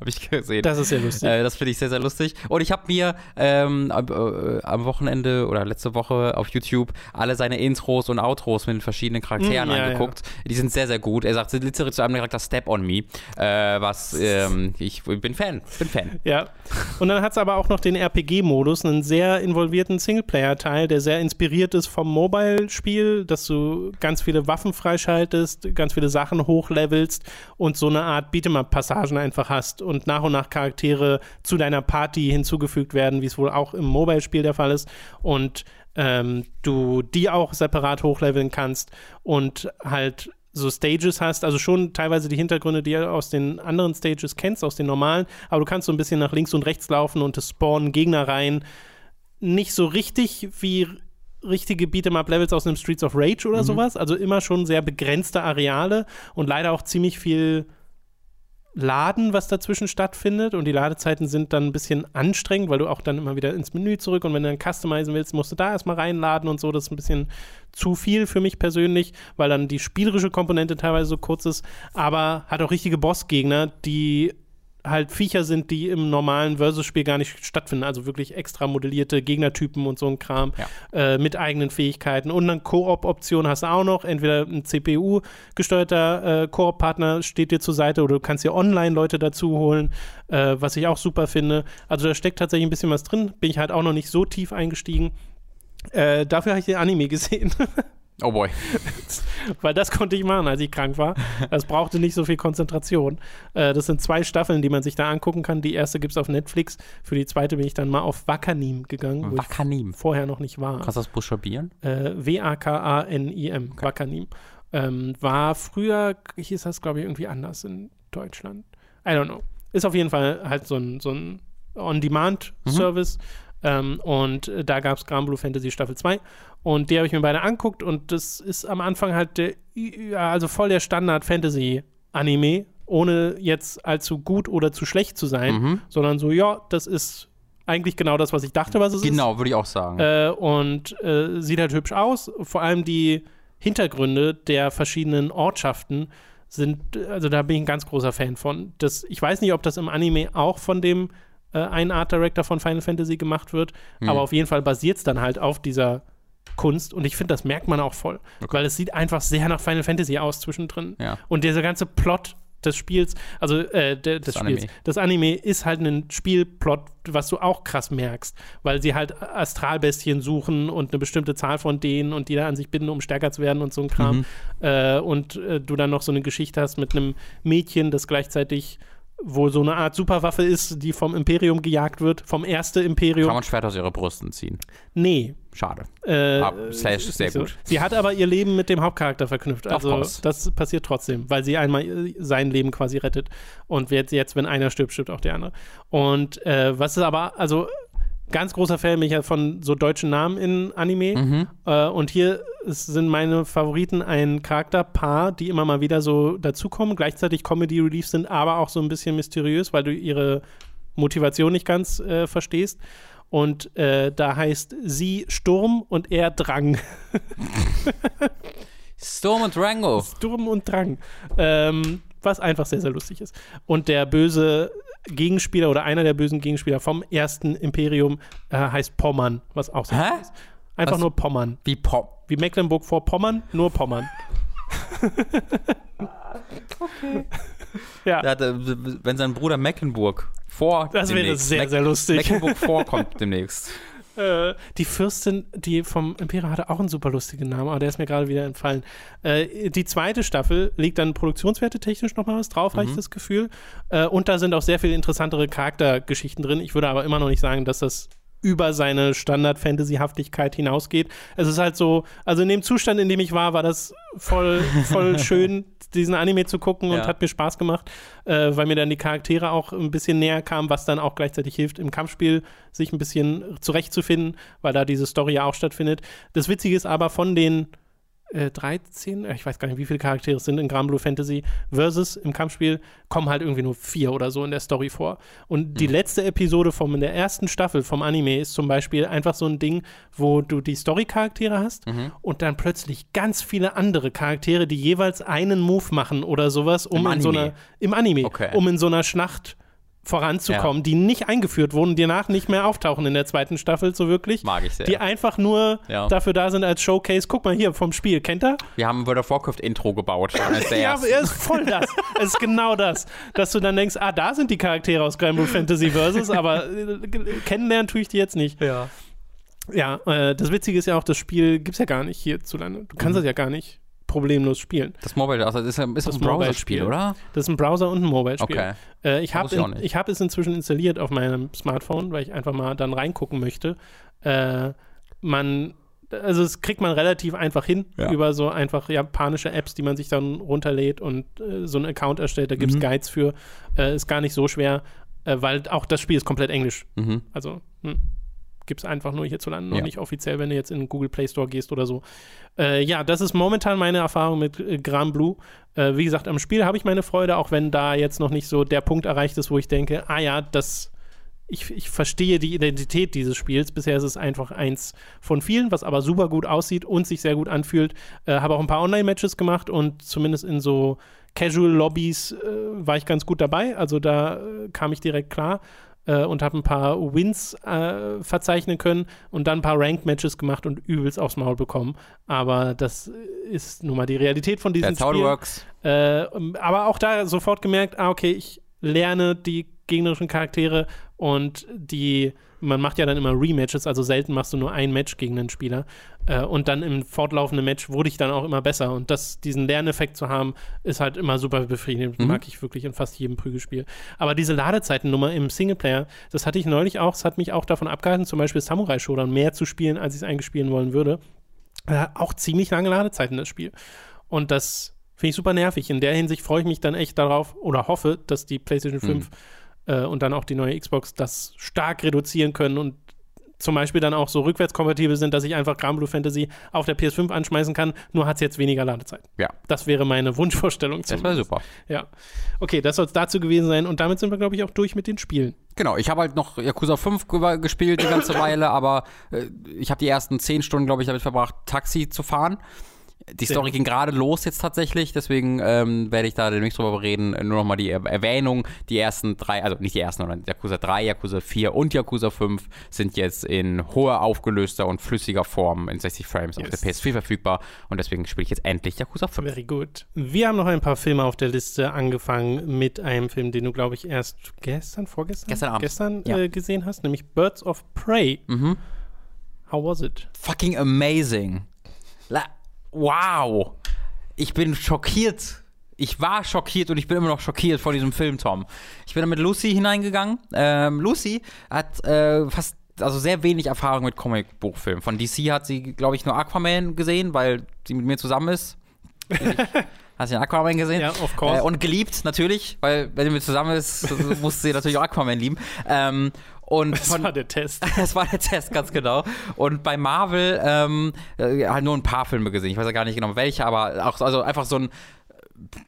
Habe ich gesehen. Das ist ja lustig. Äh, das finde ich sehr, sehr lustig. Und ich habe mir ähm, ab, äh, am Wochenende oder letzte Woche auf YouTube alle seine Intros und Outros mit den verschiedenen Charakteren Mm, ja, angeguckt. Die sind sehr, sehr gut. Er sagt literally zu einem Charakter Step on Me. Äh, was ähm, ich bin Fan. Bin Fan. Ja. Und dann hat es aber auch noch den RPG-Modus, einen sehr involvierten Singleplayer-Teil, der sehr inspiriert ist vom Mobile-Spiel, dass du ganz viele Waffen freischaltest, ganz viele Sachen hochlevelst und so eine Art Beat'em-up-Passagen einfach hast und nach und nach Charaktere zu deiner Party hinzugefügt werden, wie es wohl auch im Mobile-Spiel der Fall ist. Und ähm, du die auch separat hochleveln kannst und halt so Stages hast, also schon teilweise die Hintergründe, die du aus den anderen Stages kennst, aus den normalen, aber du kannst so ein bisschen nach links und rechts laufen und es spawnen Gegner rein. Nicht so richtig wie richtige Beat'em-up-Levels aus einem Streets of Rage oder sowas, also immer schon sehr begrenzte Areale und leider auch ziemlich viel Laden, was dazwischen stattfindet und die Ladezeiten sind dann ein bisschen anstrengend, weil du auch dann immer wieder ins Menü zurück und wenn du dann customizen willst, musst du da erstmal reinladen und so. Das ist ein bisschen zu viel für mich persönlich, weil dann die spielerische Komponente teilweise so kurz ist, aber hat auch richtige Bossgegner, die halt Viecher sind, die im normalen Versus-Spiel gar nicht stattfinden. Also wirklich extra modellierte Gegnertypen und so ein Kram Ja. äh, mit eigenen Fähigkeiten. Und dann Koop-Option hast du auch noch. Entweder ein CPU-gesteuerter äh, Koop-Partner steht dir zur Seite oder du kannst dir online Leute dazu holen, äh, was ich auch super finde. Also da steckt tatsächlich ein bisschen was drin. Bin ich halt auch noch nicht so tief eingestiegen. Äh, dafür habe ich den Anime gesehen. Oh boy. Weil das konnte ich machen, als ich krank war. Das brauchte nicht so viel Konzentration. Äh, das sind zwei Staffeln, die man sich da angucken kann. Die erste gibt es auf Netflix. Für die zweite bin ich dann mal auf Wakanim gegangen, wo Wakanim. ich vorher noch nicht war. Kannst du das buchstabieren? Äh, W-A-K-A-N-I-M, Wakanim. Ähm, war früher, hieß das glaube ich irgendwie anders in Deutschland. I don't know. Ist auf jeden Fall halt so ein, so ein On-Demand-Service. Ähm, und äh, da gab es Grand Blue Fantasy Staffel 2. Und die habe ich mir beide anguckt. Und das ist am Anfang halt der, also voll der Standard-Fantasy-Anime, ohne jetzt allzu gut oder zu schlecht zu sein, Mhm. sondern so, ja, das ist eigentlich genau das, was ich dachte, was es ist. Genau, würde ich auch sagen. Äh, und äh, sieht halt hübsch aus. Vor allem die Hintergründe der verschiedenen Ortschaften sind, also da bin ich ein ganz großer Fan von. Das, ich weiß nicht, ob das im Anime auch von dem äh, einen Art Director von Final Fantasy gemacht wird, Hm. aber auf jeden Fall basiert es dann halt auf dieser Kunst und ich finde, das merkt man auch voll, weil es sieht einfach sehr nach Final Fantasy aus zwischendrin. Ja. Und dieser ganze Plot des Spiels, also äh, de, des Das Spiels, Anime. das Anime ist halt ein Spielplot, was du auch krass merkst, weil sie halt Astralbestien suchen und eine bestimmte Zahl von denen und die da an sich binden, um stärker zu werden und so ein Kram. Mhm. Äh, und äh, du dann noch so eine Geschichte hast mit einem Mädchen, das gleichzeitig wo so eine Art Superwaffe ist, die vom Imperium gejagt wird, vom erste Imperium. Kann man Schwert aus ihrer Brüsten ziehen. Nee. Schade. Äh, Ah, slash sehr so. gut. Sie hat aber ihr Leben mit dem Hauptcharakter verknüpft. Also das passiert trotzdem, weil sie einmal äh, sein Leben quasi rettet. Und jetzt, jetzt wenn einer stirbt, stirbt auch der andere. Und äh, was ist aber, also ganz großer Fan bin ich ja von so deutschen Namen in Anime. Mhm. Äh, und hier ist- sind meine Favoriten ein Charakterpaar, die immer mal wieder so dazukommen, gleichzeitig Comedy Relief sind, aber auch so ein bisschen mysteriös, weil du ihre Motivation nicht ganz äh, verstehst. Und äh, da heißt sie Sturm und er Drang. Storm und Rango. Sturm und Drang. Ähm, was einfach sehr, sehr lustig ist. Und der böse Gegenspieler oder einer der bösen Gegenspieler vom ersten Imperium äh, heißt Pommern, was auch sehr Hä? ist. Einfach Was? nur Pommern. Wie Pop. Wie Mecklenburg-Vorpommern, nur Pommern. Ja, Ja, da- wenn sein Bruder Mecklenburg vor. das wäre sehr, Meck- sehr lustig. Mecklenburg vorkommt demnächst. Äh, die Fürstin, die vom Imperium hatte auch einen super lustigen Namen, aber der ist mir gerade wieder entfallen. Äh, die zweite Staffel legt dann produktionswerte technisch nochmal was drauf, habe ich das Gefühl. Äh, und da sind auch sehr viel interessantere Charaktergeschichten drin. Ich würde aber immer noch nicht sagen, dass das über seine Standard-Fantasy-Haftigkeit hinausgeht. Es ist halt so, also in dem Zustand, in dem ich war, war das voll, voll schön, diesen Anime zu gucken und Ja. hat mir Spaß gemacht, äh, weil mir dann die Charaktere auch ein bisschen näher kamen, was dann auch gleichzeitig hilft, im Kampfspiel sich ein bisschen zurechtzufinden, weil da diese Story ja auch stattfindet. Das Witzige ist aber von den äh, 13, äh, ich weiß gar nicht, wie viele Charaktere es sind in Grand Blue Fantasy versus im Kampfspiel, kommen halt irgendwie nur vier oder so in der Story vor. Und die letzte Episode vom, in der ersten Staffel vom Anime ist zum Beispiel einfach so ein Ding, wo du die Story-Charaktere hast und dann plötzlich ganz viele andere Charaktere, die jeweils einen Move machen oder sowas, um Im in so einer, im Anime, Okay. um in so einer Schlacht voranzukommen, die nicht eingeführt wurden, die danach nicht mehr auftauchen in der zweiten Staffel so wirklich. Mag ich sehr. Die einfach nur Ja. dafür da sind als Showcase. Guck mal hier vom Spiel, kennt ihr? Wir haben ein World of Warcraft Intro gebaut. Als der Ja, er ist voll das. es ist genau das. Dass du dann denkst, ah, da sind die Charaktere aus Grand Blue Fantasy Versus, aber äh, kennenlernen tue ich die jetzt nicht. Ja. Ja, äh, das Witzige ist ja auch, das Spiel gibt es ja gar nicht hierzulande. Du kannst Mhm. das ja gar nicht problemlos spielen. Das Mobile, also das ist, ja- ist das ein. Browser-Spiel, oder? Das ist ein Browser und ein Mobile-Spiel. Okay. Äh, ich habe ich ich hab es inzwischen installiert auf meinem Smartphone, weil ich einfach mal dann reingucken möchte. Äh, man, also es kriegt man relativ einfach hin Ja. über so einfach japanische Apps, die man sich dann runterlädt und äh, so einen Account erstellt. Da gibt es Mhm. Guides für. Äh, ist gar nicht so schwer, äh, weil auch das Spiel ist komplett Englisch. Mhm. Also hm, gibt es einfach nur hierzulande, noch Ja. nicht offiziell, wenn du jetzt in den Google Play Store gehst oder so. Äh, ja, das ist momentan meine Erfahrung mit äh, Grand Blue. Äh, wie gesagt, am Spiel habe ich meine Freude, auch wenn da jetzt noch nicht so der Punkt erreicht ist, wo ich denke, ah ja, das. Ich, ich verstehe die Identität dieses Spiels. Bisher ist es einfach eins von vielen, was aber super gut aussieht und sich sehr gut anfühlt. Äh, habe auch ein paar Online-Matches gemacht und zumindest in so Casual-Lobbys äh, war ich ganz gut dabei. Also da äh, kam ich direkt klar äh, und habe ein paar Wins äh, verzeichnen können und dann ein paar Ranked-Matches gemacht und übelst aufs Maul bekommen. Aber das ist nun mal die Realität von diesen That's Spielen. works. Äh, aber auch da sofort gemerkt, ah, okay, ich lerne die gegnerischen Charaktere und die, man macht ja dann immer Rematches, also selten machst du nur ein Match gegen einen Spieler. Äh, und dann im fortlaufenden Match wurde ich dann auch immer besser. Und das, diesen Lerneffekt zu haben, ist halt immer super befriedigend. Mhm. Mag ich wirklich in fast jedem Prügelspiel. Aber diese Ladezeitennummer im Singleplayer, das hatte ich neulich auch, es hat mich auch davon abgehalten, zum Beispiel Samurai Showdown mehr zu spielen, als ich es eigentlich spielen wollen würde. Äh, auch ziemlich lange Ladezeiten, das Spiel. Und das finde ich super nervig. In der Hinsicht freue ich mich dann echt darauf oder hoffe, dass die PlayStation 5 äh, und dann auch die neue Xbox das stark reduzieren können und zum Beispiel dann auch so rückwärtskompatibel sind, dass ich einfach Grand Blue Fantasy auf der PS5 anschmeißen kann, nur hat es jetzt weniger Ladezeit. Ja, Das wäre meine Wunschvorstellung. das wäre super. Ja. Okay, das soll es dazu gewesen sein und damit sind wir, glaube ich, auch durch mit den Spielen. Genau, ich habe halt noch Yakuza 5 ge- gespielt die ganze Weile, aber äh, ich habe die ersten 10 Stunden, glaube ich, damit verbracht, Taxi zu fahren. Die Story gut. ging gerade los jetzt tatsächlich, deswegen ähm, werde ich da demnächst drüber reden. Nur nochmal die Er Erwähnung, die ersten drei, also nicht die ersten, sondern Yakuza 3, Yakuza 4 und Yakuza 5 sind jetzt in hoher, aufgelöster und flüssiger Form in 60 Frames auf Yes. der PS4 verfügbar und deswegen spiele ich jetzt endlich Yakuza 5. Very good. Wir haben noch ein paar Filme auf der Liste angefangen mit einem Film, den du, glaube ich, erst gestern, vorgestern? Gestern Abend. Gestern Ja. äh, gesehen hast, nämlich Birds of Prey. Mhm. How was it? fucking amazing. La wow. Ich bin schockiert. ich war schockiert und ich bin immer noch schockiert vor diesem Film, Tom. Ich bin da mit Lucy hineingegangen. Ähm, Lucy hat äh, fast also sehr wenig Erfahrung mit Comicbuchfilmen. Von DC hat sie, glaube ich, nur Aquaman gesehen, weil sie mit mir zusammen ist. Hast du den Aquaman gesehen? Ja, of course. Äh, und geliebt, natürlich, weil wenn sie mit zusammen ist, muss sie natürlich auch Aquaman lieben. Ähm, und das von, war der Test. das war der Test, ganz genau. Und bei Marvel ähm, äh, halt nur ein paar Filme gesehen. Ich weiß ja gar nicht genau welche, aber auch also einfach so ein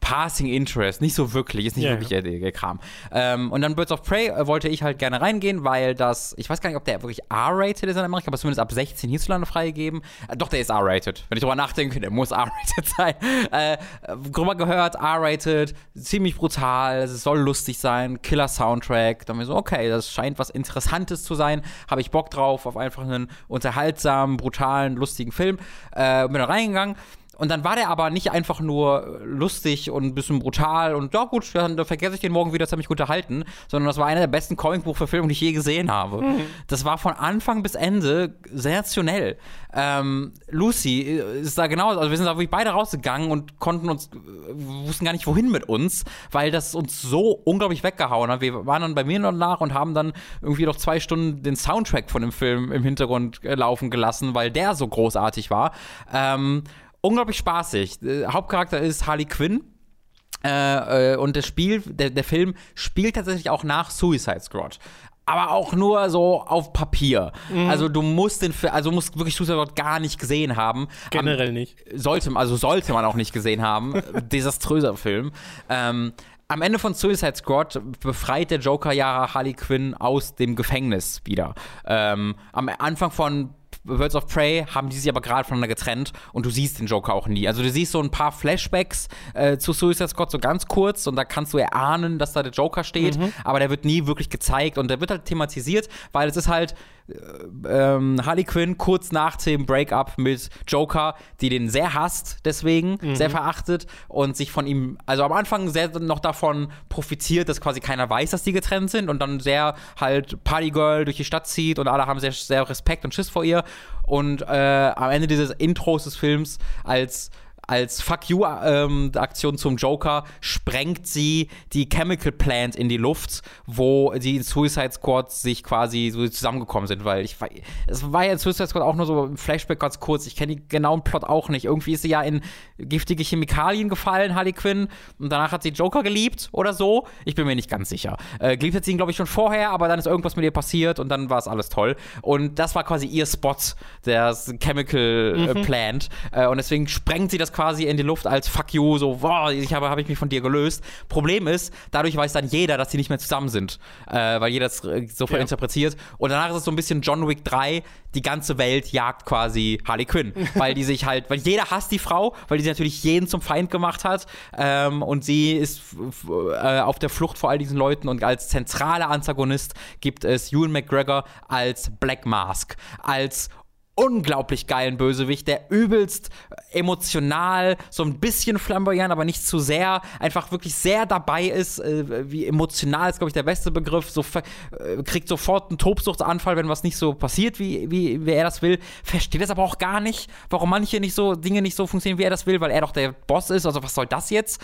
Passing Interest, nicht so wirklich, ist nicht Ja, wirklich der, der Kram. Ähm, und dann Birds of Prey äh, wollte ich halt gerne reingehen, weil das, ich weiß gar nicht, ob der wirklich R-rated ist in Amerika, aber zumindest ab 16 hierzulande freigegeben. Äh, doch, der ist R-rated. Wenn ich drüber nachdenke, der muss R-rated sein. Äh, drüber gehört, R-rated, ziemlich brutal, es soll lustig sein, Killer-Soundtrack. Dann mir so, okay, das scheint was Interessantes zu sein, habe ich Bock drauf, auf einfach einen unterhaltsamen, brutalen, lustigen Film. Äh, bin da reingegangen. Und dann war der aber nicht einfach nur lustig und ein bisschen brutal und ja gut, dann da vergesse ich den morgen wieder, das hat mich gut unterhalten, sondern das war einer der besten Comicbuchverfilmungen, die ich je gesehen habe. Das war von Anfang bis Ende sensationell. Ähm, Lucy ist da genau, also wir sind da wirklich beide rausgegangen und konnten uns, äh, wussten gar nicht wohin mit uns, weil das uns so unglaublich weggehauen hat. Wir waren dann bei mir noch nach und haben dann irgendwie noch zwei Stunden den Soundtrack von dem Film im Hintergrund äh, laufen gelassen, weil der so großartig war. Ähm, unglaublich spaßig. Äh, Hauptcharakter ist Harley Quinn. Äh, äh, und das Spiel, der, der Film spielt tatsächlich auch nach Suicide Squad. Aber auch nur so auf Papier. Also du musst den Film, also musst wirklich Suicide Squad gar nicht gesehen haben. Generell Am, nicht. Sollte, also sollte man auch nicht gesehen haben. Desaströser Film. Ähm, am Ende von Suicide Squad befreit der Joker ja Harley Quinn aus dem Gefängnis wieder. Ähm, am Anfang von Birds of Prey haben die sich aber gerade voneinander getrennt und du siehst den Joker auch nie. Also du siehst so ein paar Flashbacks äh, zu Suicide Squad so ganz kurz und da kannst du erahnen, dass da der Joker steht, aber der wird nie wirklich gezeigt und der wird halt thematisiert, weil es ist halt ähm, Harley Quinn kurz nach dem Breakup mit Joker, die den sehr hasst, deswegen sehr verachtet und sich von ihm, also am Anfang sehr noch davon profitiert, dass quasi keiner weiß, dass die getrennt sind und dann sehr halt Partygirl durch die Stadt zieht und alle haben sehr, sehr Respekt und Schiss vor ihr. Und äh, am Ende dieses Intros des Films als als Fuck You-Aktion zum Joker sprengt sie die Chemical Plant in die Luft, wo die Suicide Squad sich quasi so zusammengekommen sind, weil ich es war ja in Suicide Squad auch nur so ein Flashback ganz kurz. Ich kenne den genauen Plot auch nicht. Irgendwie ist sie ja in giftige Chemikalien gefallen, Harley Quinn, und danach hat sie Joker geliebt oder so. Ich bin mir nicht ganz sicher. Äh, geliebt hat sie ihn, glaube ich, schon vorher, aber dann ist irgendwas mit ihr passiert und dann war es alles toll. Und das war quasi ihr Spot, der Chemical äh, Plant. Äh, und deswegen sprengt sie das quasi in die Luft als Fuck you, so, boah, ich habe, habe ich mich von dir gelöst. Problem ist, dadurch weiß dann jeder, dass sie nicht mehr zusammen sind, äh, weil jeder es äh, sofort Ja. interpretiert. Und danach ist es so ein bisschen John Wick 3, die ganze Welt jagt quasi Harley Quinn, weil die sich halt, weil jeder hasst die Frau, weil die sie natürlich jeden zum Feind gemacht hat ähm, und sie ist äh, auf der Flucht vor all diesen Leuten und als zentraler Antagonist gibt es Ewan McGregor als Black Mask, als unglaublich geilen Bösewicht, der übelst emotional, so ein bisschen flamboyant, aber nicht zu sehr, einfach wirklich sehr dabei ist, äh, wie emotional ist, glaube ich, der beste Begriff, so äh, kriegt sofort einen Tobsuchtsanfall, wenn was nicht so passiert, wie, wie, wie er das will, versteht das aber auch gar nicht, warum manche nicht so, Dinge nicht so funktionieren, wie er das will, weil er doch der Boss ist, also was soll das jetzt?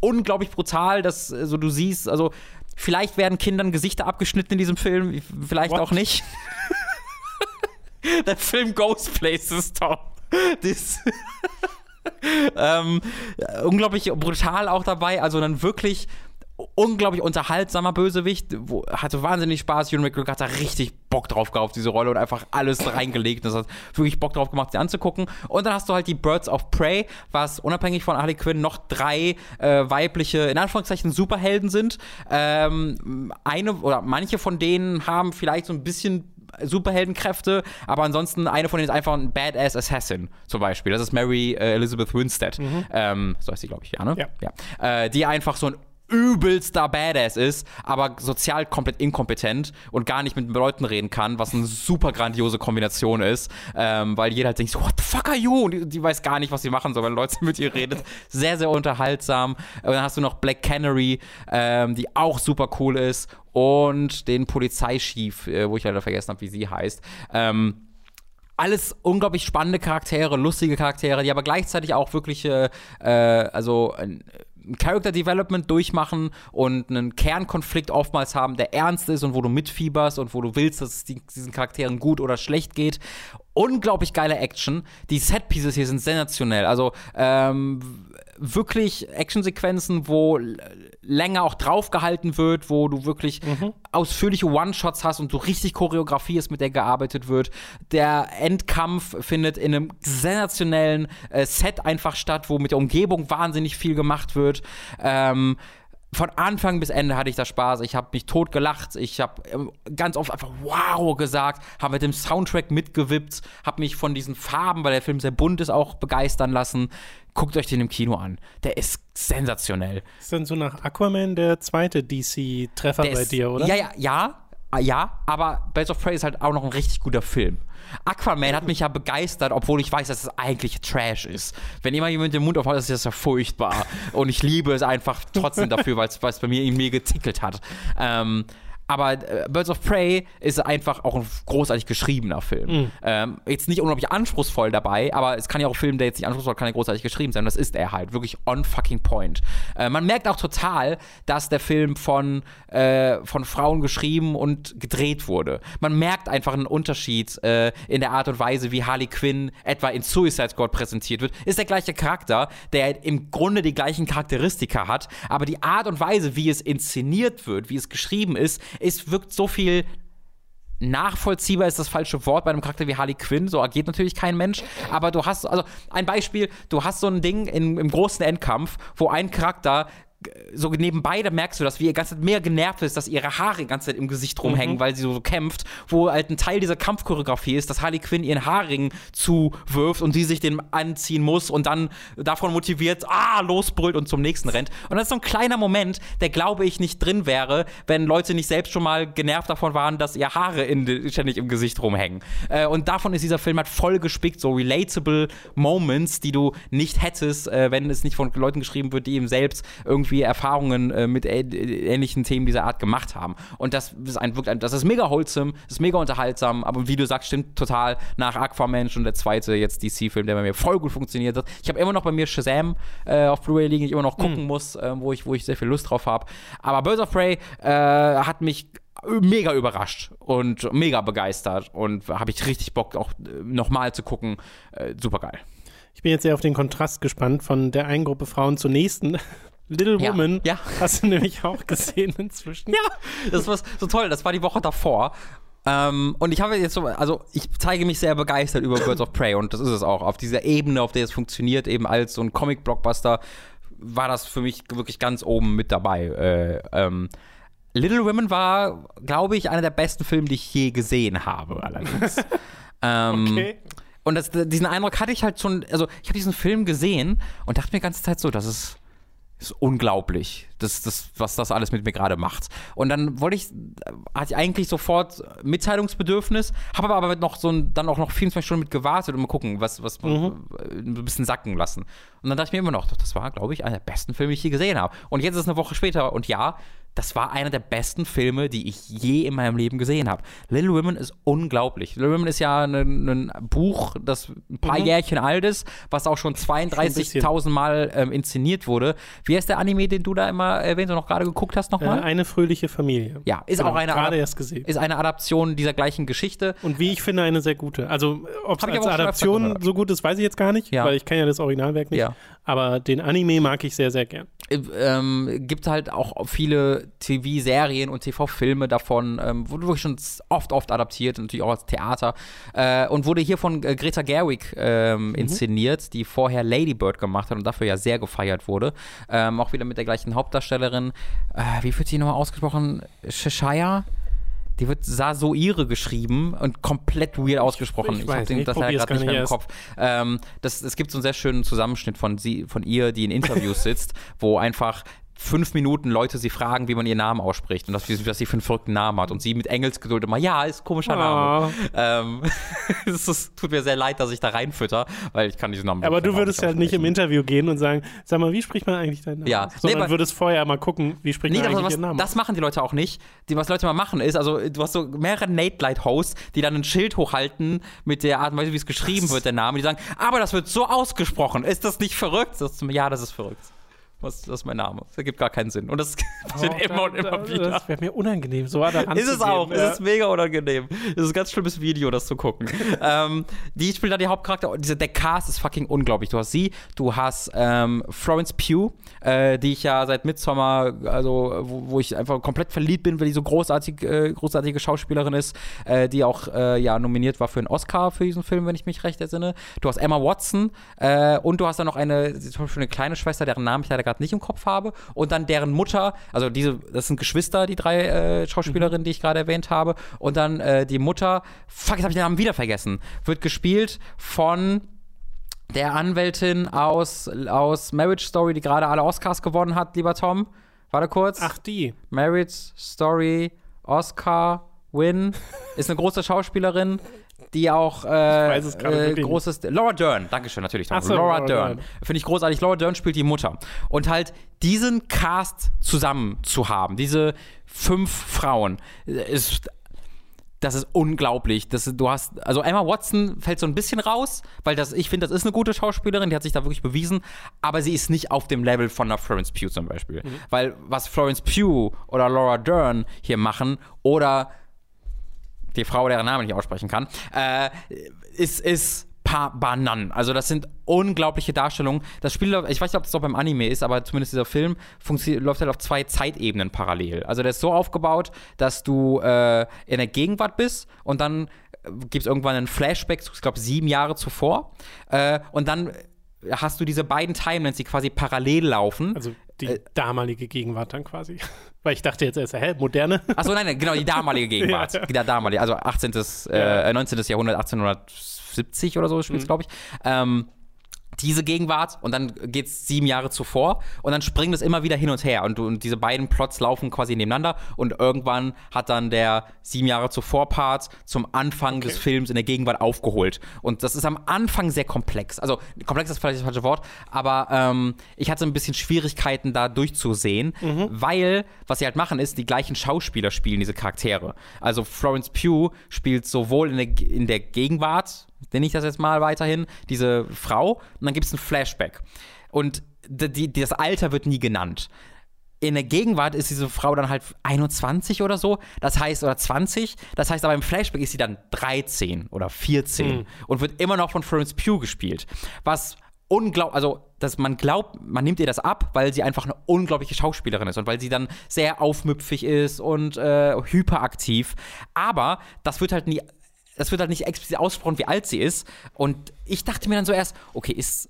Unglaublich brutal, dass äh, so du siehst, also vielleicht werden Kindern Gesichter abgeschnitten in diesem Film, vielleicht What? auch nicht. Der Film Ghost Places, Tom. Das ähm, unglaublich brutal auch dabei, also dann wirklich unglaublich unterhaltsamer Bösewicht, wo, hatte wahnsinnig Spaß, Ewan McGregor hat da richtig Bock drauf gehabt, diese Rolle und einfach alles reingelegt, das hat wirklich Bock drauf gemacht, sie anzugucken. Und dann hast du halt die Birds of Prey, was unabhängig von Harley Quinn noch drei äh, weibliche, in Anführungszeichen Superhelden sind, ähm, eine oder manche von denen haben vielleicht so ein bisschen Superheldenkräfte, aber ansonsten eine von denen ist einfach ein Badass Assassin zum Beispiel. Das ist Mary äh, Elizabeth Winstead. Ähm, so heißt sie, glaube ich, ja, ne? Ja. Äh, die einfach so ein übelster Badass ist, aber sozial komplett inkompetent und gar nicht mit Leuten reden kann, was eine super grandiose Kombination ist, ähm, weil jeder halt denkt what the fuck are you? Und die, die weiß gar nicht, was sie machen soll, wenn Leute mit ihr redet. Sehr, sehr unterhaltsam. Und dann hast du noch Black Canary, ähm, die auch super cool ist und den Polizeichief, äh, wo ich leider vergessen habe, wie sie heißt. Ähm, alles unglaublich spannende Charaktere, lustige Charaktere, die aber gleichzeitig auch wirklich, äh, äh, also äh, Character Development durchmachen und einen Kernkonflikt oftmals haben, der ernst ist und wo du mitfieberst und wo du willst, dass es diesen Charakteren gut oder schlecht geht unglaublich geile Action. Die Set-Pieces hier sind sensationell. Also ähm, wirklich Actionsequenzen, wo länger auch draufgehalten wird, wo du wirklich mhm. ausführliche One-Shots hast und so richtig Choreografie ist, mit der gearbeitet wird. Der Endkampf findet in einem sensationellen äh, Set einfach statt, wo mit der Umgebung wahnsinnig viel gemacht wird. Ähm, von Anfang bis Ende hatte ich da Spaß. Ich habe mich tot gelacht. Ich habe ähm, ganz oft einfach wow gesagt, habe mit dem Soundtrack mitgewippt, habe mich von diesen Farben, weil der Film sehr bunt ist, auch begeistern lassen. Guckt euch den im Kino an. Der ist sensationell. Ist dann so nach Aquaman der zweite DC-Treffer bei ist, dir, oder? Ja, ja, ja, ja, aber Birds of Prey ist halt auch noch ein richtig guter Film. Aquaman hat mich ja begeistert, obwohl ich weiß, dass es eigentlich Trash ist. Wenn immer jemand den Mund aufhat, ist das ja furchtbar. Und ich liebe es einfach trotzdem dafür, weil es bei mir in mir getickelt hat. Ähm, aber äh, Birds of Prey ist einfach auch ein großartig geschriebener Film. Mhm. Ähm, jetzt nicht unglaublich anspruchsvoll dabei, aber es kann ja auch ein Film, der jetzt nicht anspruchsvoll kann ja großartig geschrieben sein. Das ist er halt. Wirklich on fucking point. Äh, man merkt auch total, dass der Film von, äh, von Frauen geschrieben und gedreht wurde. Man merkt einfach einen Unterschied äh, in der Art und Weise, wie Harley Quinn etwa in Suicide Squad präsentiert wird. Ist der gleiche Charakter, der im Grunde die gleichen Charakteristika hat, aber die Art und Weise, wie es inszeniert wird, wie es geschrieben ist, es wirkt so viel nachvollziehbar ist das falsche Wort bei einem Charakter wie Harley Quinn. So agiert natürlich kein Mensch. Aber du hast, also ein Beispiel, du hast so ein Ding in, im großen Endkampf, wo ein Charakter so nebenbei, da merkst du das, wie ihr ganze Zeit mehr genervt ist, dass ihre Haare die ganze Zeit im Gesicht rumhängen, mhm. weil sie so, so, kämpft, wo halt ein Teil dieser Kampfchoreografie ist, dass Harley Quinn ihren Haarring zuwirft und sie sich den anziehen muss und dann davon motiviert, ah, losbrüllt und zum nächsten rennt. Und das ist so ein kleiner Moment, der glaube ich nicht drin wäre, wenn Leute nicht selbst schon mal genervt davon waren, dass ihr Haare in, ständig im Gesicht rumhängen. Äh, und davon ist dieser Film halt voll gespickt, so relatable Moments, die du nicht hättest, äh, wenn es nicht von Leuten geschrieben wird, die ihm selbst irgendwie irgendwie Erfahrungen äh, mit ähnlichen Themen dieser Art gemacht haben. Und das ist ein, wirklich, das ist mega wholesome, ist mega unterhaltsam, aber wie du sagst, stimmt total nach Aquaman schon der zweite jetzt DC-Film, der bei mir voll gut funktioniert hat. Ich habe immer noch bei mir Shazam äh, auf Blu-ray liegen, ich immer noch gucken mhm. muss, äh, wo, ich, wo ich sehr viel Lust drauf habe. Aber Birds of Prey äh, hat mich mega überrascht und mega begeistert und habe ich richtig Bock auch äh, nochmal zu gucken. Äh, super geil. Ich bin jetzt sehr auf den Kontrast gespannt von der einen Gruppe Frauen zur nächsten. Little ja. Woman ja. hast du nämlich auch gesehen inzwischen. Ja, das war so toll. Das war die Woche davor. Ähm, und ich habe jetzt so, also ich zeige mich sehr begeistert über Birds of Prey und das ist es auch. Auf dieser Ebene, auf der es funktioniert, eben als so ein Comic-Blockbuster, war das für mich wirklich ganz oben mit dabei. Äh, ähm, Little Women war, glaube ich, einer der besten Filme, die ich je gesehen habe, allerdings. ähm, okay. Und das, diesen Eindruck hatte ich halt schon, also ich habe diesen Film gesehen und dachte mir die ganze Zeit so, das ist ist unglaublich, das, das, was das alles mit mir gerade macht. Und dann wollte ich, hatte ich eigentlich sofort Mitteilungsbedürfnis, habe aber noch so ein, dann auch noch 24 Stunden mit gewartet und mal gucken, was, was mhm. ein bisschen sacken lassen. Und dann dachte ich mir immer noch, das war, glaube ich, einer der besten Filme, die ich je gesehen habe. Und jetzt ist es eine Woche später und ja, das war einer der besten Filme, die ich je in meinem Leben gesehen habe. Little Women ist unglaublich. Little Women ist ja ein, Buch, das ein paar mhm. Jährchen alt ist, was auch schon 32.000 Mal ähm, inszeniert wurde. Wie heißt der Anime, den du da immer erwähnt und noch gerade geguckt hast nochmal? Äh, eine fröhliche Familie. Ja, ist genau, auch eine, gerade erst gesehen. ist eine Adaption dieser gleichen Geschichte. Und wie ich finde, eine sehr gute. Also, ob es als Adaption so gut ist, weiß ich jetzt gar nicht, ja. weil ich kenne ja das Originalwerk nicht. Ja. Aber den Anime mag ich sehr, sehr gern. Äh, ähm, gibt halt auch viele TV-Serien und TV-Filme davon, ähm, wurde wirklich schon oft, oft adaptiert, natürlich auch als Theater. Äh, und wurde hier von äh, Greta Gerwig ähm, mhm. inszeniert, die vorher Lady Bird gemacht hat und dafür ja sehr gefeiert wurde. Ähm, auch wieder mit der gleichen Hauptdarstellerin. Äh, wie wird sie nochmal ausgesprochen? Cheshire? Die wird Sasoire geschrieben und komplett weird ausgesprochen. Ich, ich, ich habe das leider gerade nicht mehr im Kopf. Ähm, das, es gibt so einen sehr schönen Zusammenschnitt von, sie, von ihr, die in Interviews sitzt, wo einfach fünf Minuten Leute sie fragen, wie man ihren Namen ausspricht und dass, dass sie für einen verrückten Namen hat. Und sie mit Engelsgeduld immer, ja, ist ein komischer Name. Oh. Ähm, es ist, tut mir sehr leid, dass ich da reinfütter, weil ich kann diesen Namen Aber du würdest ja nicht im Interview gehen und sagen, sag mal, wie spricht man eigentlich deinen Namen? Ja. Sondern nee, würdest vorher mal gucken, wie spricht nee, man eigentlich was, ihren Namen? Das machen die Leute auch nicht. Die, was Leute mal machen ist, also du hast so mehrere Nate-Light-Hosts, die dann ein Schild hochhalten mit der Art und Weise, wie es geschrieben wird, der Name. Die sagen, aber das wird so ausgesprochen. Ist das nicht verrückt? Das, ja, das ist verrückt. Was, das ist mein Name. Das ergibt gar keinen Sinn. Und das passiert Oh, immer und immer wieder. Das wäre mir unangenehm, so da Ist es auch. Ja. Es ist mega unangenehm. Es ist ein ganz schlimmes Video, das zu gucken. ähm, die spielt da die Hauptcharakter. Diese, der Cast ist fucking unglaublich. Du hast sie, du hast ähm, Florence Pugh, äh, die ich ja seit Midsommar, also wo, wo ich einfach komplett verliebt bin, weil die so großartig, äh, großartige Schauspielerin ist, äh, die auch äh, ja nominiert war für einen Oscar für diesen Film, wenn ich mich recht entsinne. Du hast Emma Watson äh, und du hast dann noch eine, zum Beispiel eine kleine Schwester, deren Namen ich leider gerade nicht im Kopf habe. Und dann deren Mutter, also diese, das sind Geschwister, die drei äh, Schauspielerinnen, die ich gerade erwähnt habe. Und dann äh, die Mutter, fuck, jetzt habe ich den Namen wieder vergessen, wird gespielt von der Anwältin aus, aus Marriage Story, die gerade alle Oscars gewonnen hat, lieber Tom. Warte kurz. Ach, die. Marriage Story, Oscar, Win. Ist eine große Schauspielerin, die auch äh, äh, großes. Laura Dern, Dankeschön, natürlich. Tom. So, Laura Laura Dern. Dern. Finde ich großartig. Laura Dern spielt die Mutter. Und halt diesen Cast zusammen zu haben, diese fünf Frauen, ist das ist unglaublich. Das, du hast, also Emma Watson fällt so ein bisschen raus, weil das, ich finde, das ist eine gute Schauspielerin, die hat sich da wirklich bewiesen, aber sie ist nicht auf dem Level von einer Florence Pugh zum Beispiel. Weil was Florence Pugh oder Laura Dern hier machen oder die Frau, deren Name ich nicht aussprechen kann, äh, ist, ist paar Bananen. Also das sind unglaubliche Darstellungen. Das Spiel, ich weiß nicht, ob das auch beim Anime ist, aber zumindest dieser Film läuft halt auf zwei Zeitebenen parallel. Also der ist so aufgebaut, dass du äh, in der Gegenwart bist und dann gibt es irgendwann einen Flashback, ich glaube sieben Jahre zuvor. Äh, und dann hast du diese beiden Timelines, die quasi parallel laufen. Also die Äh, damalige Gegenwart dann quasi. Weil ich dachte jetzt erst, hä, moderne? Achso, nein, nein, genau, die damalige Gegenwart. Ja. Die damalige, also 18. Äh, 19. Jahrhundert, 1870 oder so spielt es, glaube ich. Ähm, diese Gegenwart und dann geht es sieben Jahre zuvor und dann springt es immer wieder hin und her und, und diese beiden Plots laufen quasi nebeneinander und irgendwann hat dann der sieben Jahre zuvor Part zum Anfang des Films in der Gegenwart aufgeholt und das ist am Anfang sehr komplex. Also komplex ist vielleicht das falsche Wort, aber ähm, ich hatte ein bisschen Schwierigkeiten da durchzusehen, weil was sie halt machen ist, die gleichen Schauspieler spielen diese Charaktere. Also Florence Pugh spielt sowohl in der, in der Gegenwart nenne ich das jetzt mal weiterhin, diese Frau, und dann gibt es ein Flashback. Und die, die, das Alter wird nie genannt. In der Gegenwart ist diese Frau dann halt 21 oder so, das heißt, oder 20, das heißt aber im Flashback ist sie dann 13 oder 14 und wird immer noch von Florence Pugh gespielt. Was unglaublich, also dass man glaubt, man nimmt ihr das ab, weil sie einfach eine unglaubliche Schauspielerin ist und weil sie dann sehr aufmüpfig ist und äh, hyperaktiv. Aber das wird halt nie das wird halt nicht explizit ausgesprochen, wie alt sie ist. Und ich dachte mir dann so erst, okay, ist,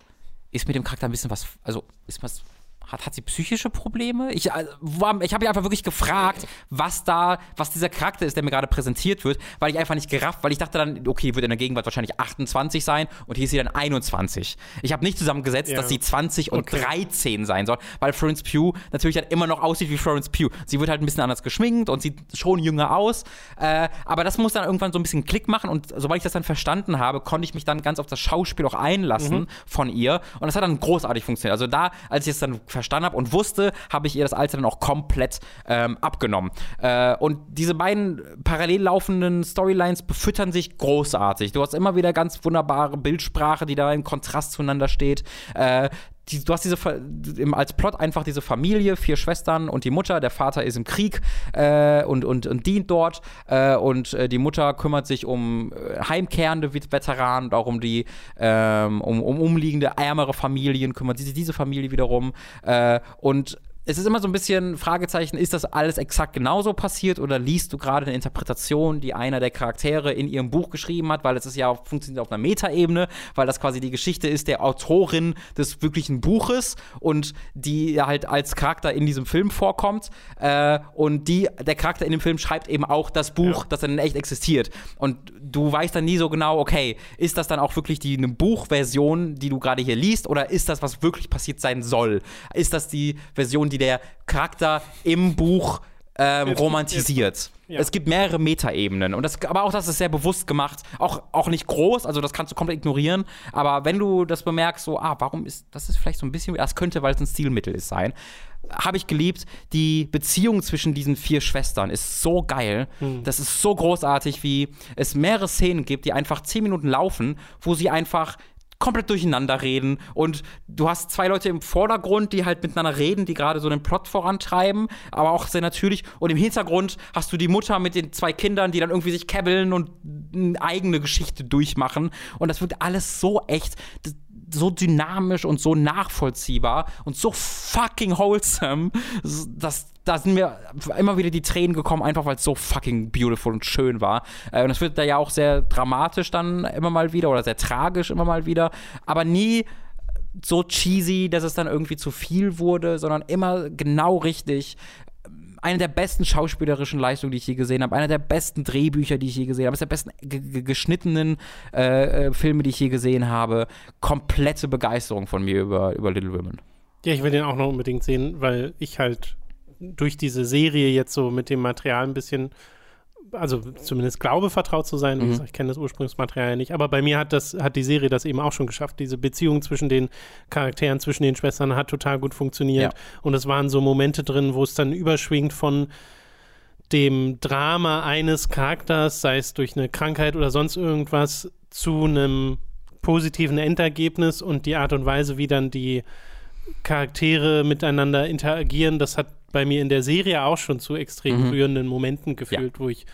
ist mit dem Charakter ein bisschen was, also ist was, hat, hat sie psychische Probleme? Ich, also, war- ich habe mich einfach wirklich gefragt, was da, was dieser Charakter ist, der mir gerade präsentiert wird, weil ich einfach nicht gerafft, weil ich dachte dann, okay, wird in der Gegenwart wahrscheinlich 28 sein und hier ist sie dann 21. Ich habe nicht zusammengesetzt, Ja. dass sie 20 und Okay. 13 sein soll, weil Florence Pugh natürlich halt immer noch aussieht wie Florence Pugh. Sie wird halt ein bisschen anders geschminkt und sieht schon jünger aus, äh, aber das muss dann irgendwann so ein bisschen Klick machen und sobald ich das dann verstanden habe, konnte ich mich dann ganz auf das Schauspiel auch einlassen von ihr und das hat dann großartig funktioniert. Also da, als ich es dann verstanden habe und wusste, habe ich ihr das Alter dann auch komplett ähm, abgenommen. Äh, und diese beiden parallel laufenden Storylines befüttern sich großartig. Du hast immer wieder ganz wunderbare Bildsprache, die da im Kontrast zueinander steht. Äh, die, du hast diese als Plot einfach diese Familie, vier Schwestern und die Mutter. Der Vater ist im Krieg äh, und, und, und dient dort. Äh, und äh, die Mutter kümmert sich um äh, heimkehrende Vet- Veteranen und auch um die ähm, um, um umliegende ärmere Familien, kümmert sich diese Familie wiederum. Äh, und es ist immer so ein bisschen Fragezeichen, ist das alles exakt genauso passiert oder liest du gerade eine Interpretation, die einer der Charaktere in ihrem Buch geschrieben hat, weil es ist ja auf, funktioniert auf einer Metaebene, weil das quasi die Geschichte ist der Autorin des wirklichen Buches und die halt als Charakter in diesem Film vorkommt äh, und die der Charakter in dem Film schreibt eben auch das Buch, Ja. das dann in echt existiert und du weißt dann nie so genau, okay, ist das dann auch wirklich die eine Buchversion, die du gerade hier liest oder ist das was wirklich passiert sein soll? Ist das die Version, die der Charakter im Buch ähm, romantisiert. Ja. Es gibt mehrere Metaebenen und das, aber auch das ist sehr bewusst gemacht, auch, auch nicht groß, also das kannst du komplett ignorieren. Aber wenn du das bemerkst, so, ah, warum ist das ist vielleicht so ein bisschen, das könnte, weil es ein Stilmittel ist sein, habe ich geliebt. Die Beziehung zwischen diesen vier Schwestern ist so geil. Das ist so großartig, wie es mehrere Szenen gibt, die einfach zehn Minuten laufen, wo sie einfach komplett durcheinander reden. Und du hast zwei Leute im Vordergrund, die halt miteinander reden, die gerade so den Plot vorantreiben, aber auch sehr natürlich. Und im Hintergrund hast du die Mutter mit den zwei Kindern, die dann irgendwie sich kebbeln und eine eigene Geschichte durchmachen. Und das wird alles so echt so dynamisch und so nachvollziehbar und so fucking wholesome, dass da sind mir immer wieder die Tränen gekommen, einfach weil es so fucking beautiful und schön war. Äh, und es wird da ja auch sehr dramatisch dann immer mal wieder oder sehr tragisch immer mal wieder, aber nie so cheesy, dass es dann irgendwie zu viel wurde, sondern immer genau richtig eine der besten schauspielerischen Leistungen, die ich je gesehen habe, einer der besten Drehbücher, die ich je gesehen habe, eines der besten geschnittenen äh, äh, Filme, die ich je gesehen habe. Komplette Begeisterung von mir über, über Little Women. Ja, ich will den auch noch unbedingt sehen, weil ich halt durch diese Serie jetzt so mit dem Material ein bisschen also zumindest glaube, vertraut zu sein. Mhm. Ich kenne das Ursprungsmaterial ja nicht, aber bei mir hat das, hat die Serie das eben auch schon geschafft. Diese Beziehung zwischen den Charakteren, zwischen den Schwestern hat total gut funktioniert. Ja. Und es waren so Momente drin, wo es dann überschwingt von dem Drama eines Charakters, sei es durch eine Krankheit oder sonst irgendwas, zu einem positiven Endergebnis und die Art und Weise, wie dann die Charaktere miteinander interagieren, das hat bei mir in der Serie auch schon zu extrem mhm. rührenden Momenten gefühlt, ja. wo ich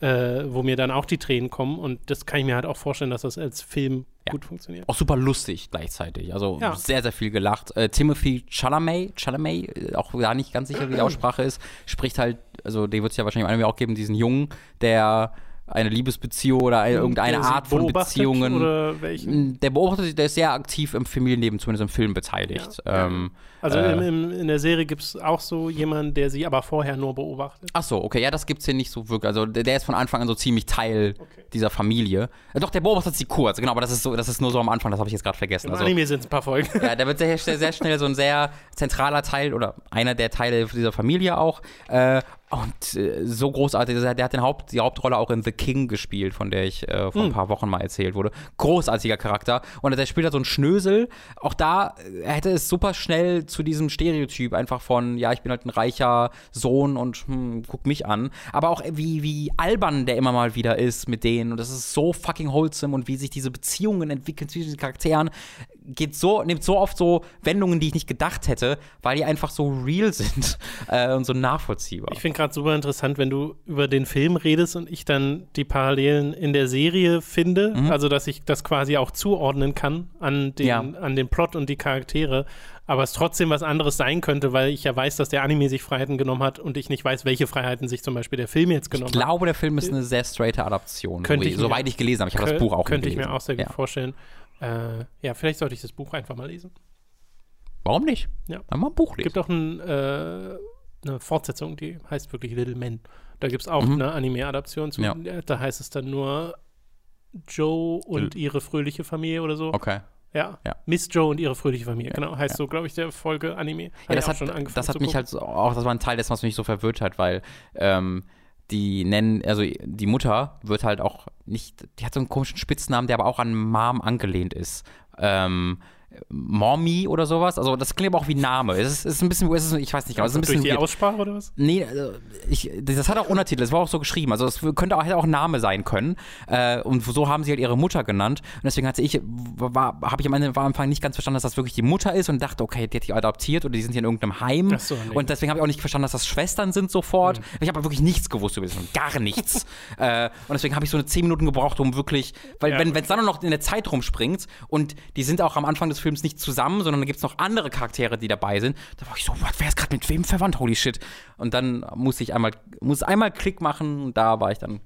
äh, wo mir dann auch die Tränen kommen. Und das kann ich mir halt auch vorstellen, dass das als Film ja. gut funktioniert. Auch super lustig gleichzeitig. Also ja. sehr, sehr viel gelacht. Äh, Timothy Chalamet, Chalamet, äh, auch gar nicht ganz sicher, wie die Aussprache ist, spricht halt, also den wird es ja wahrscheinlich auch geben, diesen Jungen, der eine Liebesbeziehung oder eine, irgendeine Art von Beziehungen. Welchen? Der beobachtet, der ist sehr aktiv im Familienleben, zumindest im Film beteiligt. Ja, ähm, also äh, in, in, der Serie gibt es auch so jemanden, der sie aber vorher nur beobachtet. Ach so, okay, ja, das gibt es hier nicht so wirklich. Also der, der, ist von Anfang an so ziemlich Teil okay. dieser Familie. Äh, doch, der beobachtet sie kurz, genau, aber das ist so, das ist nur so am Anfang, das habe ich jetzt gerade vergessen. Im also, Anime sind es ein paar Folgen. Ja, der wird sehr, sehr, schnell so ein sehr zentraler Teil oder einer der Teile dieser Familie auch. Äh, und äh, so großartig, der hat den Haupt, die Hauptrolle auch in The King gespielt, von der ich äh, vor ein hm. paar Wochen mal erzählt wurde. Großartiger Charakter. Und der spielt da so einen Schnösel. Auch da er hätte es super schnell zu diesem Stereotyp einfach von, ja, ich bin halt ein reicher Sohn und hm, guck mich an. Aber auch wie, wie albern der immer mal wieder ist mit denen. Und das ist so fucking wholesome und wie sich diese Beziehungen entwickeln zwischen den Charakteren geht so, nimmt so oft so Wendungen, die ich nicht gedacht hätte, weil die einfach so real sind äh, und so nachvollziehbar. Ich finde gerade super interessant, wenn du über den Film redest und ich dann die Parallelen in der Serie finde, mhm. also dass ich das quasi auch zuordnen kann an den, ja. an den Plot und die Charaktere, aber es trotzdem was anderes sein könnte, weil ich ja weiß, dass der Anime sich Freiheiten genommen hat und ich nicht weiß, welche Freiheiten sich zum Beispiel der Film jetzt genommen hat. Ich glaube, der Film ist eine sehr straighte Adaption, könnte ich soweit ich gelesen habe. Ich habe das Buch auch Könnte ich mir auch sehr gut ja. vorstellen. Äh, ja, vielleicht sollte ich das Buch einfach mal lesen. Warum nicht? Ja. Dann mal ein Buch lesen. Es gibt auch ein, äh, eine Fortsetzung, die heißt wirklich Little Men. Da gibt es auch mhm. eine Anime-Adaption zu. Ja. Da heißt es dann nur Joe und ihre fröhliche Familie oder so. Okay. Ja. ja. Miss Joe und ihre fröhliche Familie, ja. genau. Heißt ja. so, glaube ich, der Folge Anime. Ja, das, hat, schon angefangen das hat mich halt auch, das war ein Teil dessen, was mich so verwirrt hat, weil ähm, die nennen, also die Mutter wird halt auch nicht, die hat so einen komischen Spitznamen, der aber auch an Mom angelehnt ist. Ähm, Mommy oder sowas. Also das klingt aber auch wie Name. Es ist, ist ein bisschen, ist, ich weiß nicht, also es ist ein bisschen durch die Aussprache oder was? Nee, also ich, das hat auch Untertitel, das war auch so geschrieben. Also es könnte auch, hätte auch Name sein können. Äh, und so haben sie halt ihre Mutter genannt. Und deswegen hatte ich, war, habe ich am Ende am Anfang nicht ganz verstanden, dass das wirklich die Mutter ist und dachte, okay, die hat die adoptiert oder die sind hier in irgendeinem Heim. So, nee. Und deswegen habe ich auch nicht verstanden, dass das Schwestern sind sofort. Mhm. Ich habe wirklich nichts gewusst über das, gar nichts. äh, und deswegen habe ich so eine 10 Minuten gebraucht, um wirklich, weil ja. wenn es dann noch in der Zeit rumspringt und die sind auch am Anfang des Films nicht zusammen, sondern da gibt es noch andere Charaktere, die dabei sind. Da war ich so, what, wer ist gerade mit wem verwandt? Holy shit. Und dann muss ich einmal, muss einmal Klick machen und da war ich dann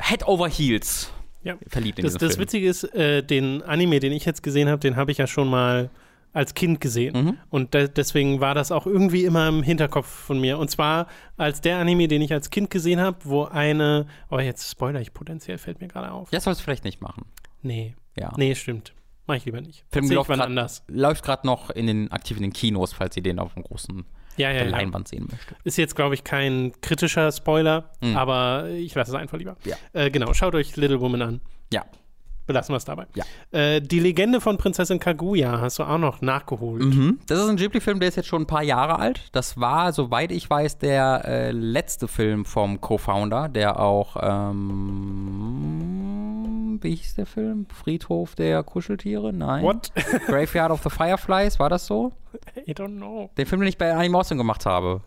Head over Heels ja. verliebt in das, das Film. Witzige ist, äh, den Anime, den ich jetzt gesehen habe, den habe ich ja schon mal als Kind gesehen. Mhm. Und de deswegen war das auch irgendwie immer im Hinterkopf von mir. Und zwar als der Anime, den ich als Kind gesehen habe, wo eine, oh, jetzt spoiler ich potenziell, fällt mir gerade auf. Das sollst du vielleicht nicht machen. Nee. Ja. Nee, stimmt. Mach ich lieber nicht. Film läuft gerade läuft gerade noch in den aktiv in den Kinos, falls ihr den auf einem großen ja, ja, Leinwand ja. sehen möchtet. Ist jetzt, glaube ich, kein kritischer Spoiler, mhm. aber ich lasse es einfach lieber. Ja. Äh, genau, schaut euch Little Woman an. Ja. Belassen wir es dabei. Ja. Äh, die Legende von Prinzessin Kaguya hast du auch noch nachgeholt. Mhm. Das ist ein Ghibli-Film, der ist jetzt schon ein paar Jahre alt. Das war, soweit ich weiß, der äh, letzte Film vom Co-Founder, der auch ähm? Wie hieß der Film? Friedhof der Kuscheltiere? Nein. What? Graveyard of the Fireflies, war das so? I don't know. Den Film, den ich bei Animation gemacht habe.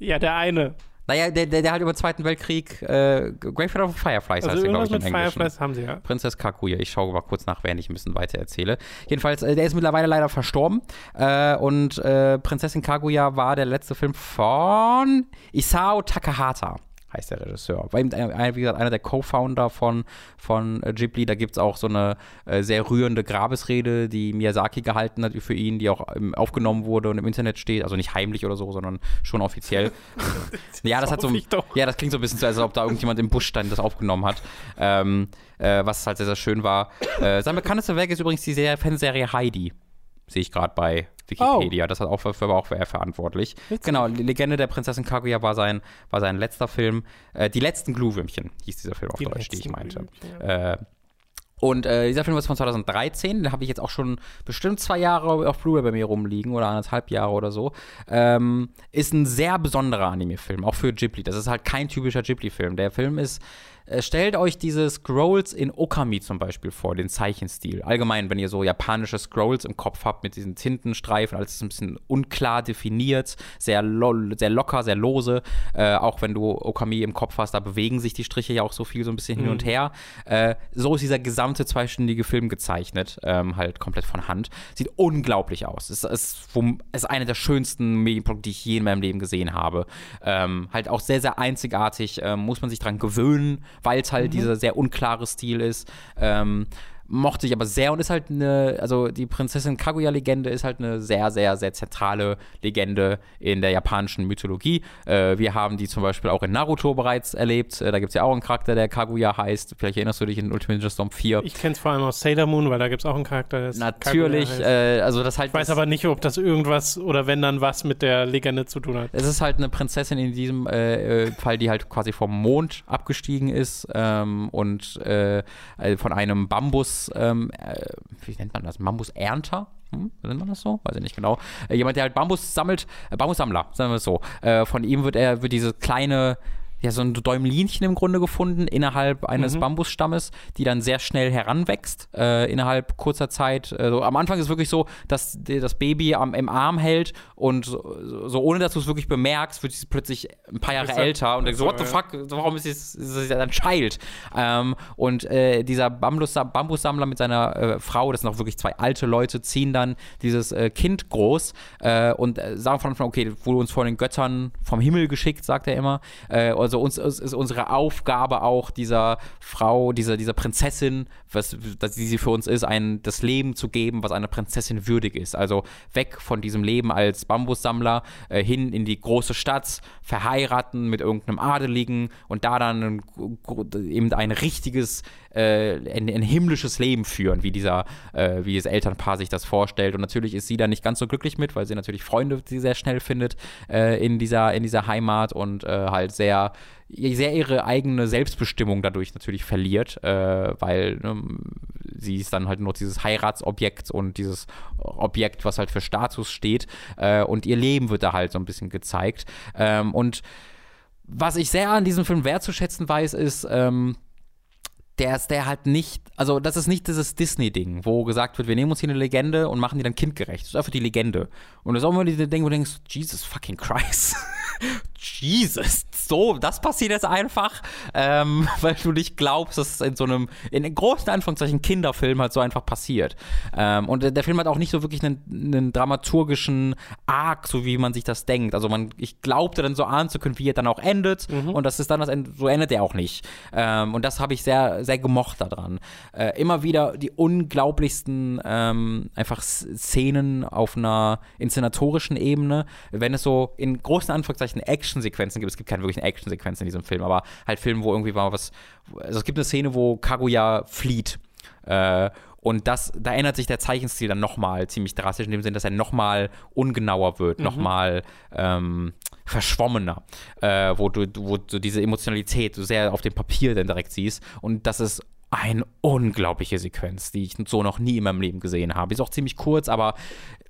Ja, der eine. Naja, der, der, der halt über den Zweiten Weltkrieg, äh, Graveyard of Fireflies Also heißt glaube ich, im mit Englischen. Fireflies haben sie ja. Prinzess Kakuya. Ich schaue mal kurz nach, während ich ein bisschen weiter erzähle. Jedenfalls, äh, der ist mittlerweile leider verstorben. Äh, und äh, Prinzessin Kaguya war der letzte Film von Isao Takahata. Heißt der Regisseur. War eben, wie gesagt, einer der Co-Founder von, von äh, Ghibli. Da gibt es auch so eine äh, sehr rührende Grabesrede, die Miyazaki gehalten hat für ihn, die auch ähm, aufgenommen wurde und im Internet steht. Also nicht heimlich oder so, sondern schon offiziell. ja, das hat so. Ja, das klingt so ein bisschen so, als ob da irgendjemand im Busch stand, das aufgenommen hat. Ähm, äh, was halt sehr, sehr schön war. Äh, sein bekanntester Werk ist übrigens die Serie, Fanserie Heidi. Sehe ich gerade bei Wikipedia. Das hat auch für, war auch für er verantwortlich. Witzig. Genau, die Legende der Prinzessin Kaguya war sein, war sein letzter Film. Äh, die letzten Glühwürmchen hieß dieser Film auf Die Deutsch, die ich meinte. Äh, und äh, dieser Film ist von 2013, den habe ich jetzt auch schon bestimmt zwei Jahre auf Blu-ray bei mir rumliegen oder anderthalb Jahre oder so. Ähm, ist ein sehr besonderer Anime-Film, auch für Ghibli. Das ist halt kein typischer Ghibli-Film. Der Film ist, äh, stellt euch diese Scrolls in Okami zum Beispiel vor, den Zeichenstil. Allgemein, wenn ihr so japanische Scrolls im Kopf habt mit diesen Tintenstreifen, alles ist ein bisschen unklar definiert, sehr, lo sehr locker, sehr lose. Äh, auch wenn du Okami im Kopf hast, da bewegen sich die Striche ja auch so viel so ein bisschen hin und her. Äh, so ist dieser gesamte zweistündige Film gezeichnet, ähm, halt komplett von Hand. Sieht unglaublich aus. Es ist, ist eine der schönsten Medienprodukte, die ich je in meinem Leben gesehen habe. Ähm, halt auch sehr, sehr einzigartig, ähm, muss man sich dran gewöhnen, weil es halt dieser sehr unklare Stil ist. Ähm, mochte ich aber sehr und ist halt eine, also die Prinzessin Kaguya-Legende ist halt eine sehr, sehr, sehr zentrale Legende in der japanischen Mythologie. Äh, wir haben die zum Beispiel auch in Naruto bereits erlebt. Äh, da gibt es ja auch einen Charakter, der Kaguya heißt. Vielleicht erinnerst du dich in Ultimate Ninja Storm 4. Ich kenne es vor allem aus Sailor Moon, weil da gibt es auch einen Charakter, der ist Natürlich, äh, also das halt. Ich weiß aber nicht, ob das irgendwas oder wenn dann was mit der Legende zu tun hat. Es ist halt eine Prinzessin in diesem äh, äh, Fall, die halt quasi vom Mond abgestiegen ist ähm, und äh, von einem Bambus, ähm, äh, wie nennt man das? Bambusernter? Hm? Nennt man das so? Weiß ich nicht genau. Äh, jemand, der halt Bambus sammelt, äh, Bambussammler, sagen wir es so. Äh, von ihm wird er, wird diese kleine ja, so ein Däumlinchen im Grunde gefunden innerhalb eines Mhm. Bambusstammes, die dann sehr schnell heranwächst, äh, innerhalb kurzer Zeit. Also am Anfang ist es wirklich so, dass das Baby am, im Arm hält und so, so ohne dass du es wirklich bemerkst, wird sie plötzlich ein paar Jahre er- älter und denkst so, what the fuck, warum ist es, ist es ein Child? Ähm, und äh, dieser Bambus, Bambussammler mit seiner äh, Frau, das sind auch wirklich zwei alte Leute, ziehen dann dieses äh, Kind groß äh, und sagen von Anfang, an, okay, wurde uns von den Göttern vom Himmel geschickt, sagt er immer. Äh, also uns ist, ist unsere Aufgabe auch dieser Frau, dieser, dieser Prinzessin, was, dass sie für uns ist, ein, das Leben zu geben, was einer Prinzessin würdig ist. Also weg von diesem Leben als Bambussammler äh, hin in die große Stadt, verheiraten mit irgendeinem Adeligen und da dann ein, eben ein richtiges, äh, ein, ein himmlisches Leben führen, wie dieser, äh, wie das Elternpaar sich das vorstellt. Und natürlich ist sie da nicht ganz so glücklich mit, weil sie natürlich Freunde, sehr schnell findet äh, in dieser, in dieser Heimat und äh, halt sehr sehr ihre eigene Selbstbestimmung dadurch natürlich verliert, äh, weil ne, sie ist dann halt nur dieses Heiratsobjekt und dieses Objekt, was halt für Status steht äh, und ihr Leben wird da halt so ein bisschen gezeigt. Ähm, und was ich sehr an diesem Film wertzuschätzen weiß, ist, ähm, der ist der halt nicht, also das ist nicht dieses Disney-Ding, wo gesagt wird, wir nehmen uns hier eine Legende und machen die dann kindgerecht. Das ist einfach die Legende. Und das ist auch immer diese Ding, wo du denkst, Jesus fucking Christ. Jesus, so, das passiert jetzt einfach, ähm, weil du nicht glaubst, dass es in so einem, in großen Anführungszeichen Kinderfilm halt so einfach passiert. Ähm, und der, Film hat auch nicht so wirklich einen, einen dramaturgischen Arc, so wie man sich das denkt. Also man, ich glaubte dann so ahnen zu können, wie er dann auch endet und das ist dann das Ende, so endet er auch nicht. Ähm, und das habe ich sehr, sehr gemocht daran. Äh, immer wieder die unglaublichsten ähm, einfach Szenen auf einer inszenatorischen Ebene, wenn es so in großen Anführungszeichen Actionsequenzen gibt. Es gibt keine wirklichen Actionsequenzen in diesem Film, aber halt Filme, wo irgendwie mal was. Also es gibt eine Szene, wo Kaguya flieht. Äh, und das, da ändert sich der Zeichenstil dann nochmal ziemlich drastisch, in dem Sinne, dass er nochmal ungenauer wird, nochmal ähm, verschwommener, äh, wo, du, wo du diese Emotionalität so sehr auf dem Papier dann direkt siehst. Und das ist eine unglaubliche Sequenz, die ich so noch nie in meinem Leben gesehen habe. Ist auch ziemlich kurz, aber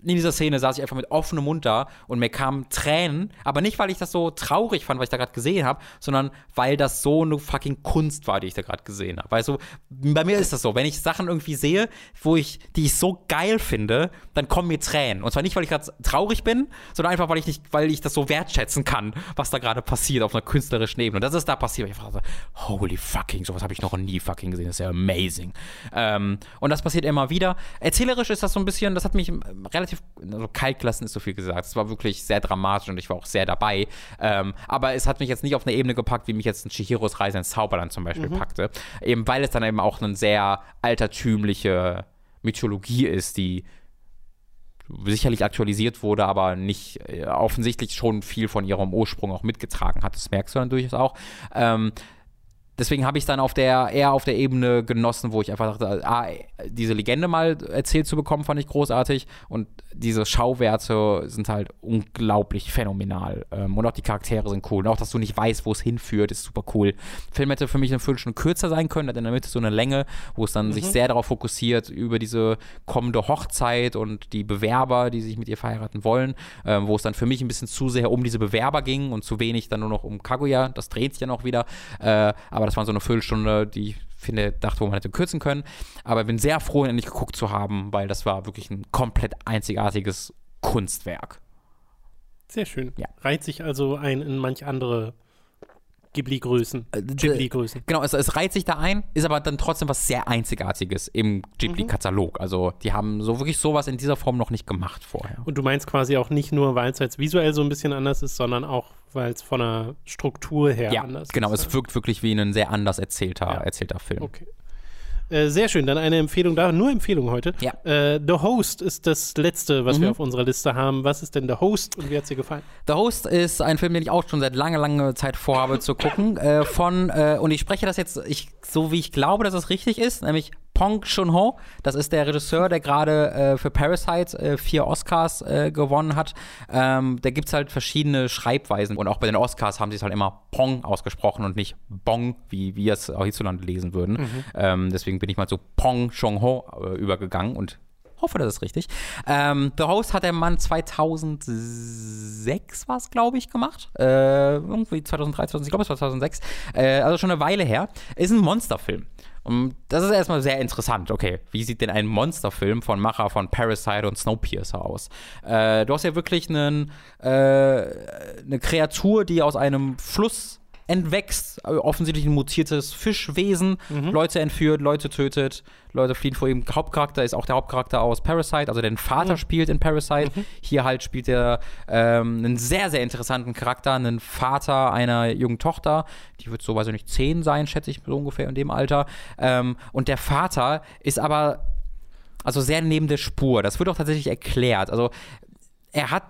in dieser Szene saß ich einfach mit offenem Mund da und mir kamen Tränen, aber nicht, weil ich das so traurig fand, was ich da gerade gesehen habe, sondern weil das so eine fucking Kunst war, die ich da gerade gesehen habe. Weißt du, bei mir ist das so, wenn ich Sachen irgendwie sehe, wo ich, die ich so geil finde, dann kommen mir Tränen. Und zwar nicht, weil ich gerade traurig bin, sondern einfach, weil ich nicht, weil ich das so wertschätzen kann, was da gerade passiert auf einer künstlerischen Ebene. Und das ist da passiert. Ich dachte, holy fucking, sowas habe ich noch nie fucking gesehen. Ist ja amazing. Ähm, und das passiert immer wieder. Erzählerisch ist das so ein bisschen, das hat mich relativ relativ, also kalt gelassen ist so viel gesagt. Es war wirklich sehr dramatisch und ich war auch sehr dabei. Ähm, aber es hat mich jetzt nicht auf eine Ebene gepackt, wie mich jetzt ein Chihiros Reise ins Zauberland zum Beispiel mhm. packte. Eben weil es dann eben auch eine sehr altertümliche Mythologie ist, die sicherlich aktualisiert wurde, aber nicht äh, offensichtlich schon viel von ihrem Ursprung auch mitgetragen hat. Das merkst du dann durchaus auch. Ähm, deswegen habe ich dann auf der eher auf der Ebene genossen, wo ich einfach dachte, ah, diese Legende mal erzählt zu bekommen, fand ich großartig und diese Schauwerte sind halt unglaublich phänomenal ähm, und auch die Charaktere sind cool und auch, dass du nicht weißt, wo es hinführt, ist super cool. Der Film hätte für mich eine Viertelstunde kürzer sein können, hat in der Mitte so eine Länge, wo es dann mhm. sich sehr darauf fokussiert über diese kommende Hochzeit und die Bewerber, die sich mit ihr verheiraten wollen, ähm, wo es dann für mich ein bisschen zu sehr um diese Bewerber ging und zu wenig dann nur noch um Kaguya. Das dreht sich ja noch wieder, äh, aber das war so eine Viertelstunde, die ich finde, dachte, wo man hätte kürzen können. Aber ich bin sehr froh, endlich geguckt zu haben, weil das war wirklich ein komplett einzigartiges Kunstwerk. Sehr schön. Ja. Reiht sich also ein in manch andere Ghibli-Größen. Äh, Ghibli-Größen. Genau, es, es, reiht sich da ein, ist aber dann trotzdem was sehr Einzigartiges im Ghibli-Katalog. Also die haben so wirklich sowas in dieser Form noch nicht gemacht vorher. Und du meinst quasi auch nicht nur, weil es jetzt visuell so ein bisschen anders ist, sondern auch, weil es von der Struktur her ja, anders genau, ist. Genau, es wirkt wirklich wie ein sehr anders erzählter, ja. erzählter Film. Okay. Äh, sehr schön, dann eine Empfehlung da, nur Empfehlung heute. Ja. Äh, The Host ist das letzte, was mhm. wir auf unserer Liste haben. Was ist denn The Host und wie hat es dir gefallen? The Host ist ein Film, den ich auch schon seit langer, langer Zeit vorhabe zu gucken. Äh, von, äh, und ich spreche das jetzt ich, so, wie ich glaube, dass es richtig ist, nämlich Pong Chun-ho. Das ist der Regisseur, der gerade äh, für Parasite äh, vier Oscars äh, gewonnen hat. Ähm, da gibt es halt verschiedene Schreibweisen und auch bei den Oscars haben sie es halt immer Pong ausgesprochen und nicht Bong, wie wir es auch hierzulande lesen würden. Mhm. Ähm, deswegen bin ich mal zu Pong Chun-ho äh, übergegangen und hoffe, das ist richtig. Ähm, The Host hat der Mann 2006 war es, glaube ich, gemacht. Äh, irgendwie 2003, 2000, ich glaube es war 2006. Äh, also schon eine Weile her. Ist ein Monsterfilm. Und das ist erstmal sehr interessant. Okay, wie sieht denn ein Monsterfilm von Macher von Parasite und Snowpiercer aus? Äh, du hast ja wirklich einen, äh, eine Kreatur, die aus einem Fluss entwächst, äh, offensichtlich ein mutiertes Fischwesen, mhm. Leute entführt, Leute tötet, Leute fliehen vor ihm. Hauptcharakter ist auch der Hauptcharakter aus Parasite, also der den Vater mhm. spielt in Parasite. Mhm. Hier halt spielt er ähm, einen sehr, sehr interessanten Charakter, einen Vater einer jungen Tochter, die wird so, weiß ich nicht, zehn sein, schätze ich so ungefähr in dem Alter. Ähm, und der Vater ist aber also sehr neben der Spur. Das wird auch tatsächlich erklärt. Also er hat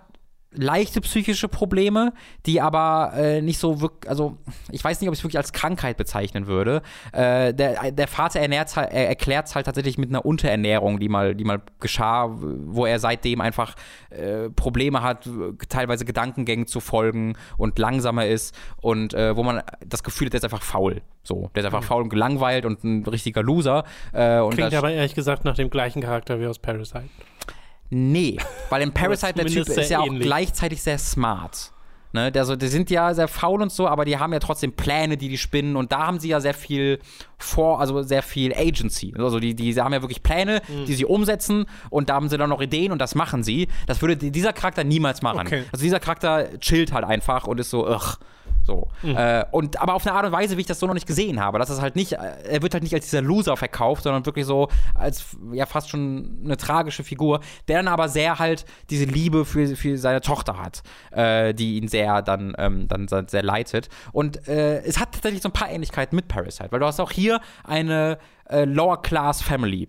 leichte psychische Probleme, die aber äh, nicht so wirklich, also ich weiß nicht, ob ich es wirklich als Krankheit bezeichnen würde. Äh, der, der Vater ernährt, er erklärt es halt tatsächlich mit einer Unterernährung, die mal, die mal geschah, wo er seitdem einfach äh, Probleme hat, teilweise Gedankengängen zu folgen und langsamer ist und äh, wo man das Gefühl hat, der ist einfach faul. So, der ist einfach mhm. faul und gelangweilt und ein richtiger Loser. Äh, Klingt aber ehrlich gesagt nach dem gleichen Charakter wie aus Parasite. Nee, weil in Parasite der Typ ist ja auch ähnlich. gleichzeitig sehr smart. Ne, also, die sind ja sehr faul und so, aber die haben ja trotzdem Pläne, die die spinnen und da haben sie ja sehr viel vor, also sehr viel Agency. Also die, die haben ja wirklich Pläne, mhm. die sie umsetzen und da haben sie dann noch Ideen und das machen sie. Das würde dieser Charakter niemals machen. Okay. Also dieser Charakter chillt halt einfach und ist so, ugh. So. Mhm. Äh, und aber auf eine Art und Weise, wie ich das so noch nicht gesehen habe. Das ist halt nicht, er wird halt nicht als dieser Loser verkauft, sondern wirklich so als ja fast schon eine tragische Figur, der dann aber sehr halt diese Liebe für, für seine Tochter hat, äh, die ihn sehr dann, ähm, dann sehr leitet. Und äh, es hat tatsächlich so ein paar Ähnlichkeiten mit Parasite, weil du hast auch hier eine äh, Lower Class Family äh,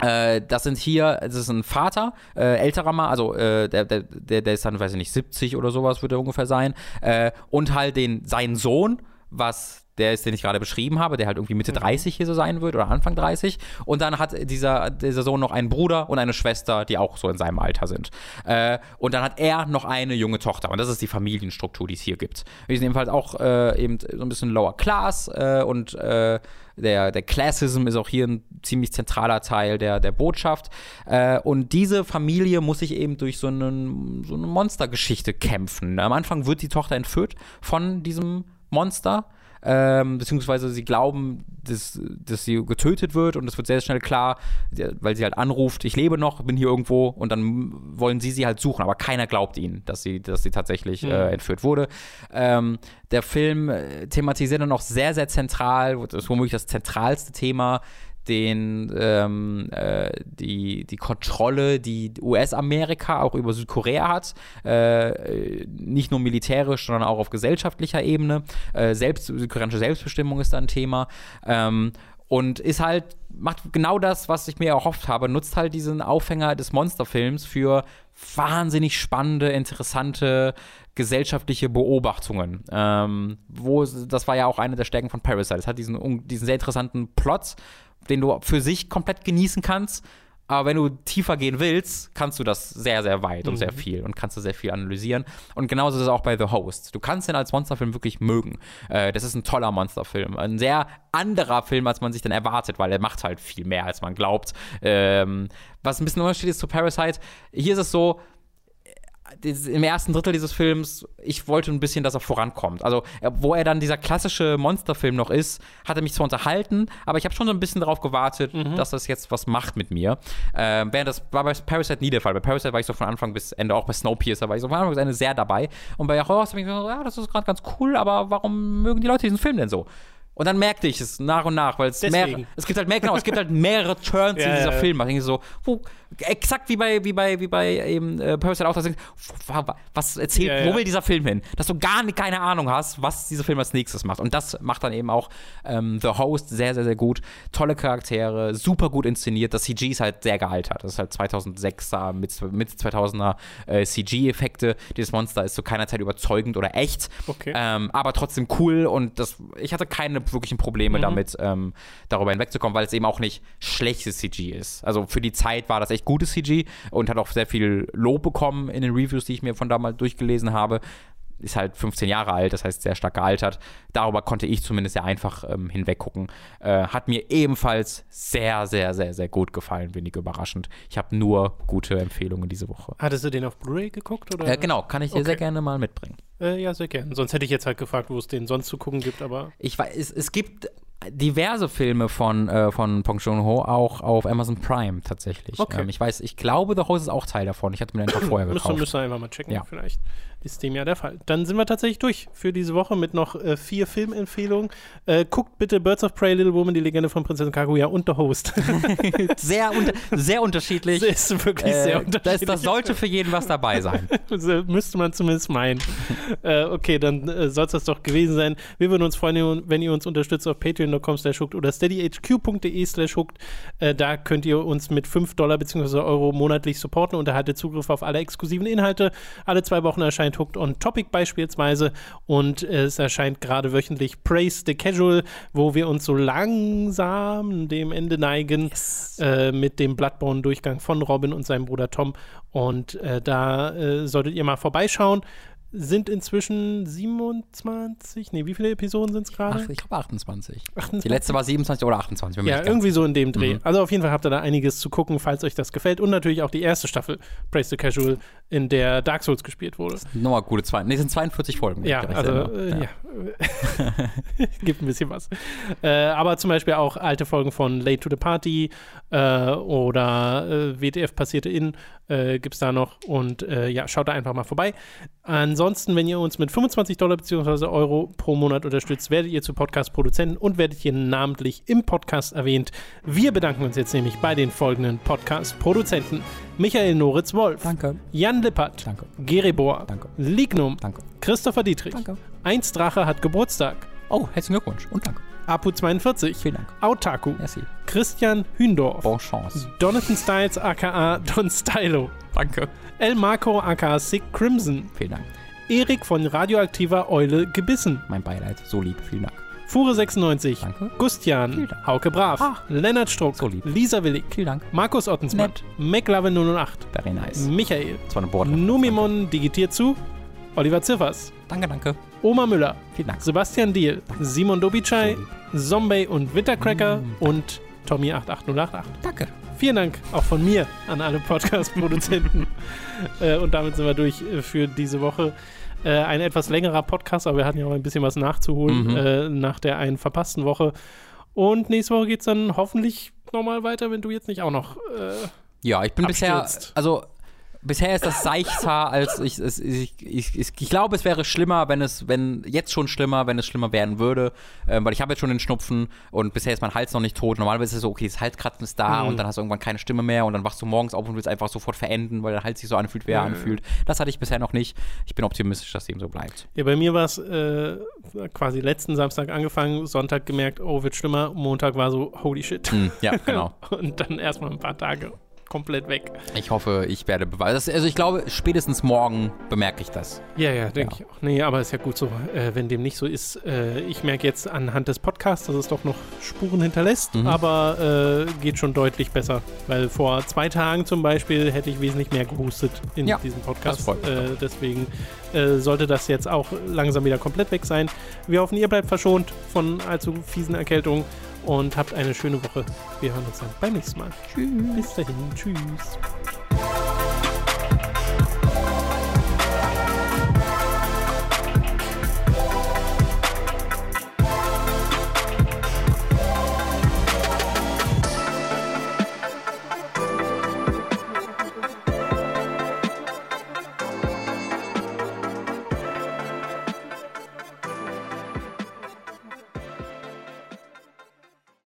das sind hier, das ist ein Vater, äh, älterer Mann, also äh, der, der, der ist dann, weiß ich nicht, 70 oder sowas wird er ungefähr sein. Äh, und halt den, seinen Sohn, was der ist, den ich gerade beschrieben habe, der halt irgendwie Mitte 30 hier so sein wird oder Anfang 30. Und dann hat dieser, dieser Sohn noch einen Bruder und eine Schwester, die auch so in seinem Alter sind. Äh, und dann hat er noch eine junge Tochter. Und das ist die Familienstruktur, die es hier gibt. Die sind ebenfalls auch äh, eben so ein bisschen lower class äh, und äh, der, der Classism ist auch hier ein ziemlich zentraler Teil der, der Botschaft. Äh, und diese Familie muss sich eben durch so, einen, so eine Monstergeschichte kämpfen. Am Anfang wird die Tochter entführt von diesem Monster ähm, beziehungsweise sie glauben, dass, dass sie getötet wird und es wird sehr schnell klar, weil sie halt anruft, ich lebe noch, bin hier irgendwo und dann wollen sie sie halt suchen, aber keiner glaubt ihnen, dass sie, dass sie tatsächlich mhm. äh, entführt wurde. Ähm, der Film äh, thematisiert dann auch sehr, sehr zentral, das ist womöglich das zentralste Thema den, ähm, äh, die, die Kontrolle, die US-Amerika auch über Südkorea hat, äh, nicht nur militärisch, sondern auch auf gesellschaftlicher Ebene. Äh, selbst, südkoreanische Selbstbestimmung ist da ein Thema. Ähm, und ist halt, macht genau das, was ich mir erhofft habe, nutzt halt diesen Aufhänger des Monsterfilms für wahnsinnig spannende, interessante gesellschaftliche Beobachtungen. Ähm, wo, das war ja auch eine der Stärken von Parasite. Es hat diesen, diesen sehr interessanten Plot, den du für sich komplett genießen kannst. Aber wenn du tiefer gehen willst, kannst du das sehr, sehr weit mhm. und sehr mhm. viel und kannst du sehr viel analysieren. Und genauso ist es auch bei The Host. Du kannst den als Monsterfilm wirklich mögen. Äh, das ist ein toller Monsterfilm. Ein sehr anderer Film, als man sich dann erwartet, weil er macht halt viel mehr, als man glaubt. Ähm, was ein bisschen Unterschied ist zu Parasite. Hier ist es so, im ersten Drittel dieses Films, ich wollte ein bisschen, dass er vorankommt. Also, wo er dann dieser klassische Monsterfilm noch ist, hat er mich zwar unterhalten, aber ich habe schon so ein bisschen darauf gewartet, mhm. dass das jetzt was macht mit mir. Äh, während das war bei Parasite nie der Fall. Bei Parasite war ich so von Anfang bis Ende, auch bei Snowpiercer war ich so von Anfang bis Ende sehr dabei. Und bei Horror habe ich gedacht, ja, das ist gerade ganz cool, aber warum mögen die Leute diesen Film denn so? Und dann merkte ich es nach und nach, weil es mehr, es gibt halt mehr, genau, es gibt halt mehrere Turns ja, in dieser ja. Film. Ich so, wo, exakt wie bei, wie bei, wie bei eben äh, Parasite auch, dass du was erzählt, ja, wo will dieser Film hin? Dass du gar nicht, keine Ahnung hast, was dieser Film als nächstes macht. Und das macht dann eben auch ähm, The Host sehr, sehr, sehr gut. Tolle Charaktere, super gut inszeniert. Das CG ist halt sehr gealtert. Das ist halt 2006er, Mitte 2000er äh, CG-Effekte. Dieses Monster ist zu keiner Zeit überzeugend oder echt. Okay. Ähm, aber trotzdem cool und das, ich hatte keine wirklichen Probleme mhm. damit, ähm, darüber hinwegzukommen, weil es eben auch nicht schlechtes CG ist. Also für die Zeit war das echt gutes CG und hat auch sehr viel Lob bekommen in den Reviews, die ich mir von damals durchgelesen habe ist halt 15 Jahre alt, das heißt sehr stark gealtert. Darüber konnte ich zumindest sehr einfach ähm, hinweggucken. Äh, hat mir ebenfalls sehr, sehr, sehr, sehr gut gefallen, wenig überraschend. Ich habe nur gute Empfehlungen diese Woche. Hattest du den auf Blu-ray geguckt? Oder? Äh, genau, kann ich dir okay. sehr gerne mal mitbringen. Äh, ja, sehr gerne. Sonst hätte ich jetzt halt gefragt, wo es den sonst zu gucken gibt, aber. Ich weiß, es, es gibt diverse Filme von, äh, von Pong Joon-ho auch auf Amazon Prime tatsächlich. Okay. Ähm, ich weiß, ich glaube, The Host ist auch Teil davon. Ich hatte mir den einfach vorher gekauft. Müssen wir einfach mal checken, ja. vielleicht ist dem ja der Fall. Dann sind wir tatsächlich durch für diese Woche mit noch äh, vier Filmempfehlungen. Äh, guckt bitte Birds of Prey, Little Woman, die Legende von Prinzessin Kaguya und The Host. sehr, unter sehr unterschiedlich. Das ist wirklich sehr äh, unterschiedlich. Das, das, sollte für jeden was dabei sein. müsste man zumindest meinen. Äh, okay, dann äh, soll es das doch gewesen sein. Wir würden uns freuen, wenn ihr uns unterstützt auf patreon.com slash oder steadyhq.de slash äh, Da könnt ihr uns mit 5 Dollar bzw. Euro monatlich supporten und erhaltet Zugriff auf alle exklusiven Inhalte. Alle zwei Wochen erscheint Hooked on Topic beispielsweise und es erscheint gerade wöchentlich Praise the Casual, wo wir uns so langsam dem Ende neigen yes. äh, mit dem Bloodborne-Durchgang von Robin und seinem Bruder Tom. Und äh, da äh, solltet ihr mal vorbeischauen sind inzwischen 27, nee, wie viele Episoden sind es gerade? Ich glaube 28. 28. Die letzte war 27 oder 28. ja, irgendwie so in dem Dreh. Mhm. Also auf jeden Fall habt ihr da einiges zu gucken, falls euch das gefällt. Und natürlich auch die erste Staffel, Praise the Casual, in der Dark Souls gespielt wurde. Nochmal gute zwei. Nee, sind 42 Folgen. Ja, also, äh, ja. ja. Gibt ein bisschen was. Äh, aber zum Beispiel auch alte Folgen von Late to the Party äh, oder äh, WTF passierte in äh, gibt es da noch. Und äh, ja, schaut da einfach mal vorbei. Ansonsten, wenn ihr uns mit 25 Dollar bzw. Euro pro Monat unterstützt, werdet ihr zu Podcast-Produzenten und werdet hier namentlich im Podcast erwähnt. Wir bedanken uns jetzt nämlich bei den folgenden Podcast-Produzenten. Michael Noritz-Wolf. Danke. Jan Lippert. Danke. Geribor. Danke. Lignum. Danke. Christopher Dietrich. Danke. Eins Drache hat Geburtstag. Oh, herzlichen Glückwunsch und danke. Apu42. Vielen Dank. Autaku. Merci. Christian Hündorf. Bon chance. Jonathan Styles aka Don Stylo. Danke. El Marco aka Sick Crimson. Vielen Dank. Erik von radioaktiver Eule gebissen. Mein Beileid. So lieb. Vielen Dank. Fure96, Danke. Gustian, Vielen Dank. Hauke Brav, Ah. Lennart Struck, So lieb. Lisa Willig, Vielen Dank. Markus Ottensmann, Nett. McLovin008, Very nice. Michael, Das war eine Bord. Numimon digitiert zu, Oliver Ziffers, Danke, danke. Oma Müller, Vielen Dank. Sebastian Diel, Simon Dobichai, Zombie und Wintercracker Mm. und Tommy88088. Danke. Vielen Dank auch von mir an alle Podcast-Produzenten. äh, und damit sind wir durch äh, für diese Woche. Äh, ein etwas längerer Podcast, aber wir hatten ja auch ein bisschen was nachzuholen Mhm. äh, nach der einen verpassten Woche. Und nächste Woche geht es dann hoffentlich nochmal weiter, wenn du jetzt nicht auch noch. Äh, Ja, ich bin bisher, Abstürzt. also bisher ist das seichter, als ich, es, ich, ich, ich, ich glaube, es wäre schlimmer, wenn es, wenn, jetzt schon schlimmer, wenn es schlimmer werden würde, ähm, weil ich habe jetzt schon den Schnupfen und bisher ist mein Hals noch nicht tot. Normalerweise ist es so, okay, das Halskratzen ist da Mhm. und dann hast du irgendwann keine Stimme mehr und dann wachst du morgens auf und willst einfach sofort verenden, weil der Hals sich so anfühlt, wie er Mhm. anfühlt. Das hatte ich bisher noch nicht. Ich bin optimistisch, dass dem so bleibt. ja, bei mir war es äh, quasi letzten Samstag angefangen, Sonntag gemerkt, oh, wird schlimmer. Montag war so, holy shit. Hm, ja, genau. Und dann erstmal ein paar Tage komplett weg. Ich hoffe, ich werde beweisen. Also ich glaube, spätestens morgen bemerke ich das. Ja, ja, denke Ja. ich auch. Nee, aber ist ja gut so, äh, wenn dem nicht so ist. Äh, ich merke jetzt anhand des Podcasts, dass es doch noch Spuren hinterlässt, Mhm. aber äh, geht schon deutlich besser. Weil vor zwei Tagen zum Beispiel hätte ich wesentlich mehr gehustet in Ja, diesem Podcast. Äh, deswegen äh, sollte das jetzt auch langsam wieder komplett weg sein. Wir hoffen, ihr bleibt verschont von allzu fiesen Erkältungen und habt eine schöne Woche. Wir hören uns dann beim nächsten Mal. Tschüss. Bis dahin. Tschüss.